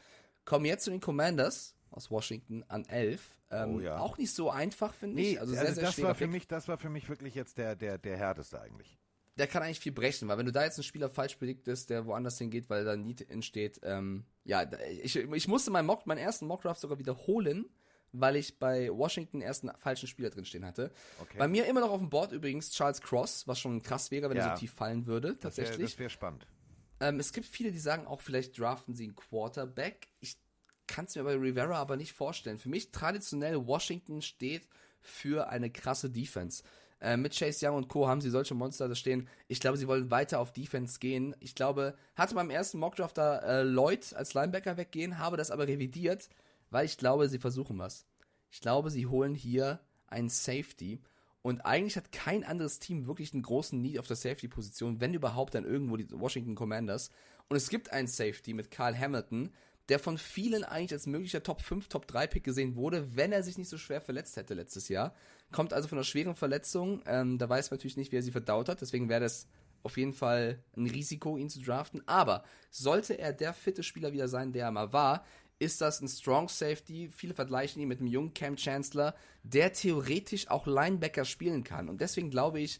Kommen jetzt zu den Commanders aus Washington an 11. Ähm, Oh ja. Auch nicht so einfach, finde Nee, ich. Also also, sehr, sehr das war für Pick. mich, das war für mich wirklich jetzt der, der, der härteste eigentlich. der kann eigentlich viel brechen, weil wenn du da jetzt einen Spieler falsch prediktest, der woanders hingeht, weil da ein Need entsteht, ähm, ja, ich, ich musste meinen, Mock, meinen ersten Mockdraft sogar wiederholen, weil ich bei Washington erst einen falschen Spieler drinstehen hatte. Okay. Bei mir immer noch auf dem Board übrigens Charles Cross, was schon krass wäre, wenn er Ja. so tief fallen würde, Das wäre tatsächlich. wär spannend. Ähm, es gibt viele, die sagen auch, vielleicht draften sie einen Quarterback. Ich kann es mir bei Rivera aber nicht vorstellen. Für mich traditionell Washington steht für eine krasse Defense. Äh, mit Chase Young und Co. haben sie solche Monster da stehen. Ich glaube, sie wollen weiter auf Defense gehen. Ich glaube, hatte beim ersten Mockdraft da äh, Lloyd als Linebacker weggehen, habe das aber revidiert, weil ich glaube, sie versuchen was. Ich glaube, sie holen hier einen Safety. Und eigentlich hat kein anderes Team wirklich einen großen Need auf der Safety-Position, wenn überhaupt dann irgendwo die Washington Commanders. Und es gibt einen Safety mit Carl Hamilton, der von vielen eigentlich als möglicher Top 5, Top 3 Pick gesehen wurde, wenn er sich nicht so schwer verletzt hätte letztes Jahr. Kommt also von einer schweren Verletzung. Ähm, da weiß man natürlich nicht, wer sie verdaut hat. Deswegen wäre das auf jeden Fall ein Risiko, ihn zu draften. Aber sollte er der fitte Spieler wieder sein, der er mal war, ist das ein Strong Safety. Viele vergleichen ihn mit einem jungen Cam Chancellor, der theoretisch auch Linebacker spielen kann. Und deswegen glaube ich,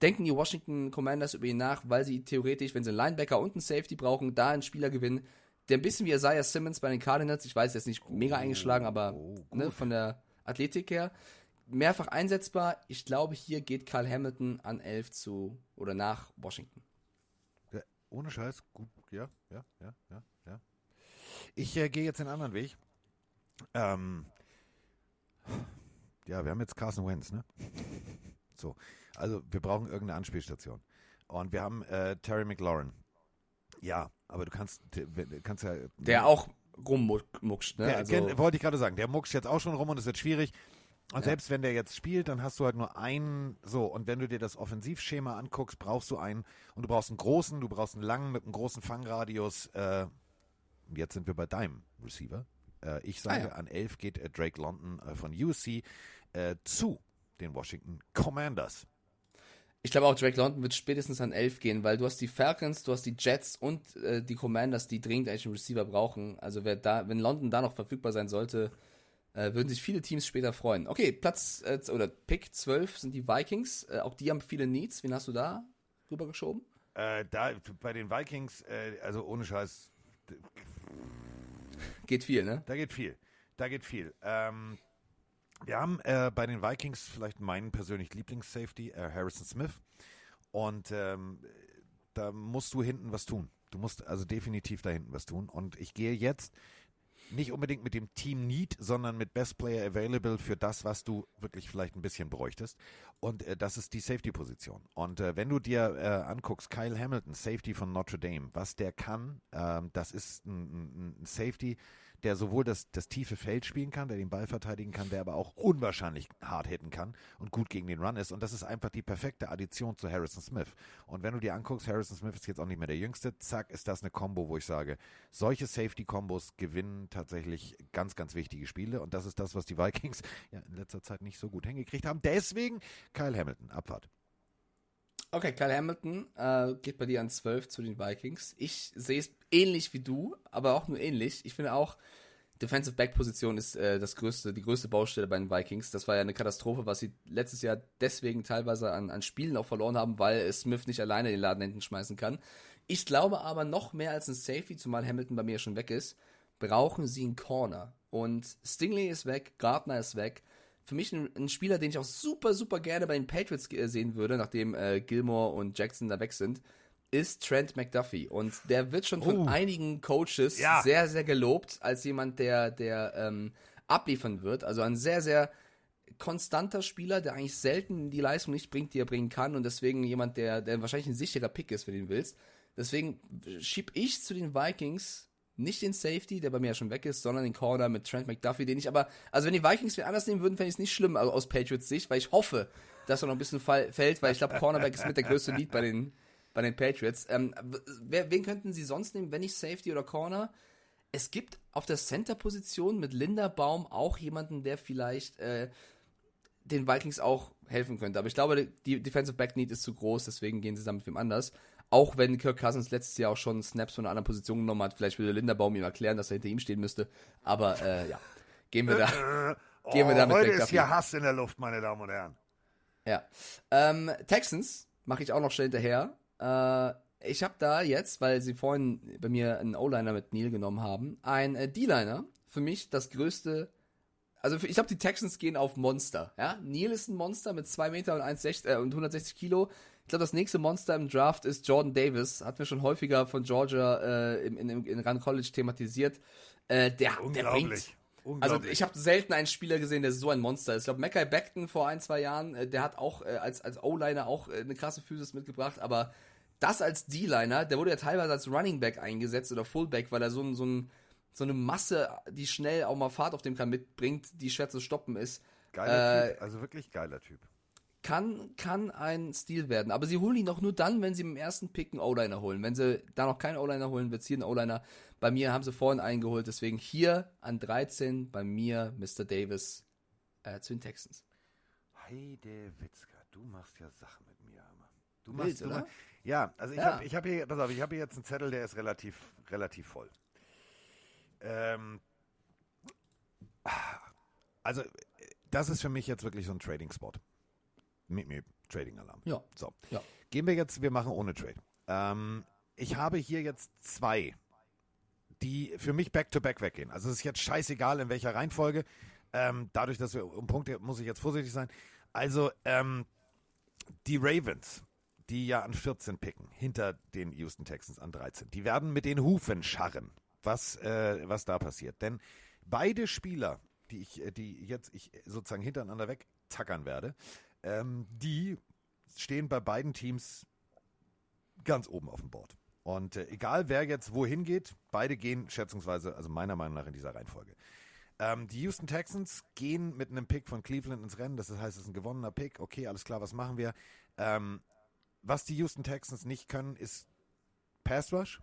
denken die Washington Commanders über ihn nach, weil sie theoretisch, wenn sie einen Linebacker und einen Safety brauchen, da einen Spieler gewinnen, der ein bisschen wie Isaiah Simmons bei den Cardinals, ich weiß, er ist nicht mega eingeschlagen, aber ne, von der Athletik her, mehrfach einsetzbar. Ich glaube, hier geht Carl Hamilton an 11 zu oder nach Washington. Ja, ohne Scheiß, gut, ja, ja, ja, ja. Ich äh, gehe jetzt den anderen Weg. Ähm, ja, wir haben jetzt Carson Wentz, ne? So, also wir brauchen irgendeine Anspielstation. Und wir haben äh, Terry McLaurin. Ja, aber du kannst, kannst ja. Der auch rummuckscht, ne? Ja, also, gen- wollte ich gerade sagen. Der muckscht jetzt auch schon rum und es wird schwierig. Und Ja. selbst wenn der jetzt spielt, dann hast du halt nur einen, so, und wenn du dir das Offensivschema anguckst, brauchst du einen, und du brauchst einen großen, du brauchst einen langen mit einem großen Fangradius. Äh, jetzt sind wir bei deinem Receiver. Äh, ich sage, Ah, ja. an 11 geht äh, Drake London äh, von USC äh, zu den Washington Commanders. Ich glaube auch, Drake London wird spätestens an 11 gehen, weil du hast die Falcons, du hast die Jets und äh, die Commanders, die dringend eigentlich einen Receiver brauchen. Also wer da, wenn London da noch verfügbar sein sollte, äh, würden sich viele Teams später freuen. Okay, Platz äh, oder Pick 12 sind die Vikings. Äh, auch die haben viele Needs. Wen hast du da rübergeschoben? Äh, da bei den Vikings, äh, also ohne Scheiß, Geht viel, ne? Da geht viel. Da geht viel. Ähm, wir haben äh, bei den Vikings vielleicht meinen persönlich Lieblings-Safety, äh, Harrison Smith. Und ähm, da musst du hinten was tun. Du musst also definitiv da hinten was tun. Und ich gehe jetzt nicht unbedingt mit dem Team Need, sondern mit Best Player Available für das, was du wirklich vielleicht ein bisschen bräuchtest. Und äh, das ist die Safety-Position. Und äh, wenn du dir äh, anguckst, Kyle Hamilton, Safety von Notre Dame, was der kann, ähm, das ist ein, ein Safety, der sowohl das, das tiefe Feld spielen kann, der den Ball verteidigen kann, der aber auch unwahrscheinlich hart hitten kann und gut gegen den Run ist. Und das ist einfach die perfekte Addition zu Harrison Smith. Und wenn du dir anguckst, Harrison Smith ist jetzt auch nicht mehr der Jüngste, zack, ist das eine Combo, wo ich sage, solche Safety-Kombos gewinnen tatsächlich ganz, ganz wichtige Spiele. Und das ist das, was die Vikings ja in letzter Zeit nicht so gut hingekriegt haben. Deswegen Kyle Hamilton, Abfahrt. Okay, Kyle Hamilton äh, geht bei dir an 12 zu den Vikings. Ich sehe es ähnlich wie du, aber auch nur ähnlich. Ich finde auch, Defensive Back Position ist äh, das größte, die größte Baustelle bei den Vikings. Das war ja eine Katastrophe, was sie letztes Jahr deswegen teilweise an, an Spielen auch verloren haben, weil Smith nicht alleine den Laden hinten schmeißen kann. Ich glaube aber noch mehr als ein Safety, zumal Hamilton bei mir schon weg ist, brauchen sie einen Corner. Und Stingley ist weg, Gardner ist weg für mich ein, ein, Spieler, den ich auch super, super gerne bei den Patriots sehen würde, nachdem äh, Gilmore und Jackson da weg sind, ist Trent McDuffie. Und der wird schon von oh. einigen Coaches ja. sehr, sehr gelobt als jemand, der, der ähm, abliefern wird. Also ein sehr, sehr konstanter Spieler, der eigentlich selten die Leistung nicht bringt, die er bringen kann. Und deswegen jemand, der, der wahrscheinlich ein sicherer Pick ist, wenn du ihn willst. Deswegen schieb ich zu den Vikings nicht den Safety, der bei mir ja schon weg ist, sondern den Corner mit Trent McDuffie, den ich aber, also wenn die Vikings wer anders nehmen würden, fände ich es nicht schlimm also aus Patriots Sicht, weil ich hoffe, dass er noch ein bisschen fällt, weil ich glaube, Cornerback ist mit der größte Lead bei den, bei den Patriots. Ähm, wer, wen könnten sie sonst nehmen, wenn nicht Safety oder Corner? Es gibt auf der Center-Position mit Linderbaum auch jemanden, der vielleicht äh, den Vikings auch helfen könnte. Aber ich glaube, die Defensive Back Need ist zu groß, deswegen gehen sie damit mit wem anders. Auch wenn Kirk Cousins letztes Jahr auch schon Snaps von einer anderen Position genommen hat, vielleicht würde Linderbaum ihm erklären, dass er hinter ihm stehen müsste. Aber äh, ja, gehen wir da. Äh, gehen wir da mit heute ist hier Hass in der Luft, meine Damen und Herren. Ja. Ähm, Texans mache ich auch noch schnell hinterher. Äh, ich habe da jetzt, weil sie vorhin bei mir einen O-Liner mit Neil genommen haben, ein äh, D-Liner. Für mich das größte also ich glaube, die Texans gehen auf Monster. Ja? Neil ist ein Monster mit 2 Meter und, 1, äh, und 160 Kilo. Ich glaube, das nächste Monster im Draft ist Jordan Davis. Hatten wir schon häufiger von Georgia äh, in, in, in Run College thematisiert. Äh, der, der bringt. Also ich habe selten einen Spieler gesehen, der so ein Monster ist. Ich glaube, Mackay Beckton vor ein, zwei Jahren, äh, der hat auch äh, als, als O-Liner auch äh, eine krasse Physis mitgebracht, aber das als D-Liner, der wurde ja teilweise als Running Back eingesetzt oder Fullback, weil er so ein, so, ein, so eine Masse, die schnell auch mal Fahrt auf dem kann, mitbringt, die schwer zu stoppen ist. Geiler äh, Typ, also wirklich geiler Typ kann, kann ein Stil werden. Aber sie holen ihn auch nur dann, wenn sie im ersten Pick einen O-Liner holen. Wenn sie da noch keinen O-Liner holen, wird es hier einen O-Liner. Bei mir haben sie vorhin eingeholt, deswegen hier an 13 bei mir Mr. Davis äh, zu den Texans. Heide Witzka, du machst ja Sachen mit mir, Hammer. Du machst, Wild, du ja, also ich ja. habe ich hab hier, pass auf, ich habe hier jetzt einen Zettel, der ist relativ, relativ voll. Ähm, also, das ist für mich jetzt wirklich so ein Trading-Spot. Mit mir Trading Alarm. Ja. So. Ja. Gehen wir jetzt, wir machen ohne Trade. Ähm, ich habe hier jetzt zwei, die für mich back-to-back -back weggehen. Also es ist jetzt scheißegal, in welcher Reihenfolge. Ähm, dadurch, dass wir um Punkte, muss ich jetzt vorsichtig sein. Also, ähm, die Ravens, die ja an 14 picken, hinter den Houston Texans an 13, die werden mit den Hufen scharren, was, äh, was da passiert. Denn beide Spieler, die ich, äh, die jetzt ich sozusagen hintereinander wegzackern werde, ähm, die stehen bei beiden Teams ganz oben auf dem Board. Und äh, egal wer jetzt wohin geht, beide gehen schätzungsweise, also meiner Meinung nach in dieser Reihenfolge. Ähm, die Houston Texans gehen mit einem Pick von Cleveland ins Rennen. Das heißt, es ist ein gewonnener Pick. Okay, alles klar, was machen wir? Ähm, was die Houston Texans nicht können, ist Pass Rush.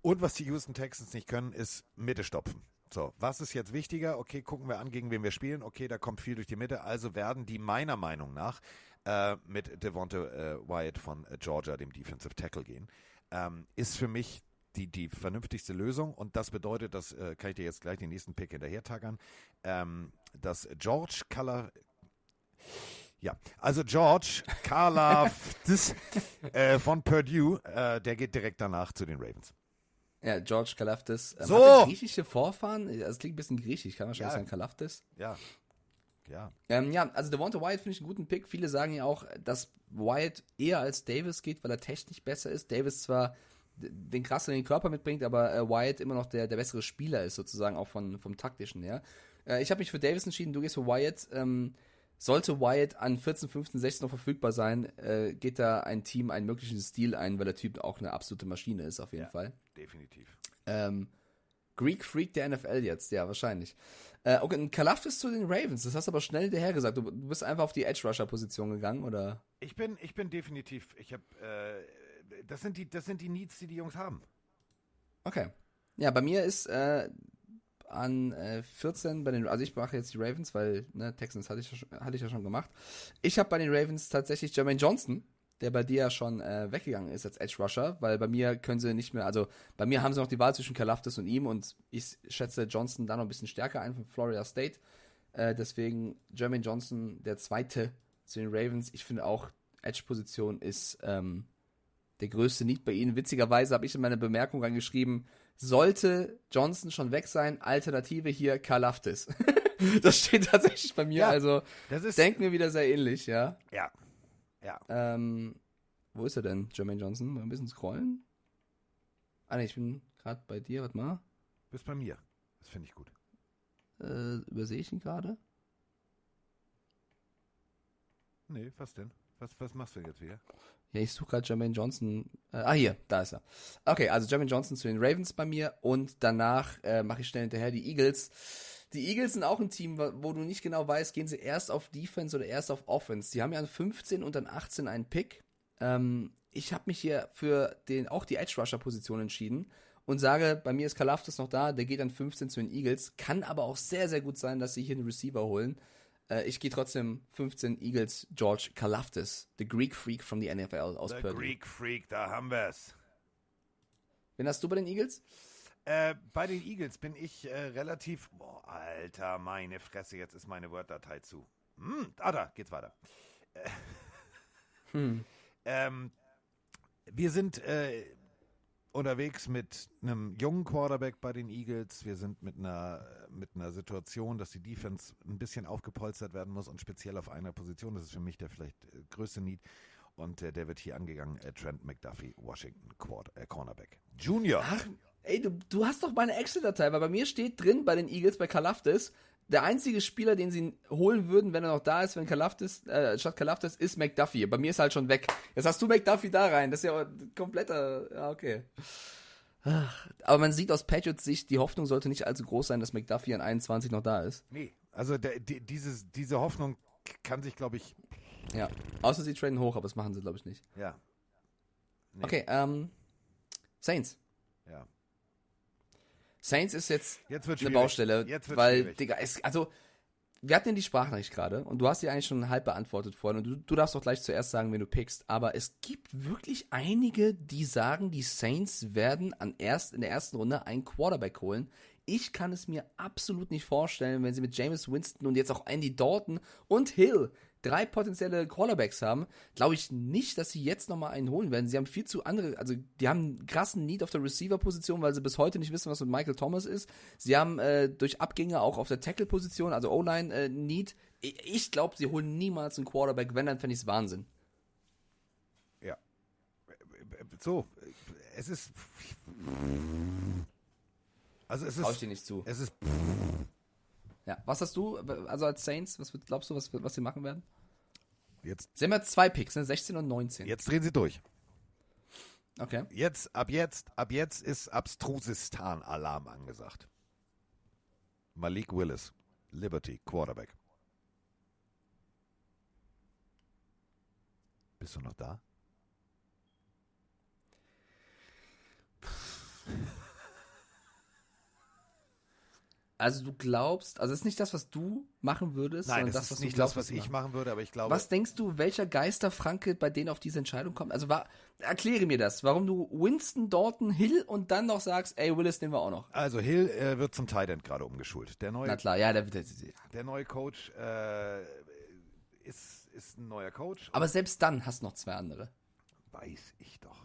Und was die Houston Texans nicht können, ist Mitte stopfen. So, was ist jetzt wichtiger? Okay, gucken wir an, gegen wen wir spielen. Okay, da kommt viel durch die Mitte. Also werden die meiner Meinung nach äh, mit Devonta äh, Wyatt von äh, Georgia, dem Defensive Tackle, gehen. Ähm, ist für mich die, die vernünftigste Lösung. Und das bedeutet, das äh, kann ich dir jetzt gleich den nächsten Pick hinterher tackern, ähm, dass George Color ja, also George Karlaftis äh, von Purdue, äh, der geht direkt danach zu den Ravens. Ja, George Kalaftis. Ähm, so! griechische Vorfahren? Das klingt ein bisschen griechisch, kann wahrscheinlich ja. sein, Kalaftis. Ja. Ja. Ähm, ja, also Devonta Wyatt finde ich einen guten Pick. Viele sagen ja auch, dass Wyatt eher als Davis geht, weil er technisch besser ist. Davis zwar den krasseren Körper mitbringt, aber äh, Wyatt immer noch der, der bessere Spieler ist, sozusagen auch von, vom taktischen her. Äh, ich habe mich für Davis entschieden, du gehst für Wyatt. Ähm, sollte Wyatt an 14, 15, 16 noch verfügbar sein, äh, geht da ein Team einen möglichen Stil ein, weil der Typ auch eine absolute Maschine ist, auf jeden Ja. Fall. Definitiv. Ähm, Greek Freak der NFL jetzt, ja, wahrscheinlich. Äh, okay, ein Kalafdis zu den Ravens, das hast du aber schnell hinterher gesagt. Du, du bist einfach auf die Edge-Rusher-Position gegangen, oder? Ich bin, ich bin definitiv, ich habe, äh, das sind die, das sind die Needs, die die Jungs haben. Okay. Ja, bei mir ist äh, an äh, 14 bei den, also ich mache jetzt die Ravens, weil ne, Texans hatte ich, ja schon- hatte ich ja schon gemacht. Ich habe bei den Ravens tatsächlich Jermaine Johnson, der bei dir ja schon äh, weggegangen ist als Edge Rusher, weil bei mir können sie nicht mehr, also bei mir haben sie noch die Wahl zwischen Kalafdis und ihm und ich schätze Johnson da noch ein bisschen stärker ein von Florida State. Äh, deswegen Jermaine Johnson, der zweite zu den Ravens. Ich finde auch Edge-Position ist ähm, der größte Need bei ihnen. Witzigerweise habe ich in meine Bemerkung reingeschrieben, sollte Johnson schon weg sein, Alternative hier Kalaftis. das steht tatsächlich bei mir, Ja, also Das ist, denken wir wieder sehr ähnlich, ja. ja, ja. Ähm, wo ist er denn, Jermaine Johnson? Mal ein bisschen scrollen. Ah ne, ich bin gerade bei dir, warte mal. Bist bei mir. Das finde ich gut. Äh, übersehe ich ihn gerade? Nee, was denn? Was, was machst du jetzt wieder? Ja, ich suche gerade Jermaine Johnson. Äh, ah, hier, da ist er. Okay, also Jermaine Johnson zu den Ravens bei mir und danach äh, mache ich schnell hinterher die Eagles. Die Eagles sind auch ein Team, wo du nicht genau weißt, gehen sie erst auf Defense oder erst auf Offense. Die haben ja an 15 und an 18 einen Pick. Ähm, ich habe mich hier für den auch die Edge Rusher Position entschieden und sage, bei mir ist Kalafdis noch da, der geht an 15 zu den Eagles. Kann aber auch sehr, sehr gut sein, dass sie hier einen Receiver holen. Äh, ich gehe trotzdem 15 Eagles George Kalafdis, the Greek Freak from the NFL aus The Purdue. Greek Freak, da haben wir's. Wen hast du bei den Eagles? Äh, bei den Eagles bin ich äh, relativ. Boah, Alter, meine Fresse, jetzt ist meine Word-Datei zu. Hm, ah, da geht's weiter. Äh, Hm. ähm, wir sind äh, unterwegs mit einem jungen Quarterback bei den Eagles. Wir sind mit einer, mit einer Situation, dass die Defense ein bisschen aufgepolstert werden muss und speziell auf einer Position. Das ist für mich der vielleicht äh, größte Need. Und äh, der wird hier angegangen. Äh, Trent McDuffie, Washington Quad, äh, Cornerback. Junior. Ach, ey, du, du hast doch meine Excel-Datei, weil bei mir steht drin bei den Eagles, bei Kalafdis, der einzige Spieler, den sie holen würden, wenn er noch da ist, wenn Kalafdis, äh, statt Kalafdis, ist McDuffie. Bei mir ist er halt schon weg. Jetzt hast du McDuffie da rein. Das ist ja kompletter, ja, okay. Aber man sieht aus Patriots Sicht, die Hoffnung sollte nicht allzu groß sein, dass McDuffie an 21 noch da ist. Nee, also der, die, dieses, diese Hoffnung kann sich, glaube ich, Ja. Außer sie traden hoch, aber das machen sie, glaube ich, nicht. ja. Nee. Okay, ähm, Saints. Ja. Saints ist jetzt Jetzt eine schwierig. Baustelle, Jetzt weil, schwierig. Digga, es, also, wir hatten ja die Sprachnachricht gerade und du hast die eigentlich schon halb beantwortet vorhin und du, du darfst doch gleich zuerst sagen, wenn du pickst, aber es gibt wirklich einige, die sagen, die Saints werden an erst, in der ersten Runde einen Quarterback holen. Ich kann es mir absolut nicht vorstellen, wenn sie mit Jameis Winston und jetzt auch Andy Dalton und Hill drei potenzielle Quarterbacks haben, glaube ich nicht, dass sie jetzt nochmal einen holen werden. Sie haben viel zu andere, also die haben einen krassen Need auf der Receiver-Position, weil sie bis heute nicht wissen, was mit Michael Thomas ist. Sie haben äh, durch Abgänge auch auf der Tackle-Position, also O-Line äh, Need. Ich, glaube, sie holen niemals einen Quarterback, wenn, dann fände ich es Wahnsinn. Ja. So, es ist. Also es Trau ich ist. dir nicht zu. Es ist. Ja. Was hast du, also als Saints, was glaubst du, was, was sie machen werden? Jetzt, Sie haben ja zwei Picks, ne? 16 und 19. jetzt drehen sie durch. Okay. Jetzt, ab jetzt, ab jetzt ist Abstrusistan-Alarm angesagt. Malik Willis, Liberty, Quarterback. Bist du noch da? Also du glaubst, also es ist nicht das, was du machen würdest, Nein, sondern das das, was ist nicht glaubst, das, was ich machen. machen würde, aber ich glaube. Was denkst du, welcher Geisterfranke bei denen auf diese Entscheidung kommt? Also war, erkläre mir das, warum du Winston, Dalton, Hill und dann noch sagst, ey, Willis nehmen wir auch noch. Also Hill äh, wird zum Tight End gerade umgeschult. Der neue, Na klar, ja, der, der, der, der neue Coach äh, ist, ist ein neuer Coach. aber selbst dann hast du noch zwei andere. weiß ich doch.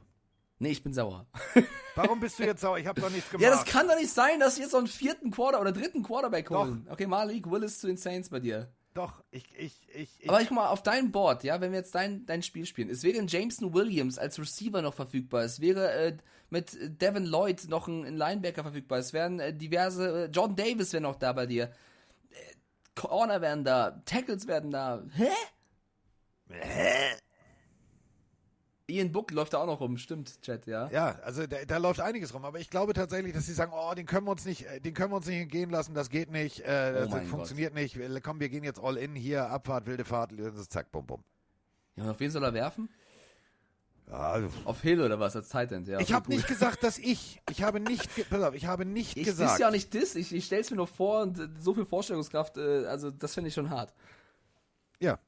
Nee, ich bin sauer. Warum bist du jetzt sauer? Ich habe doch nichts gemacht. Ja, das kann doch nicht sein, dass sie jetzt so einen vierten Quarter oder dritten Quarterback holen. Okay, Malik Willis zu den Saints bei dir. Doch, ich, ich, ich, ich Aber ich guck mal, auf deinem Board, ja, wenn wir jetzt dein, dein Spiel spielen, es wäre ein Jameson Williams als Receiver noch verfügbar, es wäre äh, mit Devin Lloyd noch ein, ein Linebacker verfügbar, es wären äh, diverse, äh, Jordan Davis wäre noch da bei dir, äh, Corner wären da, Tackles werden da, hä? Hä? Ian Book läuft da auch noch rum, stimmt, Chat, ja. Ja, also da, da läuft einiges rum, aber ich glaube tatsächlich, dass sie sagen, oh, den können wir uns nicht, äh, den können wir uns nicht entgehen lassen, das geht nicht, äh, das Oh funktioniert nicht. Wir- Komm, wir gehen jetzt all in hier, Abfahrt, wilde Fahrt, zack, bum bum. Ja, und auf wen soll er werfen? Ja, also, Auf Hill oder was, als Tight End, ja. ich habe nicht gesagt, dass ich, ich habe nicht, pass auf, ich habe nicht Ich gesagt. ist ja auch nicht dis, ich, ich stell's mir nur vor und äh, so viel Vorstellungskraft, äh, also das finde ich schon hart. Ja.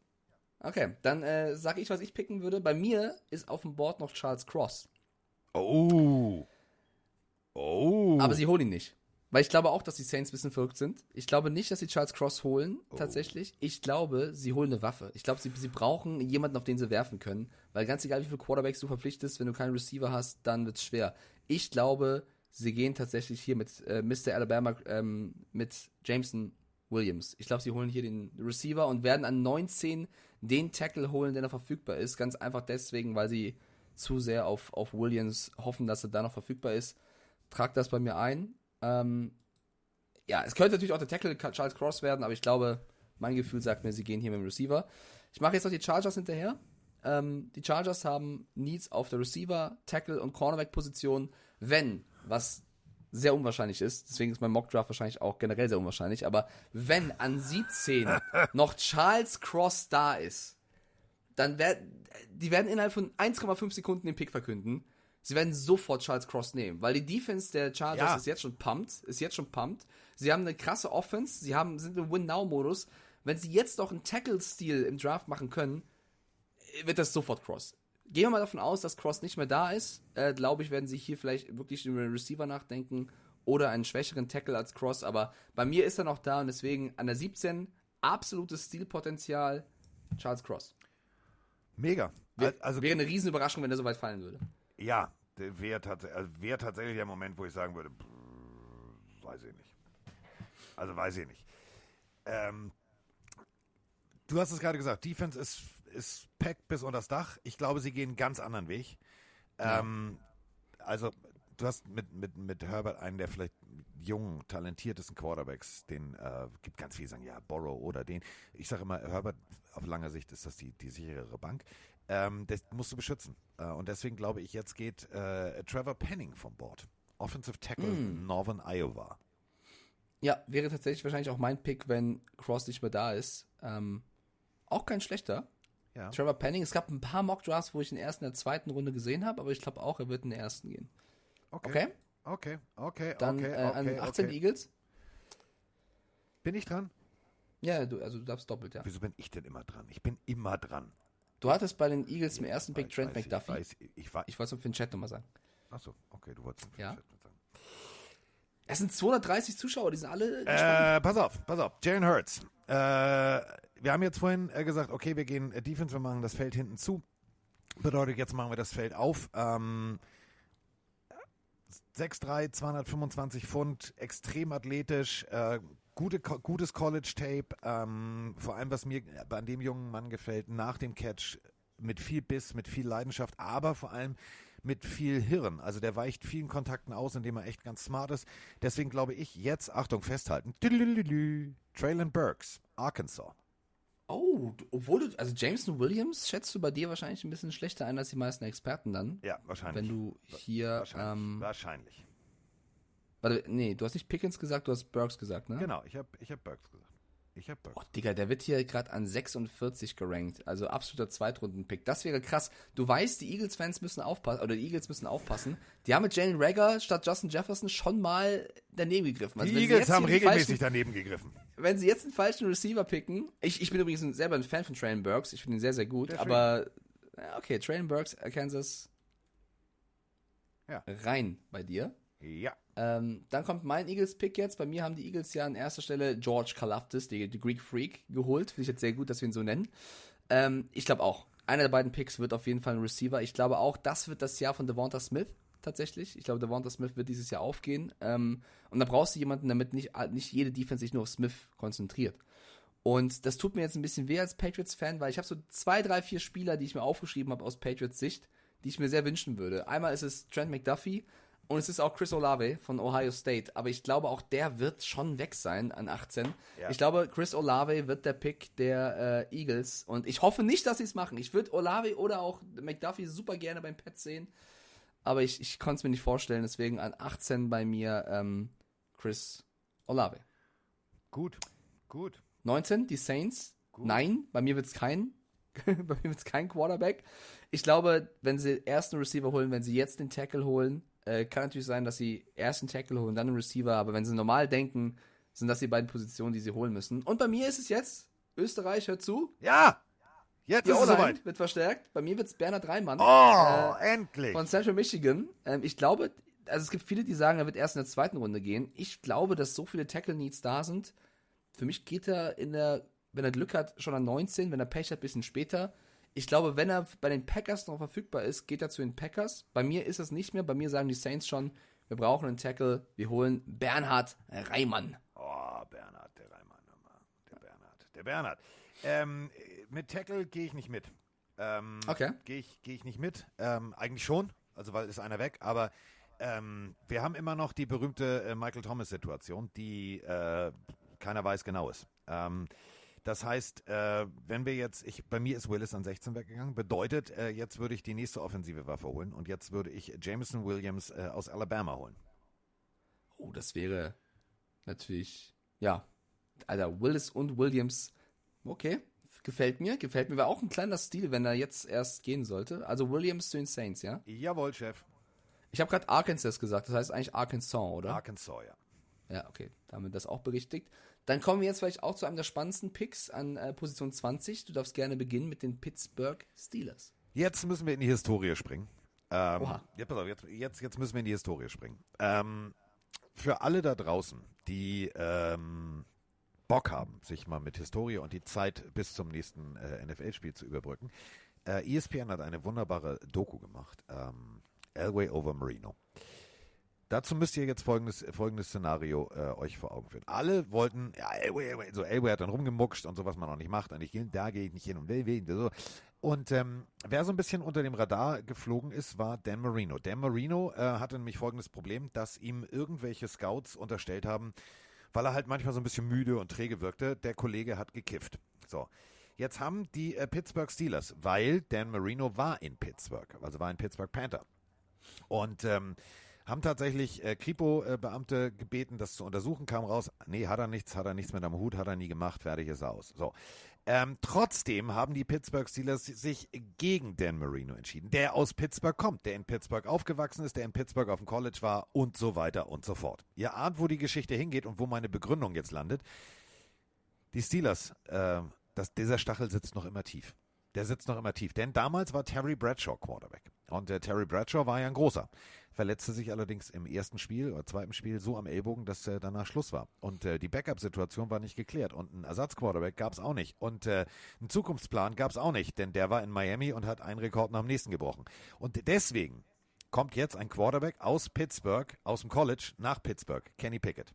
Okay, dann äh, sage ich, was ich picken würde. Bei mir ist auf dem Board noch Charles Cross. Oh. Oh. Aber sie holen ihn nicht. Weil ich glaube auch, dass die Saints ein bisschen verrückt sind. Ich glaube nicht, dass sie Charles Cross holen, Oh. tatsächlich. Ich glaube, sie holen eine Waffe. Ich glaube, sie, sie brauchen jemanden, auf den sie werfen können. Weil ganz egal, wie viele Quarterbacks du verpflichtest, wenn du keinen Receiver hast, dann wird's schwer. Ich glaube, sie gehen tatsächlich hier mit äh, Mr. Alabama, ähm, mit Jameson Williams. Ich glaube, sie holen hier den Receiver und werden an 19 den Tackle holen, der noch verfügbar ist. Ganz einfach deswegen, weil sie zu sehr auf, auf Williams hoffen, dass er da noch verfügbar ist. Trag das bei mir ein. Ähm, ja, es könnte natürlich auch der Tackle Charles Cross werden, aber ich glaube, mein Gefühl sagt mir, sie gehen hier mit dem Receiver. Ich mache jetzt noch die Chargers hinterher. Ähm, die Chargers haben Needs auf der Receiver, Tackle und Cornerback-Position, wenn, was sehr unwahrscheinlich ist, deswegen ist mein Mockdraft wahrscheinlich auch generell sehr unwahrscheinlich, aber wenn an 17 noch Charles Cross da ist, dann werden die werden innerhalb von 1,5 Sekunden den Pick verkünden. Sie werden sofort Charles Cross nehmen, weil die Defense der Chargers Ja. ist jetzt schon pumped, ist jetzt schon pumped. Sie haben eine krasse Offense, sie haben sind im Win-Now-Modus. Wenn sie jetzt noch einen Tackle-Stil im Draft machen können, wird das sofort Cross. Gehen wir mal davon aus, dass Cross nicht mehr da ist. Äh, Glaube ich, werden sie hier vielleicht wirklich über den Receiver nachdenken oder einen schwächeren Tackle als Cross. Aber bei mir ist er noch da und deswegen an der 17 absolutes Stilpotenzial Charles Cross. Mega. Wär, also wäre eine riesen Überraschung, wenn er so weit fallen würde. Ja, wäre also wär tatsächlich der Moment, wo ich sagen würde, weiß ich nicht. Also weiß ich nicht. Ähm, du hast es gerade gesagt, Defense ist, ist packed bis unter das Dach. Ich glaube, sie gehen einen ganz anderen Weg. Ähm, also, du hast mit, mit, mit Herbert einen der vielleicht jungen, talentiertesten Quarterbacks, den äh, gibt ganz viele, sagen, ja, Borrow oder den. Ich sage immer, Herbert, auf lange Sicht ist das die, die sicherere Bank. Ähm, das musst du beschützen. Äh, und deswegen glaube ich, jetzt geht äh, Trevor Penning vom Board. Offensive Tackle Northern Iowa. Ja, wäre tatsächlich wahrscheinlich auch mein Pick, wenn Cross nicht mehr da ist. Ähm, auch kein schlechter. Ja. Trevor Penning, es gab ein paar Mock-Drafts, wo ich ihn erst in der zweiten Runde gesehen habe, aber ich glaube auch, er wird in der ersten gehen. Okay, Okay, okay, dann okay, äh, an okay, 18 okay. Eagles. Bin ich dran? Ja, du, also du darfst doppelt, ja. Wieso bin ich denn immer dran? Ich bin immer dran. Du hattest bei den Eagles im ersten Pick Ich Trent weiß, McDuffie. Ich weiß, ich war, Ich wollte es für den Chat nochmal sagen. achso, okay, du wolltest den Ja. Chat mit sagen. Es sind 230 Zuschauer, die sind alle. Äh, pass auf, pass auf. Jalen Hurts. Äh, wir haben jetzt vorhin äh, gesagt, okay, wir gehen äh, Defense, wir machen das Feld hinten zu. Bedeutet, jetzt machen wir das Feld auf. Ähm, 6'3, 225 Pfund, extrem athletisch, äh, gute, gutes College-Tape. Ähm, vor allem, was mir an dem jungen Mann gefällt, nach dem Catch mit viel Biss, mit viel Leidenschaft, aber vor allem mit viel Hirn. Also der weicht vielen Kontakten aus, indem er echt ganz smart ist. Deswegen glaube ich jetzt, Achtung, festhalten. Traylon Burks, Arkansas. Oh, obwohl du, also Jameson Williams schätzt du bei dir wahrscheinlich ein bisschen schlechter ein als die meisten Experten dann. Ja, wahrscheinlich. Wenn du hier, wahrscheinlich. ähm, wahrscheinlich. warte, nee, du hast nicht Pickens gesagt, du hast Burks gesagt, ne? Genau, ich habe ich hab Burks gesagt. Ich habe Burks. Oh, Digga, der wird hier gerade an 46 gerankt. Also absoluter Zweitrunden-Pick. Das wäre krass. Du weißt, die Eagles-Fans müssen aufpassen, oder die Eagles müssen aufpassen. Die haben mit Jalen Rager statt Justin Jefferson schon mal daneben gegriffen. Also Die Eagles haben regelmäßig daneben gegriffen. Wenn sie jetzt einen falschen Receiver picken, ich, ich bin übrigens selber ein Fan von Traylon Burks, ich finde ihn sehr, sehr gut, ist aber ja, okay, Traylon Burks, äh, Kansas Ja. rein bei dir. Ja. Ähm, dann kommt mein Eagles-Pick jetzt. Bei mir haben die Eagles ja an erster Stelle George Kalafdis, die, die Greek Freak, geholt. Finde ich jetzt sehr gut, dass wir ihn so nennen. Ähm, ich glaube auch, einer der beiden Picks wird auf jeden Fall ein Receiver. Ich glaube auch, das wird das Jahr von Devonta Smith tatsächlich. Ich glaube, Devonta Smith wird dieses Jahr aufgehen. Ähm, und da brauchst du jemanden, damit nicht, nicht jede Defense sich nur auf Smith konzentriert. Und das tut mir jetzt ein bisschen weh als Patriots-Fan, weil ich habe so zwei, drei, vier Spieler, die ich mir aufgeschrieben habe aus Patriots Sicht, die ich mir sehr wünschen würde. Einmal ist es Trent McDuffie und es ist auch Chris Olave von Ohio State. Aber ich glaube, auch der wird schon weg sein an 18. Ja. Ich glaube, Chris Olave wird der Pick der äh, Eagles. Und ich hoffe nicht, dass sie es machen. Ich würde Olave oder auch McDuffie super gerne beim Pet sehen. Aber ich, ich konnte es mir nicht vorstellen. Deswegen an 18 bei mir ähm, Chris Olave. Gut, gut. 19, die Saints. Nein, bei mir wird es kein, bei mir wird's kein Quarterback. Ich glaube, wenn sie erst einen Receiver holen, wenn sie jetzt den Tackle holen, äh, kann natürlich sein, dass sie erst einen Tackle holen, dann einen Receiver, aber wenn sie normal denken, sind das die beiden Positionen, die sie holen müssen. Und bei mir ist es jetzt, Österreich, hört zu, Ja, jetzt die ist es soweit. wird verstärkt. Bei mir wird es Bernhard Reimann. Oh, Äh, endlich. von Central Michigan. Ähm, ich glaube, also es gibt viele, die sagen, er wird erst in der zweiten Runde gehen. Ich glaube, dass so viele Tackle-Needs da sind. Für mich geht er in der, wenn er Glück hat, schon an 19, wenn er Pech hat, ein bisschen später. Ich glaube, wenn er bei den Packers noch verfügbar ist, geht er zu den Packers. Bei mir ist es nicht mehr. Bei mir sagen die Saints schon, wir brauchen einen Tackle. Wir holen Bernhard Reimann. Oh, Bernhard, der Reimann. nochmal. Der Bernhard. Der Bernhard. Ähm, mit Tackle gehe ich nicht mit. Ähm, Okay. Gehe ich, geh ich nicht mit. Ähm, eigentlich schon, also weil ist einer weg, aber ähm, wir haben immer noch die berühmte äh, Michael Thomas-Situation, die äh, keiner weiß genau ist. Ähm, das heißt, äh, wenn wir jetzt, ich, bei mir ist Willis an 16 weggegangen, bedeutet, äh, jetzt würde ich die nächste offensive Waffe holen und jetzt würde ich Jameson Williams äh, aus Alabama holen. Oh, das wäre natürlich, ja. Alter, Willis und Williams. Okay, gefällt mir, gefällt mir. War auch ein kleiner Stil, wenn er jetzt erst gehen sollte. Also Williams zu den Saints, ja? Jawohl, Chef. Ich habe gerade Arkansas gesagt, das heißt eigentlich Arkansas, oder? Arkansas, ja. ja, okay, damit das auch berichtigt. Dann kommen wir jetzt vielleicht auch zu einem der spannendsten Picks an äh, Position 20. Du darfst gerne beginnen mit den Pittsburgh Steelers. Jetzt müssen wir in die Historie springen. Ähm, Oha. ja, pass auf, jetzt, jetzt, jetzt müssen wir in die Historie springen. Ähm, für alle da draußen, die ähm, Bock haben, sich mal mit Historie und die Zeit bis zum nächsten äh, NFL-Spiel zu überbrücken, äh, ESPN hat eine wunderbare Doku gemacht. Ähm, Elway over Marino. Dazu müsst ihr jetzt folgendes, folgendes Szenario äh, euch vor Augen führen. Alle wollten, ja, Elway, Elway, so Elway hat dann rumgemuckscht und so, was man auch nicht macht. Und ich, da gehe ich nicht hin und will, will, so. Und ähm, wer so ein bisschen unter dem Radar geflogen ist, war Dan Marino. Dan Marino äh, hatte nämlich folgendes Problem, dass ihm irgendwelche Scouts unterstellt haben, weil er halt manchmal so ein bisschen müde und träge wirkte, der Kollege hat gekifft. So. Jetzt haben die äh, Pittsburgh Steelers, weil Dan Marino war in Pittsburgh, also war ein Pittsburgh Panther. Und ähm, haben tatsächlich äh, Kripo-Beamte gebeten, das zu untersuchen, kam raus, nee, hat er nichts, hat er nichts mit am Hut, hat er nie gemacht, fertig ist er aus. So. Ähm, trotzdem haben die Pittsburgh Steelers sich gegen Dan Marino entschieden, der aus Pittsburgh kommt, der in Pittsburgh aufgewachsen ist, der in Pittsburgh auf dem College war und so weiter und so fort. Ihr ahnt, wo die Geschichte hingeht und wo meine Begründung jetzt landet. Die Steelers, äh, das, dieser Stachel sitzt noch immer tief. Der sitzt noch immer tief, denn damals war Terry Bradshaw Quarterback. Und der Terry Bradshaw war ja ein großer. Verletzte sich allerdings im ersten Spiel oder zweiten Spiel so am Ellbogen, dass äh, danach Schluss war. Und äh, die Backup-Situation war nicht geklärt. Und einen Ersatzquarterback gab es auch nicht. Und äh, einen Zukunftsplan gab es auch nicht, denn der war in Miami und hat einen Rekord nach dem nächsten gebrochen. Und deswegen kommt jetzt ein Quarterback aus Pittsburgh, aus dem College nach Pittsburgh, Kenny Pickett.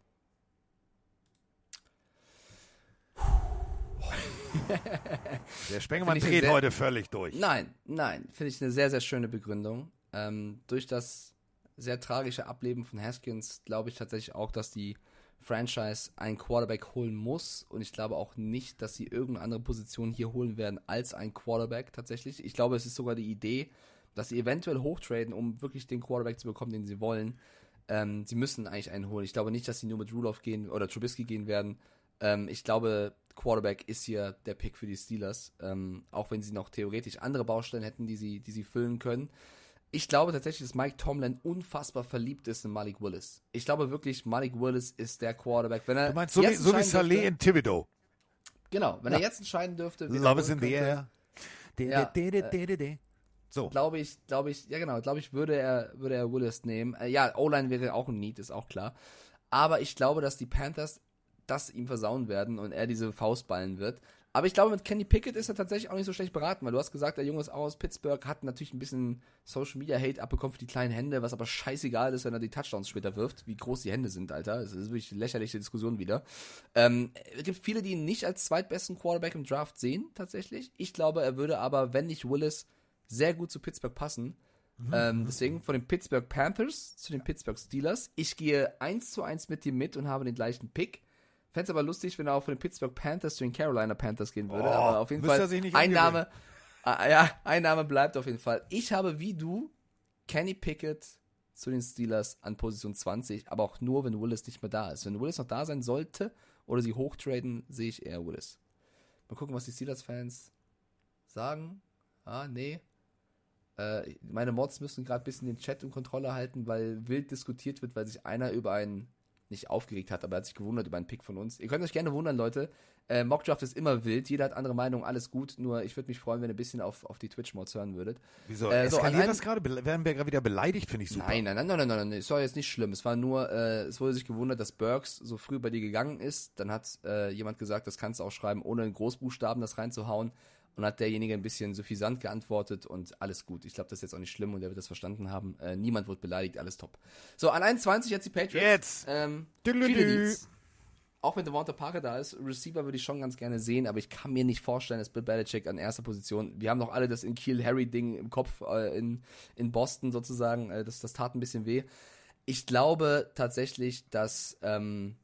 Der Spengemann dreht sehr- heute völlig durch. Nein, nein, finde ich eine sehr, sehr schöne Begründung. Ähm, durch das sehr tragische Ableben von Haskins glaube ich tatsächlich auch, dass die Franchise einen Quarterback holen muss. Und ich glaube auch nicht, dass sie irgendeine andere Position hier holen werden als ein Quarterback tatsächlich. Ich glaube, es ist sogar die Idee, dass sie eventuell hochtraden, um wirklich den Quarterback zu bekommen, den sie wollen. Ähm, sie müssen eigentlich einen holen. Ich glaube nicht, dass sie nur mit Rudolph gehen oder Trubisky gehen werden. Ähm, ich glaube, Quarterback ist hier der Pick für die Steelers, ähm, auch wenn sie noch theoretisch andere Baustellen hätten, die sie, die sie füllen können. Ich glaube tatsächlich, dass Mike Tomlin unfassbar verliebt ist in Malik Willis. Ich glaube wirklich, Malik Willis ist der Quarterback. Wenn er Du meinst so wie, so wie Saleh dürfte- in Thibodeau. Genau, wenn er jetzt entscheiden dürfte, Love is in the air. Ja, de. So. glaube ich, glaube ich, ja genau, glaube ich, würde er, würde er Willis nehmen. Äh, ja, O-Line wäre auch ein Need, ist auch klar. Aber ich glaube, dass die Panthers das ihm versauen werden und er diese Faust ballen wird, Aber ich glaube, mit Kenny Pickett ist er tatsächlich auch nicht so schlecht beraten, weil du hast gesagt, der Junge ist aus Pittsburgh, hat natürlich ein bisschen Social Media Hate abbekommen für die kleinen Hände, was aber scheißegal ist, wenn er die Touchdowns später wirft, wie groß die Hände sind, Alter. Das ist wirklich eine lächerliche Diskussion wieder. Ähm, es gibt viele, die ihn nicht als zweitbesten Quarterback im Draft sehen, tatsächlich. Ich glaube, er würde aber, wenn nicht Willis, sehr gut zu Pittsburgh passen. Ähm, deswegen von den Pittsburgh Panthers zu den Pittsburgh Steelers. Ich gehe eins zu eins mit dir mit und habe den gleichen Pick. Fände es aber lustig, wenn er auch von den Pittsburgh Panthers zu den Carolina Panthers gehen würde. Oh, aber auf jeden Fall sich nicht ein. Name, ah, ja, ein Name bleibt auf jeden Fall. Ich habe wie du Kenny Pickett zu den Steelers an Position 20, aber auch nur, wenn Willis nicht mehr da ist. Wenn Willis noch da sein sollte oder sie hochtraden, sehe ich eher Willis. Mal gucken, was die Steelers-Fans sagen. Ah, nee. Äh, meine Mods müssen gerade ein bisschen den Chat in Kontrolle halten, weil wild diskutiert wird, weil sich einer über einen nicht aufgeregt hat, aber er hat sich gewundert über einen Pick von uns. Ihr könnt euch gerne wundern, Leute. Äh, Mockdraft ist immer wild, jeder hat andere Meinungen, alles gut, nur ich würde mich freuen, wenn ihr ein bisschen auf, auf die Twitch-Mods hören würdet. Wieso? Äh, so, Eskaliert das gerade? Werden wir gerade wieder beleidigt? Finde ich super. Nein, nein, nein, nein, nein, nein, nein, es war jetzt nicht schlimm. Es war nur, äh, es wurde sich gewundert, dass Burks so früh bei dir gegangen ist. Dann hat äh, jemand gesagt, das kannst du auch schreiben, ohne in Großbuchstaben das reinzuhauen. Und hat derjenige ein bisschen suffisant geantwortet und alles gut. Ich glaube, das ist jetzt auch nicht schlimm und der wird das verstanden haben. Äh, niemand wird beleidigt, alles top. So, an 21 jetzt die Patriots. Jetzt. Ähm, viele. Auch wenn Devonta Parker da ist, Receiver würde ich schon ganz gerne sehen, aber ich kann mir nicht vorstellen, dass Bill Belichick an erster Position, wir haben noch alle das in Kiel Harry-Ding im Kopf, äh, in, in Boston sozusagen, äh, das, das tat ein bisschen weh. Ich glaube tatsächlich, dass ähm,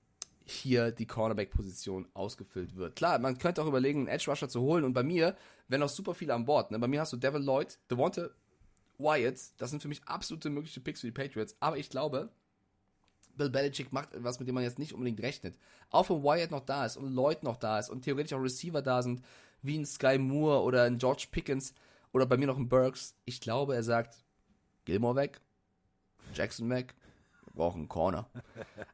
hier die Cornerback-Position ausgefüllt wird. Klar, man könnte auch überlegen, einen Edge-Rusher zu holen und bei mir wären noch super viele an Bord. Ne? Bei mir hast du Devin Lloyd, Devonta Wyatt, das sind für mich absolute mögliche Picks für die Patriots, aber ich glaube, Bill Belichick macht etwas, mit dem man jetzt nicht unbedingt rechnet. Auch wenn Wyatt noch da ist und Lloyd noch da ist und theoretisch auch Receiver da sind, wie ein Sky Moore oder ein George Pickens oder bei mir noch ein Burks. Ich glaube, er sagt, Gilmore weg, Jackson weg, wir brauchen einen Corner.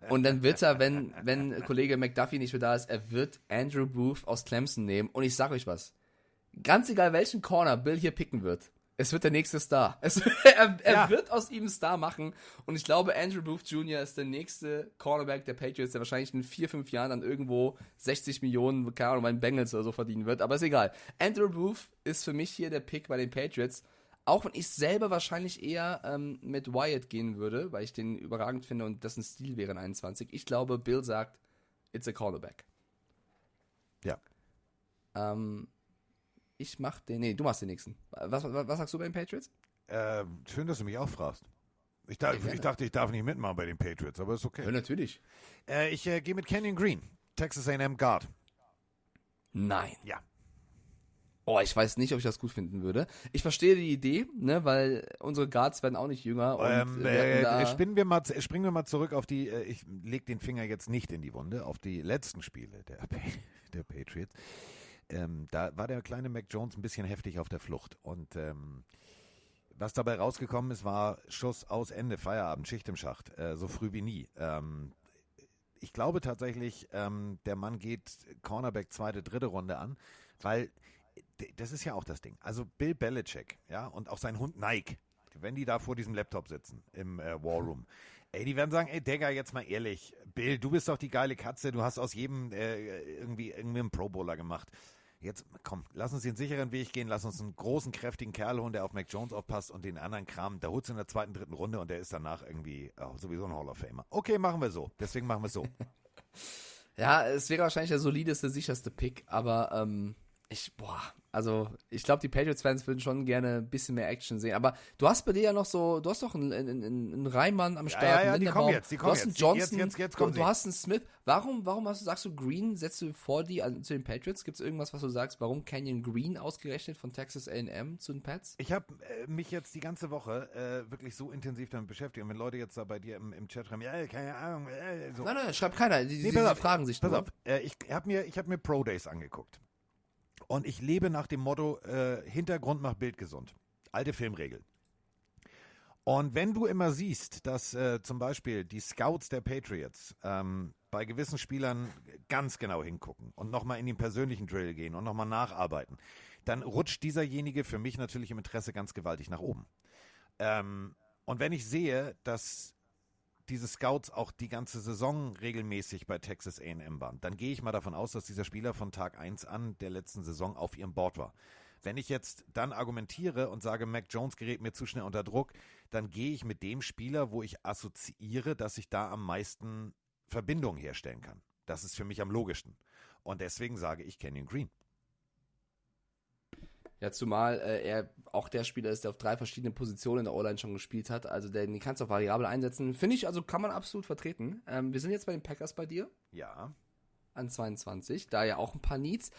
Und dann wird er, wenn, wenn Kollege McDuffie nicht mehr da ist, er wird Andrew Booth aus Clemson nehmen. Und ich sag euch was, ganz egal welchen Corner Bill hier picken wird, es wird der nächste Star. Es, er er Ja. wird aus ihm einen Star machen. Und ich glaube, Andrew Booth Jr. ist der nächste Cornerback der Patriots, der wahrscheinlich in vier, fünf Jahren dann irgendwo 60 Millionen, keine Ahnung, bei den Bengals oder so verdienen wird. Aber ist egal. Andrew Booth ist für mich hier der Pick bei den Patriots. Auch wenn ich selber wahrscheinlich eher ähm, mit Wyatt gehen würde, weil ich den überragend finde und das ein Stil wäre in 21. Ich glaube, Bill sagt, it's a Cornerback. Ja. Ähm, ich mach den, nee, du machst den nächsten. Was, was, was sagst du bei den Patriots? Äh, schön, dass du mich auch fragst. Ich, da, gerne. ich dachte, ich darf nicht mitmachen bei den Patriots, aber ist okay. natürlich. Äh, ich äh, gehe mit Canyon Green, Texas A&M Guard. Nein. Ja. Oh, ich weiß nicht, ob ich das gut finden würde. Ich verstehe die Idee, ne, weil unsere Guards werden auch nicht jünger. Ähm, wir äh, spinnen wir mal, springen wir mal zurück auf die, äh, ich leg den Finger jetzt nicht in die Wunde, auf die letzten Spiele der, der Patriots. Ähm, da war der kleine Mac Jones ein bisschen heftig auf der Flucht. Und ähm, was dabei rausgekommen ist, war Schuss aus Ende, Feierabend, Schicht im Schacht, äh, so früh wie nie. Ähm, ich glaube tatsächlich, ähm, der Mann geht Cornerback zweite, dritte Runde an, weil das ist ja auch das Ding. Also Bill Belichick, ja, und auch sein Hund Nike, wenn die da vor diesem Laptop sitzen im äh, War Room, ey, die werden sagen, ey, Digga, jetzt mal ehrlich, Bill, du bist doch die geile Katze, du hast aus jedem äh, irgendwie irgendwie einen Pro Bowler gemacht. Jetzt, komm, lass uns den sicheren Weg gehen, lass uns einen großen, kräftigen Kerl holen, der auf Mac Jones aufpasst und den anderen Kram, der holst du in der zweiten, dritten Runde und der ist danach irgendwie oh, sowieso ein Hall of Famer. Okay, machen wir so. Deswegen machen wir es so. Ja, es wäre wahrscheinlich der solideste, sicherste Pick, aber ähm, ich, boah, also ich glaube, die Patriots-Fans würden schon gerne ein bisschen mehr Action sehen. Aber du hast bei dir ja noch so, du hast doch einen, einen, einen Reimann am Start, ja, ja, einen die kommen jetzt, die du kommen hast einen jetzt. Johnson, Jetzt, jetzt, jetzt du, du sie. hast einen Smith. Warum, warum hast du, sagst du Green, setzt du vor die an, zu den Patriots? Gibt es irgendwas, was du sagst, warum Canyon Green ausgerechnet von Texas A&M zu den Pats? Ich habe äh, mich jetzt die ganze Woche äh, wirklich so intensiv damit beschäftigt. Und wenn Leute jetzt da bei dir im, im Chat schreiben, ja, keine Ahnung, äh, so. Nein, nein, schreibt keiner, die, Nee, die, pass die auf, fragen sich Pass nur. auf, äh, ich habe mir, ich hab mir Pro Days angeguckt. Und ich lebe nach dem Motto, äh, Hintergrund macht Bild gesund. Alte Filmregel. Und wenn du immer siehst, dass äh, zum Beispiel die Scouts der Patriots ähm, bei gewissen Spielern ganz genau hingucken und nochmal in den persönlichen Drill gehen und nochmal nacharbeiten, dann rutscht dieserjenige für mich natürlich im Interesse ganz gewaltig nach oben. Ähm, und wenn ich sehe, dass diese Scouts auch die ganze Saison regelmäßig bei Texas A&M waren, dann gehe ich mal davon aus, dass dieser Spieler von Tag 1 an der letzten Saison auf ihrem Board war. Wenn ich jetzt dann argumentiere und sage, Mac Jones gerät mir zu schnell unter Druck, dann gehe ich mit dem Spieler, wo ich assoziiere, dass ich da am meisten Verbindungen herstellen kann. Das ist für mich am logischsten. Und deswegen sage ich Kenyon Green. Ja, zumal äh, er auch der Spieler ist, der auf drei verschiedenen Positionen in der O-Line schon gespielt hat. Also den kannst du auch variabel einsetzen. Finde ich, also kann man absolut vertreten. Ähm, wir sind jetzt bei den Packers bei dir Ja. an 22. Da ja auch ein paar Needs.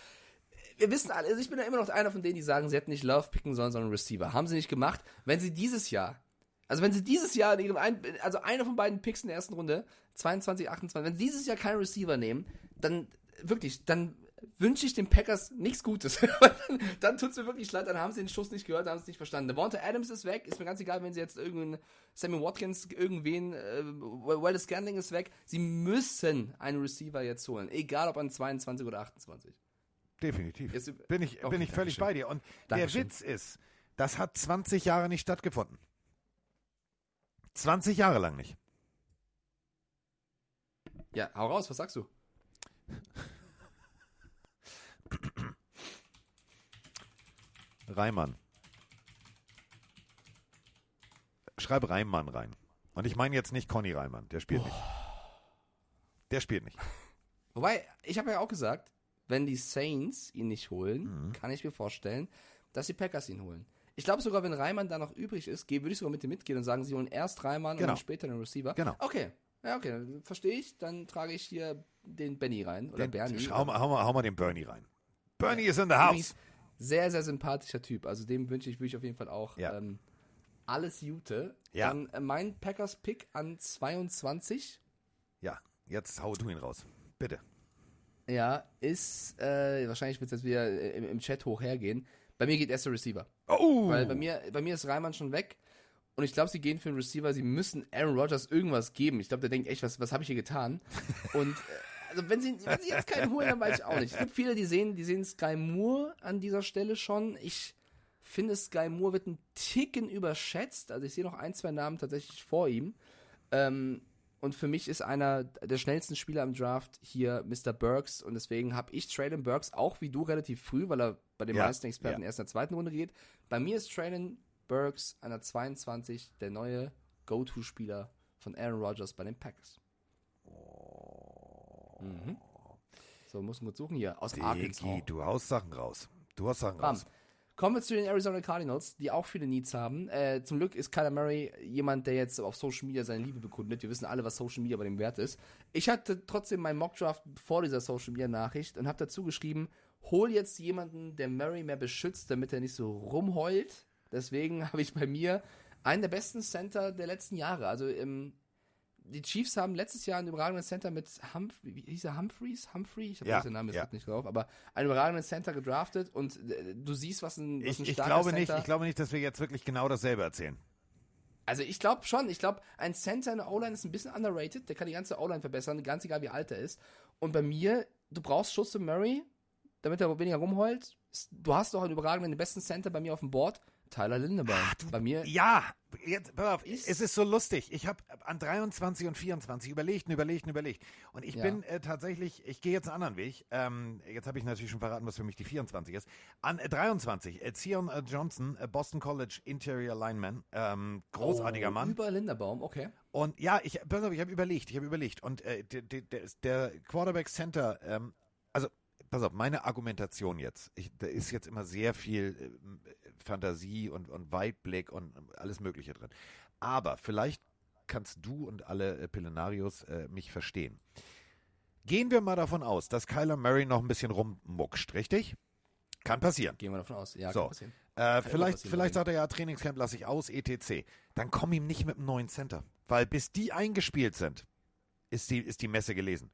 Wir wissen alle, also ich bin ja immer noch einer von denen, die sagen, sie hätten nicht Love picken sollen, sondern Receiver. Haben sie nicht gemacht. Wenn sie dieses Jahr, also wenn sie dieses Jahr in ihrem ein, also einer von beiden Picks in der ersten Runde, 22, 28, wenn sie dieses Jahr keinen Receiver nehmen, dann wirklich, dann wünsche ich den Packers nichts Gutes. dann dann tut es mir wirklich leid, dann haben sie den Schuss nicht gehört, haben sie es nicht verstanden. Devonta Adams ist weg, ist mir ganz egal, wenn sie jetzt irgendeinen Sammy Watkins, irgendwen, äh, Wallace Scandling ist weg. Sie müssen einen Receiver jetzt holen, egal ob an 22 oder 28. Definitiv. Jetzt- bin ich, Okay, bin ich völlig bei dir. Und Dankeschön. der Witz ist, das hat 20 Jahre nicht stattgefunden. 20 Jahre lang nicht. Ja, hau raus, was sagst du? Reimann. Schreib Reimann rein. Und ich meine jetzt nicht Conny Reimann, der spielt nicht. Der spielt nicht. Wobei, ich habe ja auch gesagt, wenn die Saints ihn nicht holen, Mhm. kann ich mir vorstellen, dass die Packers ihn holen. Ich glaube sogar, wenn Reimann da noch übrig ist, würde ich sogar mit dir mitgehen und sagen, sie holen erst Reimann und Genau. dann später den Receiver. Genau. Okay. Ja, okay, verstehe ich. Dann trage ich hier den Benny rein. Oder Den, Bernie. hau, mal, hau, mal, hau mal den Bernie rein. Bernie ist in the house. Sehr, sehr sympathischer Typ. Also dem wünsche ich, wünsche ich auf jeden Fall auch Ja. ähm, alles Gute. Ja. Dann äh, mein Packers-Pick an 22. Ja, jetzt hau du ihn raus. Bitte. Ja, ist, äh, wahrscheinlich wird es jetzt wieder äh, im, im Chat hoch hergehen. Bei mir geht erst der Receiver. Oh! Weil bei mir, bei mir ist Reimann schon weg. Und ich glaube, sie gehen für den Receiver. Sie müssen Aaron Rodgers irgendwas geben. Ich glaube, der denkt echt, was, was habe ich hier getan? Und äh, also wenn sie, wenn sie jetzt keinen holen, dann weiß ich auch nicht. Es gibt viele, die sehen, die sehen Sky Moore an dieser Stelle schon. Ich finde, Sky Moore wird ein Ticken überschätzt. Also ich sehe noch ein, zwei Namen tatsächlich vor ihm. Ähm, und für mich ist einer der schnellsten Spieler im Draft hier Mr. Burks. Und deswegen habe ich Traylon Burks auch wie du relativ früh, weil er bei den Ja, meisten Experten ja. erst in der zweiten Runde geht. Bei mir ist Traylon Burks an der 22 der neue Go-To-Spieler von Aaron Rodgers bei den Packers. Mhm. So, muss man gut suchen hier. Aus Arkansas. Digi, du haust Sachen raus. Du hast Sachen Bam. raus. Kommen wir zu den Arizona Cardinals, die auch viele Needs haben. Äh, zum Glück ist Kyler Murray jemand, der jetzt auf Social Media seine Liebe bekundet. Wir wissen alle, was Social Media bei dem wert ist. Ich hatte trotzdem meinen Mockdraft vor dieser Social Media Nachricht und habe dazu geschrieben, hol jetzt jemanden, der Murray mehr beschützt, damit er nicht so rumheult. Deswegen habe ich bei mir einen der besten Center der letzten Jahre. Also im die Chiefs haben letztes Jahr einen überragenden Center mit Humph wie hieß er Humphreys? Humphrey? Ich habe Ja, den Namen jetzt ja. nicht drauf, aber einen überragenden Center gedraftet und äh, du siehst, was ein, was Ich, ein ich, starker glaube Center nicht, ich glaube nicht, dass wir jetzt wirklich genau dasselbe erzählen. Also ich glaube schon, ich glaube, ein Center in der O-Line ist ein bisschen underrated, der kann die ganze O-Line verbessern, ganz egal wie alt er ist. Und bei mir, du brauchst Schuss für Murray, damit er weniger rumheult. Du hast doch einen überragenden, den besten Center bei mir auf dem Board, Tyler Lindebaum. bei mir, Ja, jetzt, pass auf, Ist- es ist so lustig. Ich habe an 23 und 24 überlegt und überlegt und überlegt. Und ich Ja. bin äh, tatsächlich, ich gehe jetzt einen anderen Weg. Ähm, jetzt habe ich natürlich schon verraten, was für mich die 24 ist. An äh, 23, äh, Zion äh, Johnson, äh, Boston College Interior Lineman, ähm, großartiger oh, Mann. Über Lindebaum, okay. Und ja, ich, pass auf, ich habe überlegt, ich habe überlegt. Und äh, der, der, der, Quarterback Center, ähm, also pass auf, meine Argumentation jetzt, ich, da ist jetzt immer sehr viel ähm, Fantasie und, und Weitblick und alles Mögliche drin. Aber vielleicht kannst du und alle äh, Pillenarios äh, mich verstehen. Gehen wir mal davon aus, dass Kyler Murray noch ein bisschen rummuckscht, richtig? Kann passieren. Gehen wir davon aus. Ja, So. kann passieren. Äh, immer vielleicht passieren, vielleicht sagt er ja, Trainingscamp lasse ich aus, etc. Dann komm ihm nicht mit einem neuen Center. Weil bis die eingespielt sind, ist die, ist die Messe gelesen.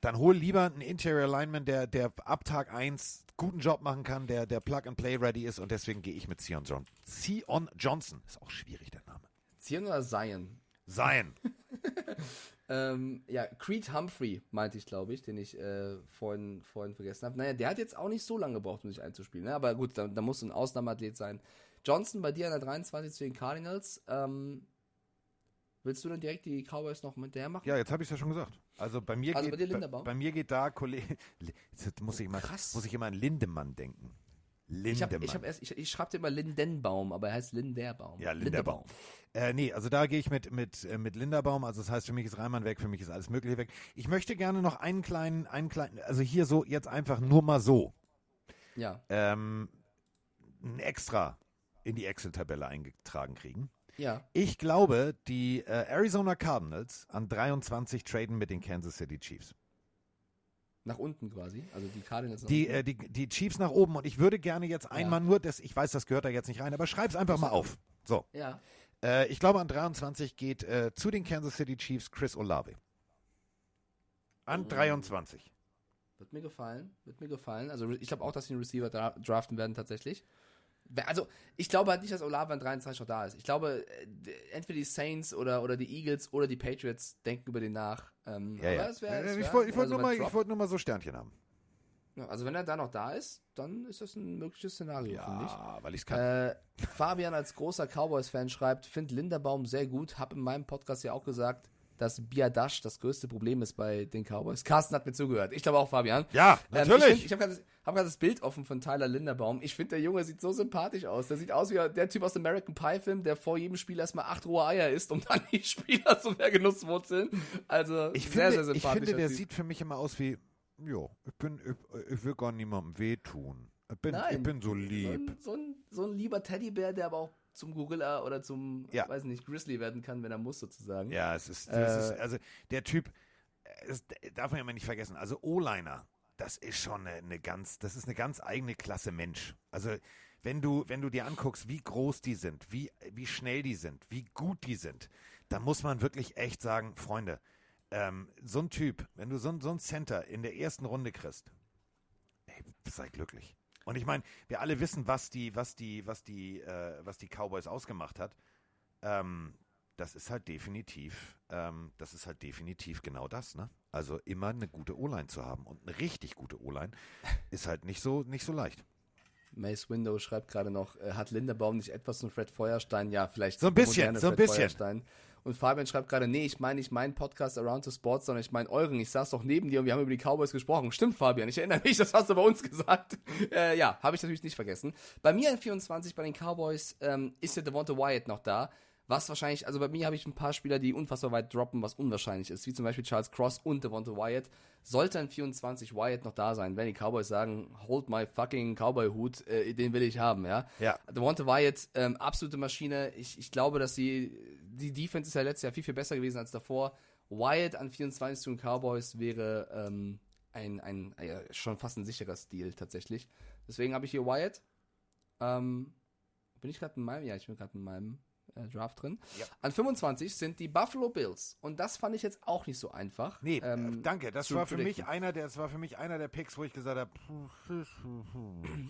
Dann hol lieber einen Interior Lineman, der, der ab Tag 1 guten Job machen kann, der, der Plug-and-Play ready ist und deswegen gehe ich mit Sion Johnson. Sion Johnson. Ist auch schwierig, der Name. Zion oder Zion? Sein. Ähm, ja, Creed Humphrey meinte ich, glaube ich, den ich äh, vorhin, vorhin vergessen habe. Naja, der hat jetzt auch nicht so lange gebraucht, um sich einzuspielen. Ne? Aber gut, da, da muss ein Ausnahmeathlet sein. Johnson bei dir an der 23 zu den Cardinals. Ähm, Willst du dann direkt die Cowboys noch mit der machen? Ja, jetzt habe ich es ja schon gesagt. Also bei mir Also geht bei Linderbaum? bei, mir geht da Kollege muss ich immer Krass. muss ich immer an Lindemann denken. Ich Lindemann. ich hab erst, ich, ich schreibe immer Lindenbaum, aber er heißt Linderbaum. Ja, Linderbaum. Äh, nee, also da gehe ich mit, mit, äh, mit Linderbaum. Also das heißt, für mich ist Reimann weg, für mich ist alles Mögliche weg. Ich möchte gerne noch einen kleinen, einen kleinen, also hier so jetzt einfach nur mal so, Ja, ähm, ein extra in die Excel-Tabelle eingetragen kriegen. Ja. Ich glaube, die äh, Arizona Cardinals an 23 traden mit den Kansas City Chiefs. Nach unten quasi. Also die Cardinals Die, äh, die, die Chiefs nach oben und ich würde gerne jetzt einmal nur, das, ich weiß, das gehört da jetzt nicht rein, aber schreib's einfach mal auf. So, ja. äh, ich glaube an 23 geht äh, zu den Kansas City Chiefs Chris Olave. An Oh. 23. Wird mir gefallen. Wird mir gefallen. Also ich glaube auch, dass sie einen Receiver dra draften werden tatsächlich. Also ich glaube halt nicht, dass Olave an 23 noch da ist. Ich glaube, äh, entweder die Saints oder, oder die Eagles oder die Patriots denken über den nach. Ähm, Ja, ja. es wär, es Äh, wär, ich wollte ich wollt also nur, mal- ich wollt nur mal so Sternchen haben. Ja, also wenn er da noch da ist, dann ist das ein mögliches Szenario, finde ich. Ja, weil ich es kann. Äh, Fabian als großer Cowboys-Fan schreibt, find Linderbaum sehr gut, hab in meinem Podcast ja auch gesagt, dass Biadash das größte Problem ist bei den Cowboys. Carsten hat mir zugehört. Ich glaube auch, Fabian. ja, Ähm, natürlich. ich ich habe gerade hab das Bild offen von Tyler Linderbaum. Ich finde, der Junge sieht so sympathisch aus. Der sieht aus wie der Typ aus dem American Pie-Film, der vor jedem Spiel erstmal acht rohe Eier isst, um dann die Spieler zu Vergenusswurzeln. Also ich, sehr, finde, sehr ich sympathisch. finde, der sieht für mich immer aus wie, jo, ich bin, ich, ich will gar niemandem wehtun. Ich bin, ich Nein. bin so so lieb. ein, so, ein, so ein lieber Teddybär, der aber auch zum Gorilla oder zum, Ja. weiß nicht, Grizzly werden kann, wenn er muss, sozusagen. Ja, es ist, Äh, ist also der Typ, das darf man ja immer nicht vergessen. Also O-Liner, das ist schon eine, eine ganz, das ist eine ganz eigene Klasse Mensch. Also wenn du, wenn du dir anguckst, wie groß die sind, wie, wie schnell die sind, wie gut die sind, dann muss man wirklich echt sagen, Freunde, ähm, so ein Typ, wenn du so, ein- so ein Center in der ersten Runde kriegst, ey, sei glücklich. Und ich meine, wir alle wissen, was die, was die, was die, äh, was die Cowboys ausgemacht hat. Ähm, das ist halt definitiv, ähm, das ist halt definitiv genau das, ne? Also immer eine gute O-Line zu haben und eine richtig gute O-Line ist halt nicht so, nicht so leicht. Mace Window schreibt gerade noch, äh, hat Linderbaum nicht etwas von Fred Feuerstein? Ja, vielleicht So ein bisschen, so ein bisschen. Und Fabian schreibt gerade, nee, ich meine nicht meinen Podcast Around the Sports, sondern ich meine euren. Ich saß doch neben dir und wir haben über die Cowboys gesprochen. Stimmt, Fabian, ich erinnere mich, das hast du bei uns gesagt. Äh, ja, habe ich natürlich nicht vergessen. Bei mir in 24 bei den Cowboys ähm, ist der Devonta Wyatt noch da. Was wahrscheinlich, also bei mir habe ich ein paar Spieler, die unfassbar weit droppen, was unwahrscheinlich ist, wie zum Beispiel Charles Cross und Devonta Wyatt. Sollte in 24 Wyatt noch da sein, wenn die Cowboys sagen, hold my fucking Cowboy-Hut, äh, den will ich haben, ja. Ja. Devonta Wyatt, ähm, absolute Maschine. Ich, ich glaube, dass sie, die Defense ist ja letztes Jahr viel, viel besser gewesen als davor. Wyatt an 24 zu den Cowboys wäre ähm, ein, ein äh, schon fast ein sicherer Stil tatsächlich. Deswegen habe ich hier Wyatt. Ähm, bin ich gerade in meinem? Ja, ich bin gerade in meinem äh, Draft drin. Ja. An 25 sind die Buffalo Bills. Und das fand ich jetzt auch nicht so einfach. Nee, Ähm, äh, danke. Das war für mich einer der, das war für mich einer der Picks, wo ich gesagt habe,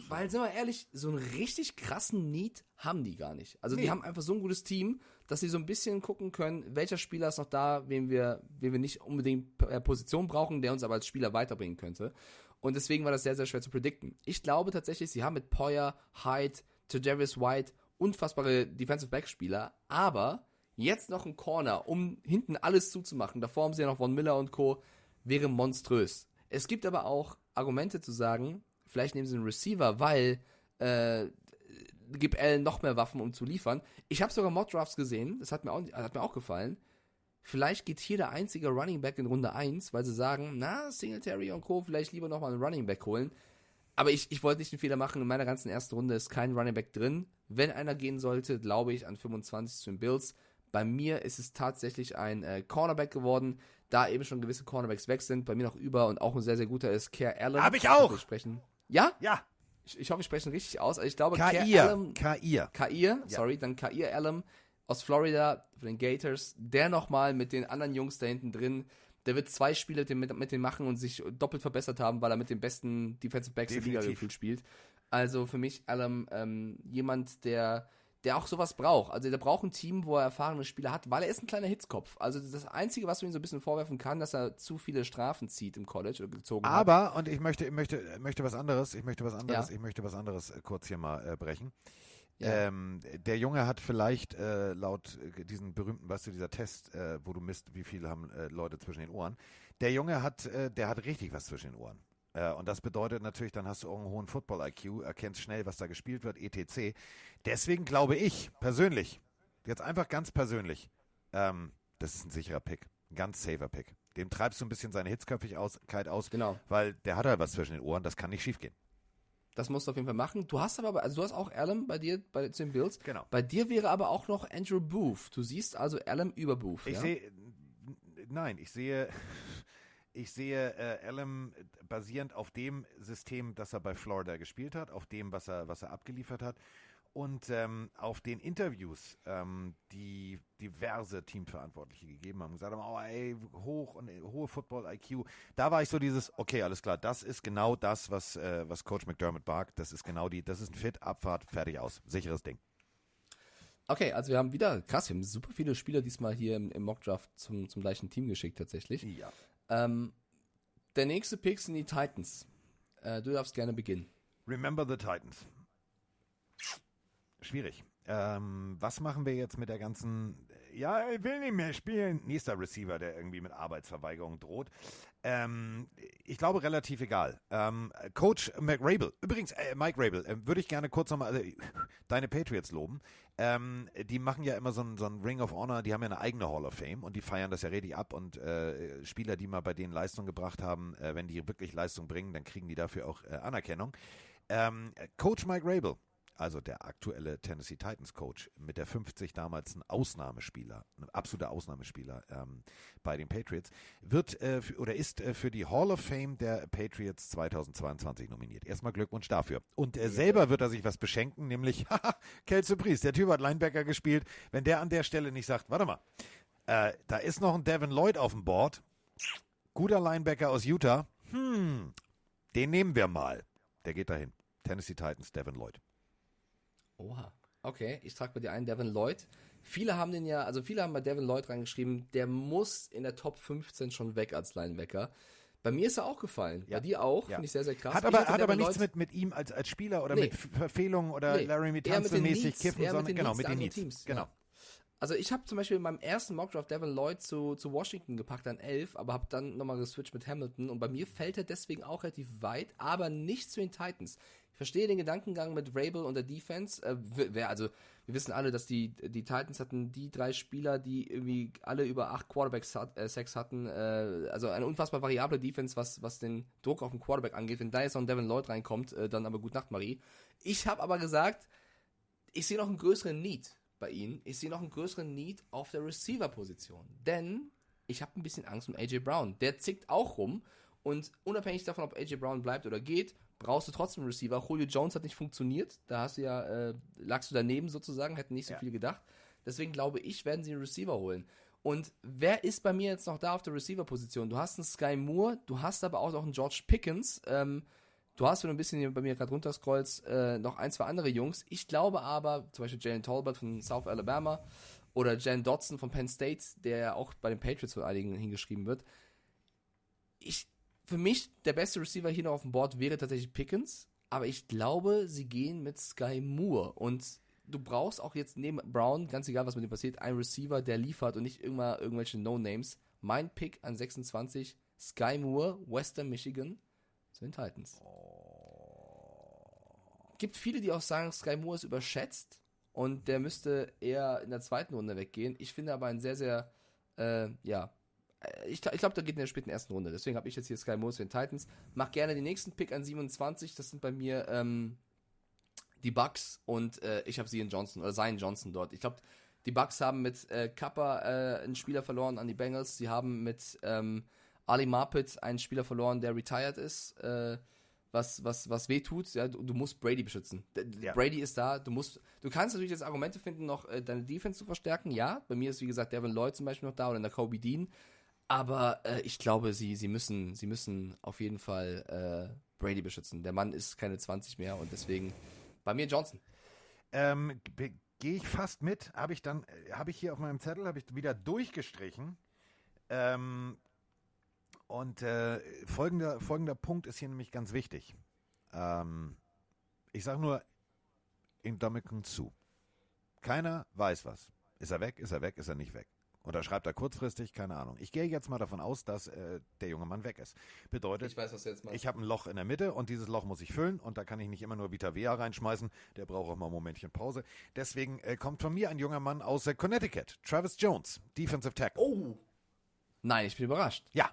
Weil, sind wir ehrlich, so einen richtig krassen Need haben die gar nicht. Also Nee. die haben einfach so ein gutes Team, dass sie so ein bisschen gucken können, welcher Spieler ist noch da, wen wir, wen wir nicht unbedingt per Position brauchen, der uns aber als Spieler weiterbringen könnte. Und deswegen war das sehr, sehr schwer zu predikten. Ich glaube tatsächlich, sie haben mit Poyer, Hyde, Jarius White unfassbare Defensive Back Spieler, aber jetzt noch ein Corner, um hinten alles zuzumachen. Davor haben sie ja noch Von Miller und Co. wäre monströs. Es gibt aber auch Argumente zu sagen, vielleicht nehmen sie einen Receiver, weil äh, gibt Allen noch mehr Waffen, um zu liefern. Ich habe sogar Mod Drafts gesehen, das hat mir, auch, hat mir auch gefallen. Vielleicht geht hier der einzige Running Back in Runde 1, weil sie sagen, na, Singletary und Co. vielleicht lieber nochmal einen Running Back holen. Aber ich, ich wollte nicht den Fehler machen, in meiner ganzen ersten Runde ist kein Running Back drin. Wenn einer gehen sollte, glaube ich an 25 zu den Bills. Bei mir ist es tatsächlich ein äh, Cornerback geworden, da eben schon gewisse Cornerbacks weg sind. Bei mir noch über und auch ein sehr, sehr guter ist Care Allen. Hab ich auch. wir Sprechen. Ja? ja, Ich, ich hoffe, ich spreche ihn richtig aus. Also ich glaube, Kair, Allen Kair. Kair, sorry, dann Kair Allen aus Florida von den Gators, der nochmal mit den anderen Jungs da hinten drin, der wird zwei Spiele mit, dem- mit, denen machen und sich doppelt verbessert haben, weil er mit den besten Defensive Backs der Liga Definitiv. gefühlt spielt. Also für mich Allen ähm, jemand, der der auch sowas braucht. Also der braucht ein Team, wo er erfahrene Spieler hat, weil er ist ein kleiner Hitzkopf. Also das Einzige, was du ihm so ein bisschen vorwerfen kann, dass er zu viele Strafen zieht im College oder gezogen hat. Aber, und ich möchte, ich möchte, möchte was anderes, ich möchte was anderes, Ja. ich möchte was anderes äh, kurz hier mal äh, brechen. Ja. Ähm, der Junge hat vielleicht äh, laut äh, diesen berühmten, weißt du, dieser Test, äh, wo du misst, wie viel haben äh, Leute zwischen den Ohren. Der Junge hat, äh, der hat richtig was zwischen den Ohren. Äh, und das bedeutet natürlich, dann hast du auch einen hohen Football-IQ, erkennst schnell, was da gespielt wird, etc. Deswegen glaube ich persönlich, jetzt einfach ganz persönlich, ähm, das ist ein sicherer Pick. Ein ganz safer Pick. Dem treibst du ein bisschen seine Hitzköpfigkeit aus, Genau. weil der hat halt was zwischen den Ohren, das kann nicht schiefgehen. Das musst du auf jeden Fall machen. Du hast aber, also du hast auch Allen bei dir, bei den Bills. Genau. Bei dir wäre aber auch noch Andrew Booth. Du siehst also Allen über Booth. Ich ja? sehe, nein, ich sehe, ich sehe äh, Allen basierend auf dem System, das er bei Florida gespielt hat, auf dem, was er, was er abgeliefert hat und ähm, auf den Interviews, ähm, die diverse Teamverantwortliche gegeben haben, gesagt haben, oh, ey, hoch und äh, hohe Football-IQ. Da war ich so dieses, okay, alles klar, das ist genau das, was, äh, was Coach McDermott wagt. Das ist genau die, das ist ein Fit, Abfahrt, fertig aus. Sicheres Ding. Okay, also wir haben wieder, krass, wir haben super viele Spieler diesmal hier im, im Mockdraft zum, zum gleichen Team geschickt tatsächlich. Ja. Ähm, der nächste Pick sind die Titans. Äh, du darfst gerne beginnen. Remember the Titans. Schwierig. Ähm, was machen wir jetzt mit der ganzen, ja, ich will nicht mehr spielen, nächster Receiver, der irgendwie mit Arbeitsverweigerung droht. Ähm, ich glaube, relativ egal. Ähm, Coach McRabel, übrigens, äh, Mike Rabel, äh, würde ich gerne kurz nochmal also, deine Patriots loben. Ähm, die machen ja immer so ein, so ein Ring of Honor, die haben ja eine eigene Hall of Fame und die feiern das ja richtig ab und äh, Spieler, die mal bei denen Leistung gebracht haben, äh, wenn die wirklich Leistung bringen, dann kriegen die dafür auch äh, Anerkennung. Ähm, Coach Mike Rabel, also der aktuelle Tennessee Titans Coach, mit der 50 damals ein Ausnahmespieler, ein absoluter Ausnahmespieler ähm, bei den Patriots, wird äh, oder ist äh, für die Hall of Fame der Patriots 2022 nominiert. Erstmal Glückwunsch dafür. Und äh, selber wird er sich was beschenken, nämlich haha, Kelsey Priest, der Typ hat Linebacker gespielt. Wenn der an der Stelle nicht sagt, warte mal, äh, da ist noch ein Devin Lloyd auf dem Board, guter Linebacker aus Utah, hm, den nehmen wir mal. Der geht dahin. Tennessee Titans, Devin Lloyd. Oha. Okay, ich trage bei dir ein, Devin Lloyd. Viele haben den ja, also viele haben bei Devin Lloyd reingeschrieben, der muss in der Top 15 schon weg als Linebacker. Bei mir ist er auch gefallen. Ja. Bei dir auch, Ja. finde ich sehr, sehr krass. Hat aber, hat aber nichts mit, mit ihm als, als Spieler oder Nee. mit Ver- Verfehlungen oder Nee. Larry Eher mit den mäßig Needs, kiffen, eher mit sondern den genau, mit den Needs. Teams, Genau. ja. Also ich habe zum Beispiel in meinem ersten Mockdraft Devin Lloyd zu, zu Washington gepackt an 11, aber habe dann nochmal geswitcht mit Hamilton und bei mir fällt er deswegen auch relativ weit, aber nicht zu den Titans. Verstehe den Gedankengang mit Rabel und der Defense. Äh, wer, also wir wissen alle, dass die, die Titans hatten die drei Spieler, die irgendwie alle über acht Quarterback-Sacks hatten. Äh, also eine unfassbar variable Defense, was, was den Druck auf den Quarterback angeht. Wenn da jetzt noch ein Devin Lloyd reinkommt, äh, dann aber gut Nacht, Marie. Ich habe aber gesagt, ich sehe noch einen größeren Need bei ihnen. Ich sehe noch einen größeren Need auf der Receiver-Position. Denn ich habe ein bisschen Angst um AJ Brown. Der zickt auch rum. Und unabhängig davon, ob AJ Brown bleibt oder geht, brauchst du trotzdem einen Receiver. Julio Jones hat nicht funktioniert. Da hast du ja, äh, lagst du daneben sozusagen, hätten nicht so viel gedacht. Deswegen glaube ich, werden sie einen Receiver holen. Und wer ist bei mir jetzt noch da auf der Receiver-Position? Du hast einen Sky Moore, du hast aber auch noch einen George Pickens. Ähm, Du hast, wenn du ein bisschen bei mir gerade runterscrollst, äh, noch ein, zwei andere Jungs. Ich glaube aber, zum Beispiel Jalen Talbot von South Alabama oder Jan Dodson von Penn State, der ja auch bei den Patriots von einigen hingeschrieben wird. Ich, für mich, der beste Receiver hier noch auf dem Board wäre tatsächlich Pickens, aber ich glaube, sie gehen mit Sky Moore und du brauchst auch jetzt neben Brown, ganz egal was mit ihm passiert, einen Receiver, der liefert und nicht immer irgendwelche No-Names. Mein Pick an 26, Sky Moore, Western Michigan, zu den Titans. Gibt viele, die auch sagen, Sky Moore ist überschätzt und der müsste eher in der zweiten Runde weggehen. Ich finde aber ein sehr, sehr, äh, ja, ich, gl- ich glaube, da geht in der späten ersten Runde. Deswegen habe ich jetzt hier Sky Moore zu den Titans. Mach gerne den nächsten Pick an 27. Das sind bei mir ähm, die Bucks und äh, ich habe Zion Johnson oder Zion Johnson dort. Ich glaube, die Bucks haben mit äh, Kappa äh, einen Spieler verloren an die Bengals. Sie haben mit ähm, Ali Marpet einen Spieler verloren, der retired ist. Äh, was, was, was weh tut, ja, du, du musst Brady beschützen. Ja. Brady ist da, du musst, du kannst natürlich jetzt Argumente finden, noch äh, deine Defense zu verstärken, ja. Bei mir ist, wie gesagt, Devin Lloyd zum Beispiel noch da oder der Kobe Dean. Aber äh, ich glaube, sie, sie müssen, sie müssen auf jeden Fall äh, Brady beschützen. Der Mann ist keine 20 mehr und deswegen bei mir Johnson. Ähm, Gehe ich fast mit, habe ich dann, äh, habe ich hier auf meinem Zettel, habe ich wieder durchgestrichen. Ähm, und äh, folgender, folgender Punkt ist hier nämlich ganz wichtig. Ähm, ich sage nur, in Dominican zu. Keiner weiß was. Ist er weg, ist er weg, ist er nicht weg. Unterschreibt er kurzfristig, keine Ahnung. Ich gehe jetzt mal davon aus, dass äh, der junge Mann weg ist. Bedeutet, Ich weiß, was du jetzt machst. ich habe ein Loch in der Mitte und dieses Loch muss ich füllen und da kann ich nicht immer nur Vita Vea reinschmeißen. Der braucht auch mal ein Momentchen Pause. Deswegen äh, kommt von mir ein junger Mann aus äh, Connecticut, Travis Jones, Defensive Tackle. oh. Nein, ich bin überrascht. Ja,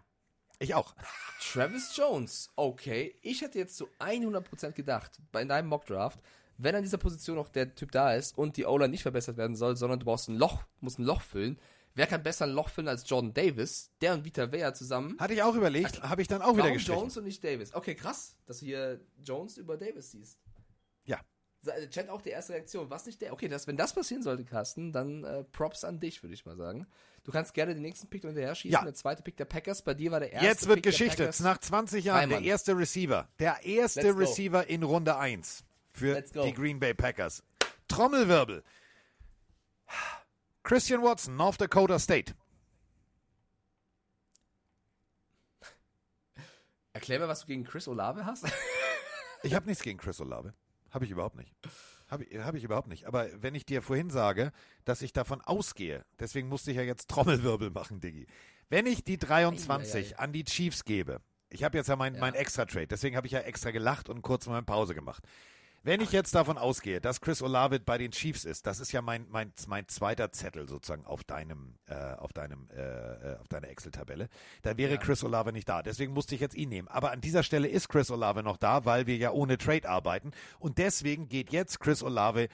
ich auch. Travis Jones, okay. Ich hätte jetzt zu 100% gedacht, bei deinem Mockdraft, wenn an dieser Position noch der Typ da ist und die O-Line nicht verbessert werden soll, sondern du brauchst ein Loch, musst ein Loch füllen. Wer kann besser ein Loch füllen als Jordan Davis? Der und Vita Vea zusammen. Hatte ich auch überlegt, habe ich dann auch wieder Warum gestrichen. Jones und nicht Davis? Okay, krass, dass du hier Jones über Davis siehst. Ja, Also Chat auch die erste Reaktion. Was nicht der? Okay, das, wenn das passieren sollte, Carsten, dann äh, Props an dich, würde ich mal sagen. Du kannst gerne den nächsten Pick hinterher schießen. Ja. Der zweite Pick der Packers. Bei dir war der erste Jetzt wird Pick. Packers. Nach 20 Jahren Reimann. der erste Receiver. Der erste. Receiver in Runde 1 für die Green Bay Packers. Trommelwirbel. Christian Watson, North Dakota State. Erklär mir, was du gegen Chris Olave hast. Ich habe nichts gegen Chris Olave. Habe ich überhaupt nicht. Habe ich, hab ich überhaupt nicht. Aber wenn ich dir vorhin sage, dass ich davon ausgehe, deswegen musste ich ja jetzt Trommelwirbel machen, Diggi. Wenn ich die 23 Eieiei. an die Chiefs gebe, ich habe jetzt ja mein, mein Extra-Trade, deswegen habe ich ja extra gelacht und kurz mal eine Pause gemacht. Wenn ich jetzt davon ausgehe, dass Chris Olave bei den Chiefs ist, das ist ja mein, mein, mein zweiter Zettel sozusagen auf deinem, äh, auf deinem, äh, äh, auf deiner Excel-Tabelle, dann wäre Chris Olave nicht da. Deswegen musste ich jetzt ihn nehmen. Aber an dieser Stelle ist Chris Olave noch da, weil wir ja ohne Trade arbeiten. Und deswegen geht jetzt Chris Olave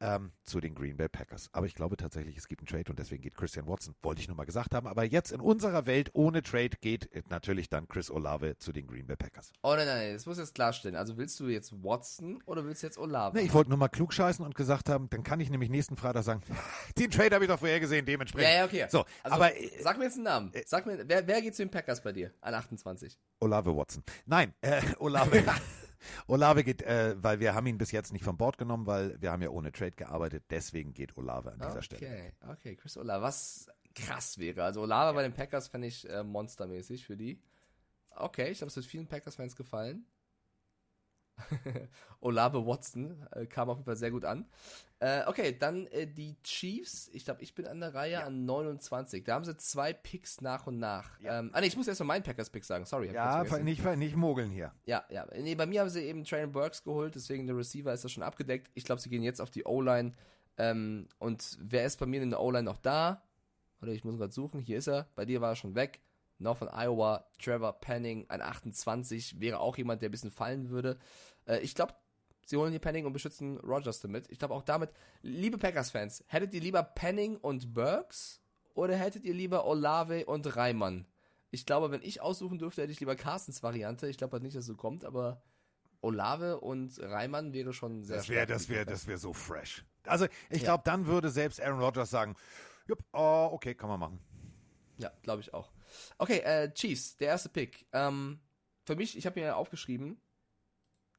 ähm, zu den Green Bay Packers. Aber ich glaube tatsächlich, es gibt einen Trade und deswegen geht Christian Watson. Wollte ich nur mal gesagt haben. Aber jetzt in unserer Welt ohne Trade geht äh, natürlich dann Chris Olave zu den Green Bay Packers. oh nein, nein, das muss ich jetzt klarstellen. Also willst du jetzt Watson oder willst du jetzt Olave? Nee, ich wollte nur mal klug scheißen und gesagt haben, dann kann ich nämlich nächsten Freitag sagen, den Trade habe ich doch vorher gesehen, dementsprechend. ja, ja, okay. So, also, aber äh, sag mir jetzt einen Namen. Sag mir, wer, wer geht zu den Packers bei dir an 28? Olave Watson. Nein, äh, Olave. Olave geht, äh, weil wir haben ihn bis jetzt nicht von Bord genommen, weil wir haben ja ohne Trade gearbeitet. Deswegen geht Olave an dieser Stelle. Okay, okay, Chris Olave, was krass wäre. Also Olave bei den Packers fände ich äh, monstermäßig für die. Okay, ich glaube, es wird vielen Packers-Fans gefallen. Olave Watson äh, kam auf jeden Fall sehr gut an. Äh, okay, dann äh, die Chiefs. Ich glaube, ich bin an der Reihe an 29. Da haben sie zwei Picks nach und nach. Ja. Ähm, ah, nee, ich muss erst mal meinen Packers-Pick sagen. Sorry. Ja, nicht, nicht mogeln hier. Ja, ja. Nee, bei mir haben sie eben Traylon Burks geholt, deswegen der Receiver ist das schon abgedeckt. Ich glaube, sie gehen jetzt auf die O-Line. Ähm, und wer ist bei mir in der O-Line noch da? Oder ich muss gerade suchen. Hier ist er. Bei dir war er schon weg. Noch von Iowa. Trevor Penning, ein 28. Wäre auch jemand, der ein bisschen fallen würde. Äh, ich glaube, sie holen hier Penning und beschützen Rogers damit. Ich glaube auch damit, liebe Packers-Fans, hättet ihr lieber Penning und Burks? Oder hättet ihr lieber Olave und Reimann? Ich glaube, wenn ich aussuchen dürfte, hätte ich lieber Carstens Variante. Ich glaube halt nicht, dass es so kommt, aber Olave und Reimann wäre schon sehr Das wäre, das wäre, das wäre so fresh. Also ich glaube, dann würde selbst Aaron Rodgers sagen, jupp, oh, okay, kann man machen. Ja, glaube ich auch. Okay, äh, Chiefs, der erste Pick. Ähm, für mich, ich habe mir aufgeschrieben,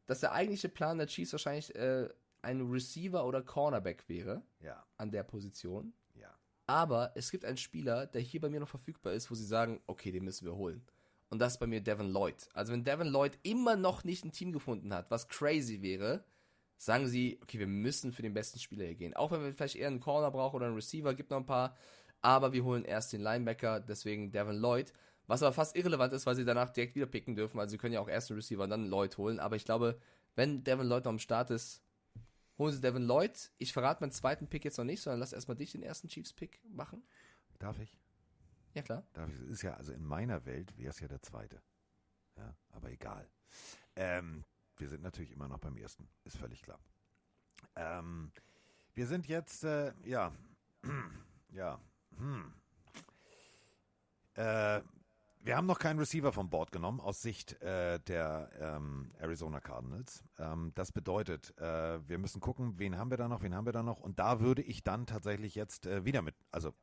dass der eigentliche Plan der Chiefs wahrscheinlich äh, ein Receiver oder Cornerback wäre Ja, an der Position. ja. Aber es gibt einen Spieler, der hier bei mir noch verfügbar ist, wo sie sagen, okay, den müssen wir holen. Und das ist bei mir Devin Lloyd. Also wenn Devin Lloyd immer noch nicht ein Team gefunden hat, was crazy wäre, sagen sie, okay, wir müssen für den besten Spieler hier gehen. Auch wenn wir vielleicht eher einen Corner brauchen oder einen Receiver, gibt noch ein paar. Aber wir holen erst den Linebacker, deswegen Devin Lloyd. Was aber fast irrelevant ist, weil sie danach direkt wieder picken dürfen. Also sie können ja auch erst einen Receiver und dann Lloyd holen. Aber ich glaube, wenn Devin Lloyd noch am Start ist, holen sie Devin Lloyd. Ich verrate meinen zweiten Pick jetzt noch nicht, sondern lass erstmal dich den ersten Chiefs-Pick machen. Darf ich? Ja, klar. Darf ich? Ist ja, also in meiner Welt wäre es ja der zweite. Ja, aber egal. Ähm, wir sind natürlich immer noch beim ersten, ist völlig klar. Ähm, wir sind jetzt, äh, ja, ja, hm. Äh, wir haben noch keinen Receiver vom Board genommen aus Sicht äh, der ähm, Arizona Cardinals. Ähm, das bedeutet, äh, wir müssen gucken, wen haben wir da noch, wen haben wir da noch. Und da würde ich dann tatsächlich jetzt äh, wieder mit, also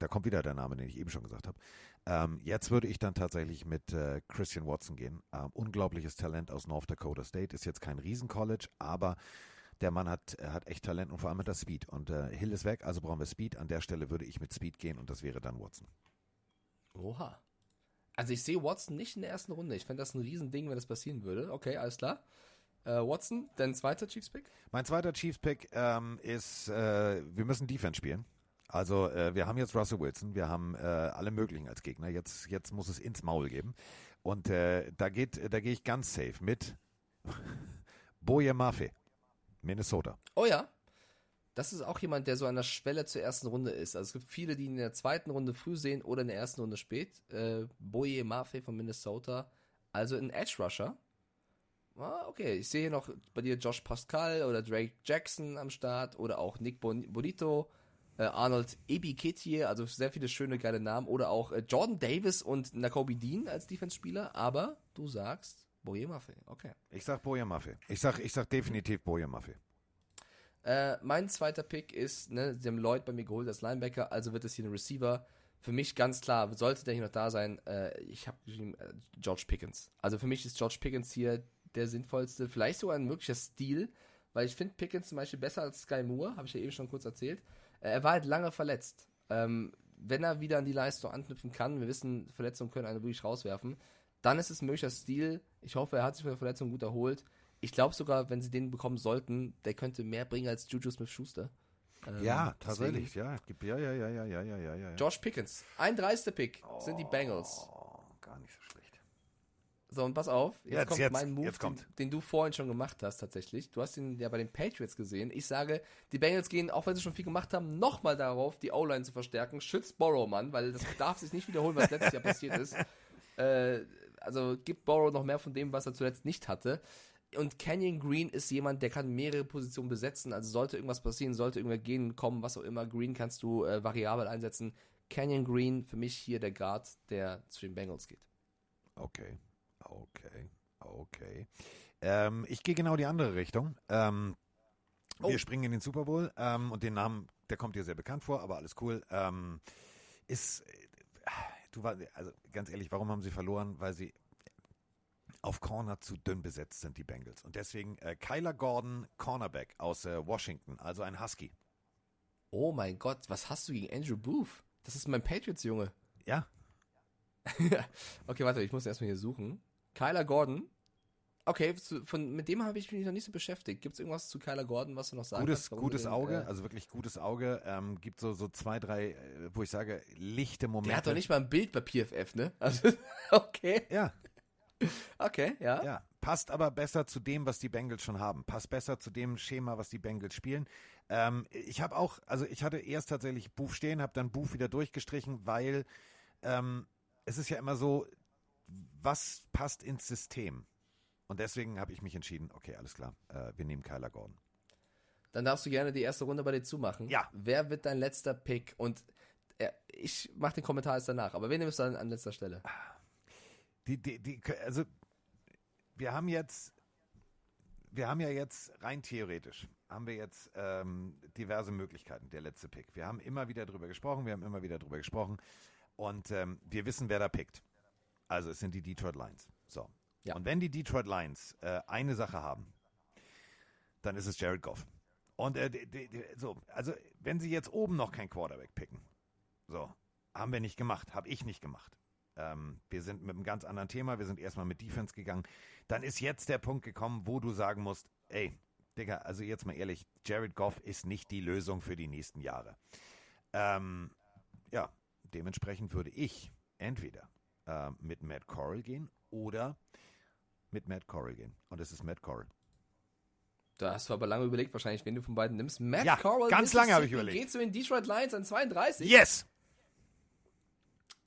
da kommt wieder der Name, den ich eben schon gesagt habe. Ähm, jetzt würde ich dann tatsächlich mit äh, Christian Watson gehen. Ähm, unglaubliches Talent aus North Dakota State. Ist jetzt kein Riesen-College, aber der Mann hat, er hat echt Talent und vor allem hat er Speed. Und äh, Hill ist weg, also brauchen wir Speed. An der Stelle würde ich mit Speed gehen und das wäre dann Watson. Oha. Also ich sehe Watson nicht in der ersten Runde. Ich fände das ein Riesending, wenn das passieren würde. Okay, alles klar. Äh, Watson, dein zweiter Chiefs-Pick? Mein zweiter Chiefs-Pick ähm, ist, äh, wir müssen Defense spielen. Also äh, wir haben jetzt Russell Wilson, wir haben äh, alle möglichen als Gegner. Jetzt, jetzt muss es ins Maul geben. Und äh, da geht, da gehe ich ganz safe mit Boye Mafe, Minnesota. Oh ja. Das ist auch jemand, der so an der Schwelle zur ersten Runde ist. Also es gibt viele, die ihn in der zweiten Runde früh sehen oder in der ersten Runde spät. Äh, Boye Mafe von Minnesota. Also ein Edge Rusher. Ah, okay, ich sehe hier noch bei dir Josh Pascal oder Drake Jackson am Start oder auch Nick Bon Bonito, äh, Arnold Ebiketie, also sehr viele schöne, geile Namen. Oder auch äh, Jordan Davis und Nakobe Dean als Defense-Spieler. Aber du sagst Boye Mafe. Okay. Ich sag Boye Mafe. Ich sag, ich sag definitiv Boye Mafe. Äh, mein zweiter Pick ist, ne, sie haben Lloyd bei mir geholt als Linebacker, also wird es hier ein Receiver. Für mich ganz klar, sollte der hier noch da sein, äh, ich habe geschrieben, äh, George Pickens. Also für mich ist George Pickens hier der sinnvollste, vielleicht sogar ein möglicher Stil, weil ich finde Pickens zum Beispiel besser als Sky Moore, habe ich ja eben schon kurz erzählt. Äh, er war halt lange verletzt. Ähm, wenn er wieder an die Leistung anknüpfen kann, wir wissen, Verletzungen können einen wirklich rauswerfen, dann ist es ein möglicher Stil. Ich hoffe, er hat sich von der Verletzung gut erholt. Ich glaube sogar, wenn sie den bekommen sollten, der könnte mehr bringen als Juju Smith-Schuster. Ähm, Ja, tatsächlich. Ja, ja, ja, ja, ja, ja, ja, ja, ja. George Pickens, ein dreister Pick sind die Bengals. Oh, gar nicht so schlecht. So, und pass auf, jetzt, Jetzt, kommt jetzt, mein Move, kommt. Den, den du vorhin schon gemacht hast tatsächlich. Du hast ihn ja bei den Patriots gesehen. Ich sage, die Bengals gehen, auch wenn sie schon viel gemacht haben, nochmal darauf, die O-Line zu verstärken. Schützt Borrow, Mann, weil das darf sich nicht wiederholen, was letztes Jahr passiert ist. Äh, also gibt Borrow noch mehr von dem, was er zuletzt nicht hatte. Und Canyon Green ist jemand, der kann mehrere Positionen besetzen. Also sollte irgendwas passieren, sollte irgendwer gehen, kommen, was auch immer. Green kannst du äh, variabel einsetzen. Canyon Green für mich hier der Guard, der zu den Bengals geht. Okay, okay, okay. Ähm, ich gehe genau die andere Richtung. Ähm, Oh. Wir springen in den Super Bowl ähm, und den Namen, der kommt dir sehr bekannt vor, aber alles cool. Ähm, ist, du war, also ganz ehrlich, warum haben sie verloren? Weil sie auf Corner zu dünn besetzt sind, die Bengals. Und deswegen äh, Kyler Gordon, Cornerback aus äh, Washington, also ein Husky. Oh mein Gott, was hast du gegen Andrew Booth? Das ist mein Patriots-Junge. Ja, okay, warte, ich muss erstmal hier suchen. Kyler Gordon. Okay, von, mit dem habe ich mich noch nicht so beschäftigt. Gibt es irgendwas zu Kyler Gordon, was du noch sagen gutes, kannst? gutes den, Auge, äh, also wirklich gutes Auge. Ähm, gibt so, so zwei, drei, äh, wo ich sage, lichte Momente. der hat doch nicht mal ein Bild bei PFF, ne? Also, okay, Ja, okay, ja. Ja, passt aber besser zu dem, was die Bengals schon haben. Passt besser zu dem Schema, was die Bengals spielen. Ähm, ich habe auch, also ich hatte erst tatsächlich Buff stehen, habe dann Buff wieder durchgestrichen, weil ähm, es ist ja immer so, was passt ins System? Und deswegen habe ich mich entschieden, okay, alles klar, äh, wir nehmen Kyler Gordon. Dann darfst du gerne die erste Runde bei dir zumachen. Ja. Wer wird dein letzter Pick? Und äh, ich mache den Kommentar jetzt danach. Aber wen nimmst du dann an letzter Stelle? Die, die, die, also wir haben jetzt, wir haben ja jetzt rein theoretisch, haben wir jetzt ähm, diverse Möglichkeiten, der letzte Pick. Wir haben immer wieder drüber gesprochen, wir haben immer wieder drüber gesprochen und ähm, wir wissen, wer da pickt. Also es sind die Detroit Lions. So. Ja. Und wenn die Detroit Lions äh, eine Sache haben, dann ist es Jared Goff. Und äh, die, die, so, also wenn sie jetzt oben noch kein Quarterback picken, so, haben wir nicht gemacht, habe ich nicht gemacht. Ähm, wir sind mit einem ganz anderen Thema, wir sind erstmal mit Defense gegangen. Dann ist jetzt der Punkt gekommen, wo du sagen musst, ey, Digga, also jetzt mal ehrlich, Jared Goff ist nicht die Lösung für die nächsten Jahre. Ähm, ja, dementsprechend würde ich entweder äh, mit Matt Corral gehen oder mit Matt Corral gehen. Und es ist Matt Corral. Da hast du aber lange überlegt, wahrscheinlich, wen du von beiden nimmst. Matt Ja, Corral. ganz lange habe ich überlegt. Geht zu den Detroit Lions an 32. Yes!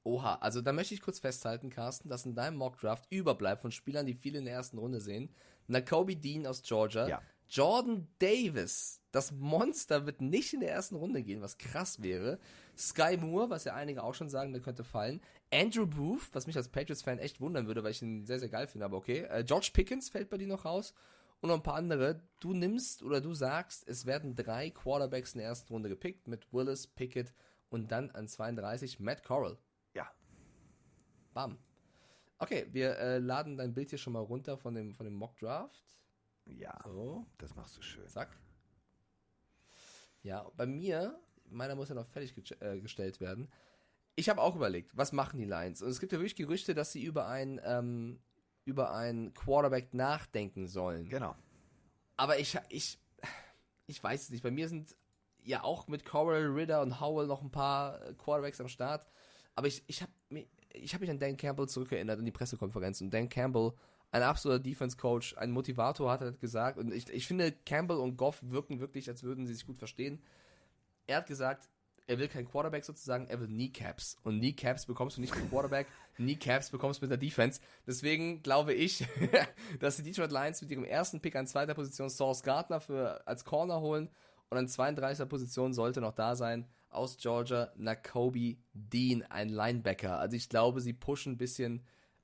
Oha, also da möchte ich kurz festhalten, Carsten, dass in deinem Mockdraft überbleibt von Spielern, die viele in der ersten Runde sehen. Nakobe Dean aus Georgia. Ja. Jordan Davis, das Monster wird nicht in der ersten Runde gehen, was krass wäre. Sky Moore, was ja einige auch schon sagen, der könnte fallen. Andrew Booth, was mich als Patriots-Fan echt wundern würde, weil ich ihn sehr, sehr geil finde, aber okay. Äh, George Pickens fällt bei dir noch raus. Und noch ein paar andere. Du nimmst oder du sagst, es werden drei Quarterbacks in der ersten Runde gepickt mit Willis, Pickett und dann an 32 Matt Corral. Ja. Bam. Okay, wir äh, laden dein Bild hier schon mal runter von dem, von dem Mock Draft. Ja, So, das machst du schön. zack. Ja, bei mir, meiner muss ja noch fertig ge äh, gestellt werden. Ich habe auch überlegt, was machen die Lions? Und es gibt ja wirklich Gerüchte, dass sie über ein ähm, über einen Quarterback nachdenken sollen. Genau. Aber ich, ich, ich weiß es nicht. Bei mir sind ja auch mit Coral, Ritter und Howell noch ein paar äh, Quarterbacks am Start. Aber ich, ich habe mich, ich hab mich an Dan Campbell zurückerinnert in die Pressekonferenz. Und Dan Campbell, ein absoluter Defense-Coach, ein Motivator, hat er gesagt. Und ich, ich finde, Campbell und Goff wirken wirklich, als würden sie sich gut verstehen. Er hat gesagt, er will kein Quarterback sozusagen, er will Kneecaps. Und Kneecaps bekommst du nicht mit Quarterback, Kneecaps bekommst du mit der Defense. Deswegen glaube ich, dass die Detroit Lions mit ihrem ersten Pick an zweiter Position Source Gardner für, als Corner holen und an 32er Position sollte noch da sein aus Georgia Nakobe Dean, ein Linebacker. Also ich glaube, sie pushen ein bisschen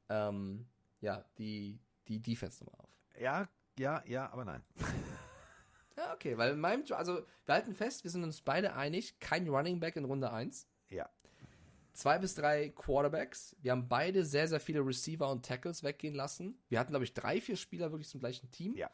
ähm, ja, die, die Defense nochmal auf. Ja, ja, ja, aber nein. Ja, okay, weil in meinem, also wir halten fest, wir sind uns beide einig, kein Running Back in Runde 1. Ja. Zwei bis drei Quarterbacks. Wir haben beide sehr, sehr viele Receiver und Tackles weggehen lassen. Wir hatten, glaube ich, drei, vier Spieler wirklich zum gleichen Team. Ja.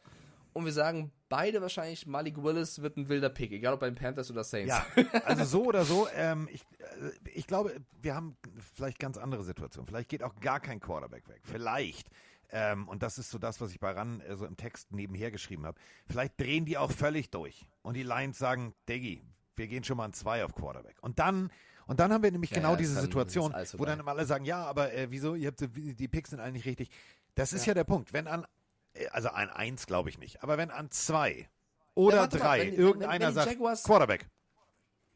Und wir sagen beide wahrscheinlich, Malik Willis wird ein wilder Pick, egal ob bei den Panthers oder Saints. Ja, also so oder so. Ähm, ich, äh, ich glaube, wir haben vielleicht ganz andere Situationen. Vielleicht geht auch gar kein Quarterback weg. Vielleicht. Ähm, und das ist so das, was ich bei RAN äh, so im Text nebenher geschrieben habe. Vielleicht drehen die auch völlig durch. Und die Lions sagen, Diggi, wir gehen schon mal an zwei auf Quarterback. Und dann, und dann haben wir nämlich Ja, genau ja, diese Situation, wo dann immer alle sagen, ja, aber äh, wieso, ihr habt so- die Picks sind eigentlich richtig. Das ist ja, Ja. der Punkt. Wenn an, also an eins glaube ich nicht, aber wenn an zwei oder Ja, warte mal, drei wenn irgendeiner wenn die sagt, Jaguars- Quarterback.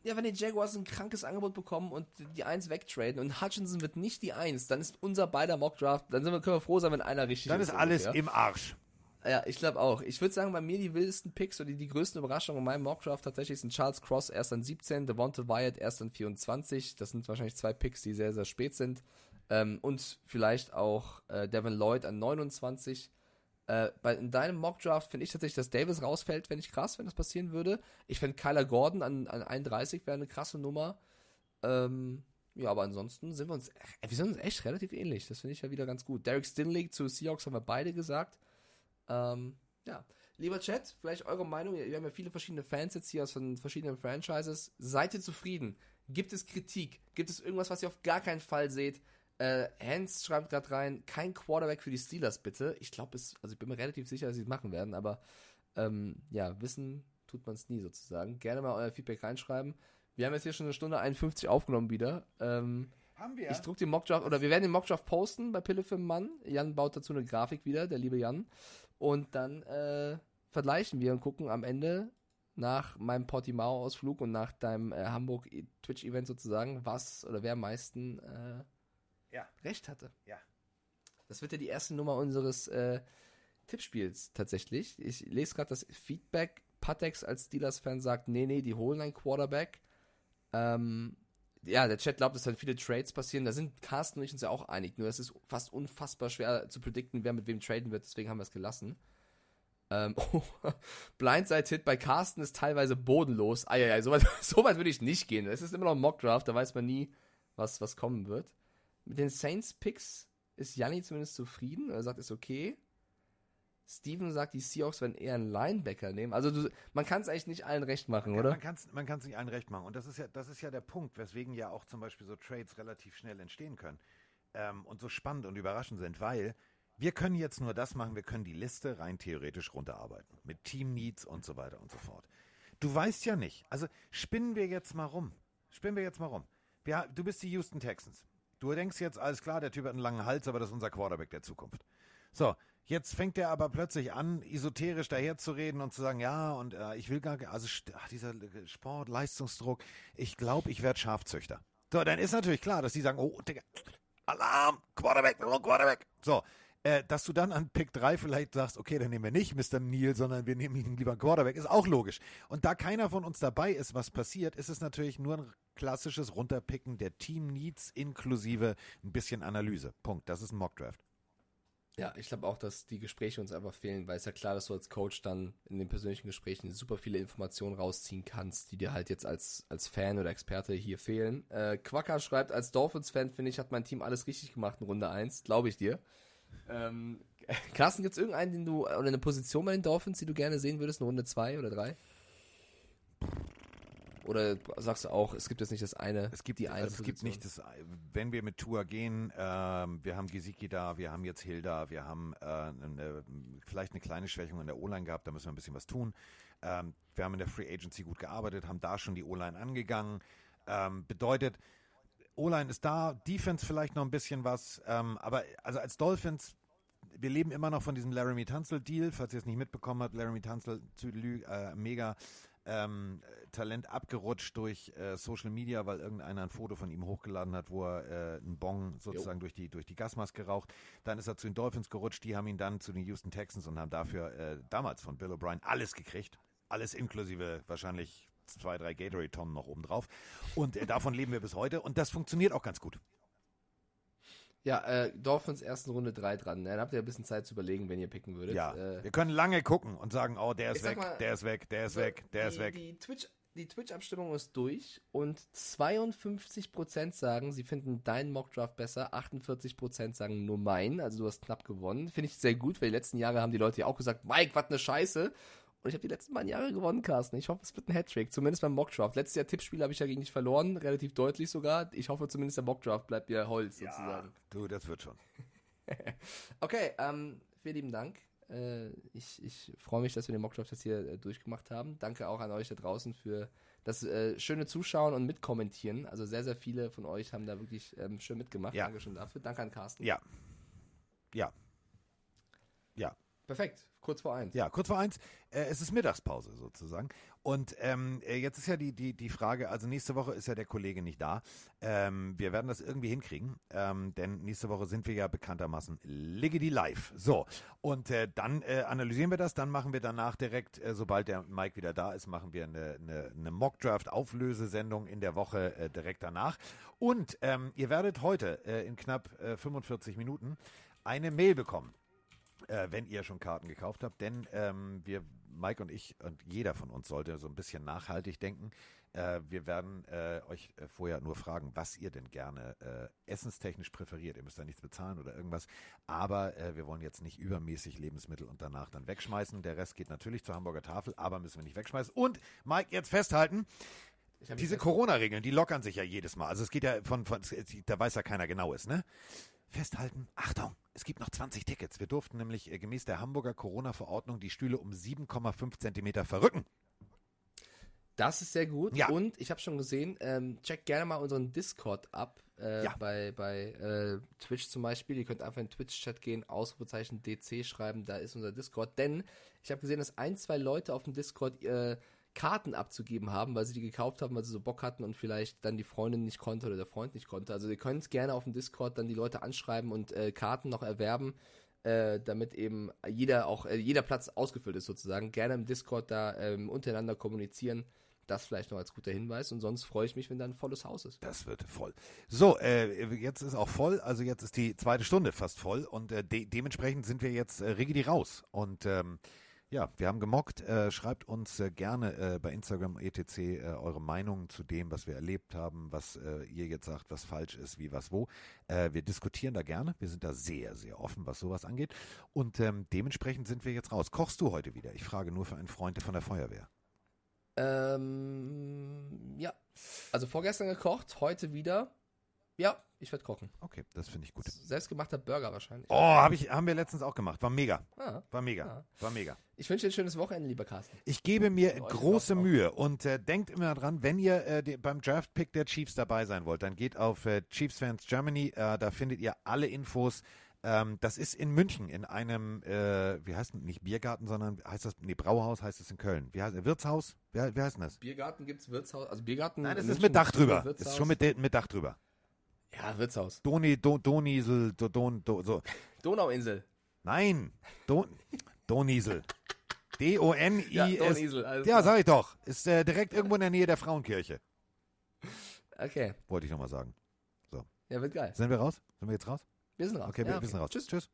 Ja, wenn die Jaguars ein krankes Angebot bekommen und die Eins wegtraden und Hutchinson wird nicht die Eins, dann ist unser beider Mockdraft, dann sind wir, können wir froh sein, wenn einer richtig Dann ist alles ungefähr. im Arsch. Ja, ich glaube auch. Ich würde sagen, bei mir die wildesten Picks oder die, die größten Überraschungen in meinem Mockdraft tatsächlich sind Charles Cross erst an 17, Devonta Wyatt erst an 24. Das sind wahrscheinlich zwei Picks, die sehr, sehr spät sind. Ähm, und vielleicht auch äh, Devin Lloyd an 29. Äh, bei, in deinem Mockdraft finde ich tatsächlich, dass Davis rausfällt, wenn ich krass, wenn das passieren würde. Ich finde Kyler Gordon an, an 31 wäre eine krasse Nummer. Ähm, ja, aber ansonsten sind wir uns, äh, wir sind uns echt relativ ähnlich. Das finde ich ja wieder ganz gut. Derek Stinley zu Seahawks haben wir beide gesagt. Ähm, ja. Lieber Chat, vielleicht eure Meinung. Wir haben ja viele verschiedene Fans jetzt hier aus von verschiedenen Franchises. Seid ihr zufrieden? Gibt es Kritik? Gibt es irgendwas, was ihr auf gar keinen Fall seht? Äh, Hans schreibt gerade rein, kein Quarterback für die Steelers, bitte. Ich glaube, es, also ich bin mir relativ sicher, dass sie es machen werden, aber ähm, ja, wissen tut man es nie sozusagen. Gerne mal euer Feedback reinschreiben. Wir haben jetzt hier schon eine Stunde 51 aufgenommen wieder. Ähm, Haben wir. ich druck den Mockdraft, oder wir werden den Mockdraft posten bei Pille für Mann. Jan baut dazu eine Grafik wieder, der liebe Jan. Und dann äh, vergleichen wir und gucken am Ende nach meinem Portimao-Ausflug und nach deinem äh, Hamburg-Twitch-Event sozusagen, was oder wer am meisten äh, Ja. recht hatte. Ja. Das wird ja die erste Nummer unseres äh, Tippspiels tatsächlich. Ich lese gerade das Feedback. Patex als Steelers-Fan sagt, nee, nee, die holen einen Quarterback. Ähm, ja, der Chat glaubt, dass dann viele Trades passieren. Da sind Carsten und ich uns ja auch einig. Nur es ist fast unfassbar schwer zu predikten, wer mit wem traden wird. Deswegen haben wir es gelassen. Ähm, oh, Blindside-Hit bei Carsten ist teilweise bodenlos. Eieiei, so weit, so weit würde ich nicht gehen. Es ist immer noch ein Mockdraft, da weiß man nie, was, was kommen wird. Mit den Saints-Picks ist Janni zumindest zufrieden. Er sagt, ist okay. Steven sagt, die Seahawks werden eher einen Linebacker nehmen. Also du, man kann es eigentlich nicht allen recht machen, Ja, oder? man kann es man kann's nicht allen recht machen. Und das ist, ja, das ist ja der Punkt, weswegen ja auch zum Beispiel so Trades relativ schnell entstehen können. Ähm, und so spannend und überraschend sind, weil wir können jetzt nur das machen, wir können die Liste rein theoretisch runterarbeiten. Mit Team Needs und so weiter und so fort. Du weißt ja nicht. Also spinnen wir jetzt mal rum. Spinnen wir jetzt mal rum. Wir, du bist die Houston Texans. Du denkst jetzt, alles klar, der Typ hat einen langen Hals, aber das ist unser Quarterback der Zukunft. So, jetzt fängt er aber plötzlich an, esoterisch daherzureden und zu sagen, ja, und äh, ich will gar also ach, dieser Sport, Leistungsdruck, ich glaube, ich werde Schafzüchter. So, dann ist natürlich klar, dass die sagen, oh, Digga, Alarm, Quarterback, Quarterback. So, äh, dass du dann an Pick 3 vielleicht sagst, okay, dann nehmen wir nicht Mr. Neal, sondern wir nehmen lieber Quarterback, ist auch logisch. Und da keiner von uns dabei ist, was passiert, ist es natürlich nur ein klassisches Runterpicken der Team Needs inklusive ein bisschen Analyse. Punkt. Das ist ein Mockdraft. Ja, ich glaube auch, dass die Gespräche uns einfach fehlen, weil es ja klar, dass du als Coach dann in den persönlichen Gesprächen super viele Informationen rausziehen kannst, die dir halt jetzt als, als Fan oder Experte hier fehlen. Äh, Quacker schreibt, als Dolphins-Fan, finde ich, hat mein Team alles richtig gemacht in Runde 1, glaube ich dir. Ähm, Carsten, gibt es irgendeinen, den du, oder eine Position bei den Dolphins, die du gerne sehen würdest in Runde 2 oder 3? Oder sagst du auch, es gibt jetzt nicht das eine, Es gibt, die eine also es gibt nicht das, wenn wir mit Tour gehen, ähm, wir haben Gesicki da, wir haben jetzt Hill da, wir haben äh, eine, vielleicht eine kleine Schwächung in der O-Line gehabt, da müssen wir ein bisschen was tun. Ähm, wir haben in der Free Agency gut gearbeitet, haben da schon die O-Line angegangen. Ähm, bedeutet, O-Line ist da, Defense vielleicht noch ein bisschen was, ähm, aber also als Dolphins, wir leben immer noch von diesem Laramie Tunzel Deal, falls ihr es nicht mitbekommen habt, Laramie Tunzel, Züdelü, äh, mega ähm, Talent abgerutscht durch äh, Social Media, weil irgendeiner ein Foto von ihm hochgeladen hat, wo er äh, einen Bong sozusagen durch die, durch die Gasmaske raucht. Dann ist er zu den Dolphins gerutscht, die haben ihn dann zu den Houston Texans und haben dafür äh, damals von Bill O'Brien alles gekriegt. Alles inklusive wahrscheinlich zwei, drei Gatorade-Tonnen noch oben drauf. Und äh, davon leben wir bis heute und das funktioniert auch ganz gut. Ja, äh, Dolphins ersten Runde 3 dran. Dann habt ihr ein bisschen Zeit zu überlegen, wenn ihr picken würdet. Ja, Äh, wir können lange gucken und sagen, oh, der ist weg, mal, der ist weg, der ist so, weg, der die, ist weg. Die Twitch, die Twitch-Abstimmung ist durch und 52% sagen, sie finden deinen Mockdraft besser, 48% sagen nur mein, also du hast knapp gewonnen. Finde ich sehr gut, weil die letzten Jahre haben die Leute ja auch gesagt, Mike, was eine Scheiße. Und ich habe die letzten beiden Jahre gewonnen, Carsten. Ich hoffe, es wird ein Hattrick, zumindest beim Mockdraft. Letztes Jahr Tippspiel habe ich ja gegen dich verloren, relativ deutlich sogar. Ich hoffe zumindest der Mockdraft bleibt wieder Holz sozusagen. Du, das wird schon. Okay, ähm, vielen lieben Dank. Äh, ich ich freue mich, dass wir den Mockdraft jetzt hier äh, durchgemacht haben. Danke auch an euch da draußen für das äh, schöne Zuschauen und Mitkommentieren. Also sehr, sehr viele von euch haben da wirklich ähm, schön mitgemacht. Ja. Dankeschön dafür. Danke an Carsten. Ja. Ja. Ja. Perfekt. Kurz vor eins. Ja, kurz vor eins. Äh, es ist Mittagspause sozusagen. Und ähm, äh, jetzt ist ja die, die, die Frage, also nächste Woche ist ja der Kollege nicht da. Ähm, wir werden das irgendwie hinkriegen, ähm, denn nächste Woche sind wir ja bekanntermaßen Liggedy live. So, und äh, dann äh, analysieren wir das, dann machen wir danach direkt, äh, sobald der Mike wieder da ist, machen wir eine, eine, eine Mockdraft-Auflösesendung in der Woche äh, direkt danach. Und ähm, ihr werdet heute äh, in knapp äh, 45 Minuten eine Mail bekommen äh, wenn ihr schon Karten gekauft habt, denn ähm, wir, Mike und ich und jeder von uns sollte so ein bisschen nachhaltig denken. Äh, wir werden äh, euch äh, vorher nur fragen, was ihr denn gerne äh, essenstechnisch präferiert. Ihr müsst da nichts bezahlen oder irgendwas, aber äh, wir wollen jetzt nicht übermäßig Lebensmittel und danach dann wegschmeißen. Der Rest geht natürlich zur Hamburger Tafel, aber müssen wir nicht wegschmeißen. Und Mike, jetzt festhalten, diese Corona-Regeln, die lockern sich ja jedes Mal. Also es geht ja von, von da weiß ja keiner genau ist, ne? Festhalten, Achtung, es gibt noch 20 Tickets. Wir durften nämlich äh, gemäß der Hamburger Corona-Verordnung die Stühle um 7,5 Zentimeter verrücken. Das ist sehr gut. Ja. Und ich habe schon gesehen, ähm, checkt gerne mal unseren Discord ab. Äh, Ja. Bei, bei äh, Twitch zum Beispiel. Ihr könnt einfach in den Twitch-Chat gehen, Ausrufezeichen DC schreiben, da ist unser Discord. Denn ich habe gesehen, dass ein, zwei Leute auf dem Discord äh, Karten abzugeben haben, weil sie die gekauft haben, weil sie so Bock hatten und vielleicht dann die Freundin nicht konnte oder der Freund nicht konnte. Also ihr könnt gerne auf dem Discord dann die Leute anschreiben und äh, Karten noch erwerben, äh, damit eben jeder auch äh, jeder Platz ausgefüllt ist sozusagen. Gerne im Discord da ähm, untereinander kommunizieren. Das vielleicht noch als guter Hinweis. Und sonst freue ich mich, wenn da ein volles Haus ist. Das wird voll. So, äh, jetzt ist auch voll, also jetzt ist die zweite Stunde fast voll und äh, de dementsprechend sind wir jetzt äh, raus. Und ähm, ja, wir haben gemockt. Äh, schreibt uns äh, gerne äh, bei Instagram etc. Äh, eure Meinungen zu dem, was wir erlebt haben, was äh, ihr jetzt sagt, was falsch ist, wie, was, wo. Äh, wir diskutieren da gerne. Wir sind da sehr, sehr offen, was sowas angeht. Und ähm, dementsprechend sind wir jetzt raus. Kochst du heute wieder? Ich frage nur für einen Freund von der Feuerwehr. Ähm, ja. Also vorgestern gekocht, heute wieder. Ja, ich werde kochen. Okay, das finde ich gut. Selbstgemachter Burger wahrscheinlich. Oh, hab ich, haben wir letztens auch gemacht. War mega. Ah. War mega. Ah. War mega. Ich wünsche dir ein schönes Wochenende, lieber Carsten. Ich gebe mir große. Mühe und äh, denkt immer dran, wenn ihr äh, die, beim Draft-Pick der Chiefs dabei sein wollt, dann geht auf äh, Chiefs Fans Germany, äh, da findet ihr alle Infos. Ähm, das ist in München in einem, äh, wie heißt das, nicht Biergarten, sondern heißt das, nee, Brauhaus heißt es in Köln. Wie heißt Wirtshaus? Wie, wie heißt denn das? Biergarten gibt's Wirtshaus, also Biergarten. Nein, das ist mit Dach drüber. Das Wirtshaus. ist schon mit, mit Dach drüber. Ja, Wirtshaus. Doni, Do, Donisel, Do, Don, Do, so. Donauinsel. Nein, Don, Donisel. D-O-N-I-S. Ja, Donisel. alles Ja, sag ich doch. Ist äh, direkt irgendwo in der Nähe der Frauenkirche. Okay. Wollte ich nochmal sagen. Ja, wird geil. Sind wir raus? Sind wir jetzt raus? Wir sind raus. Okay, ja, wir, wir sind raus. Tschüss. Tschüss.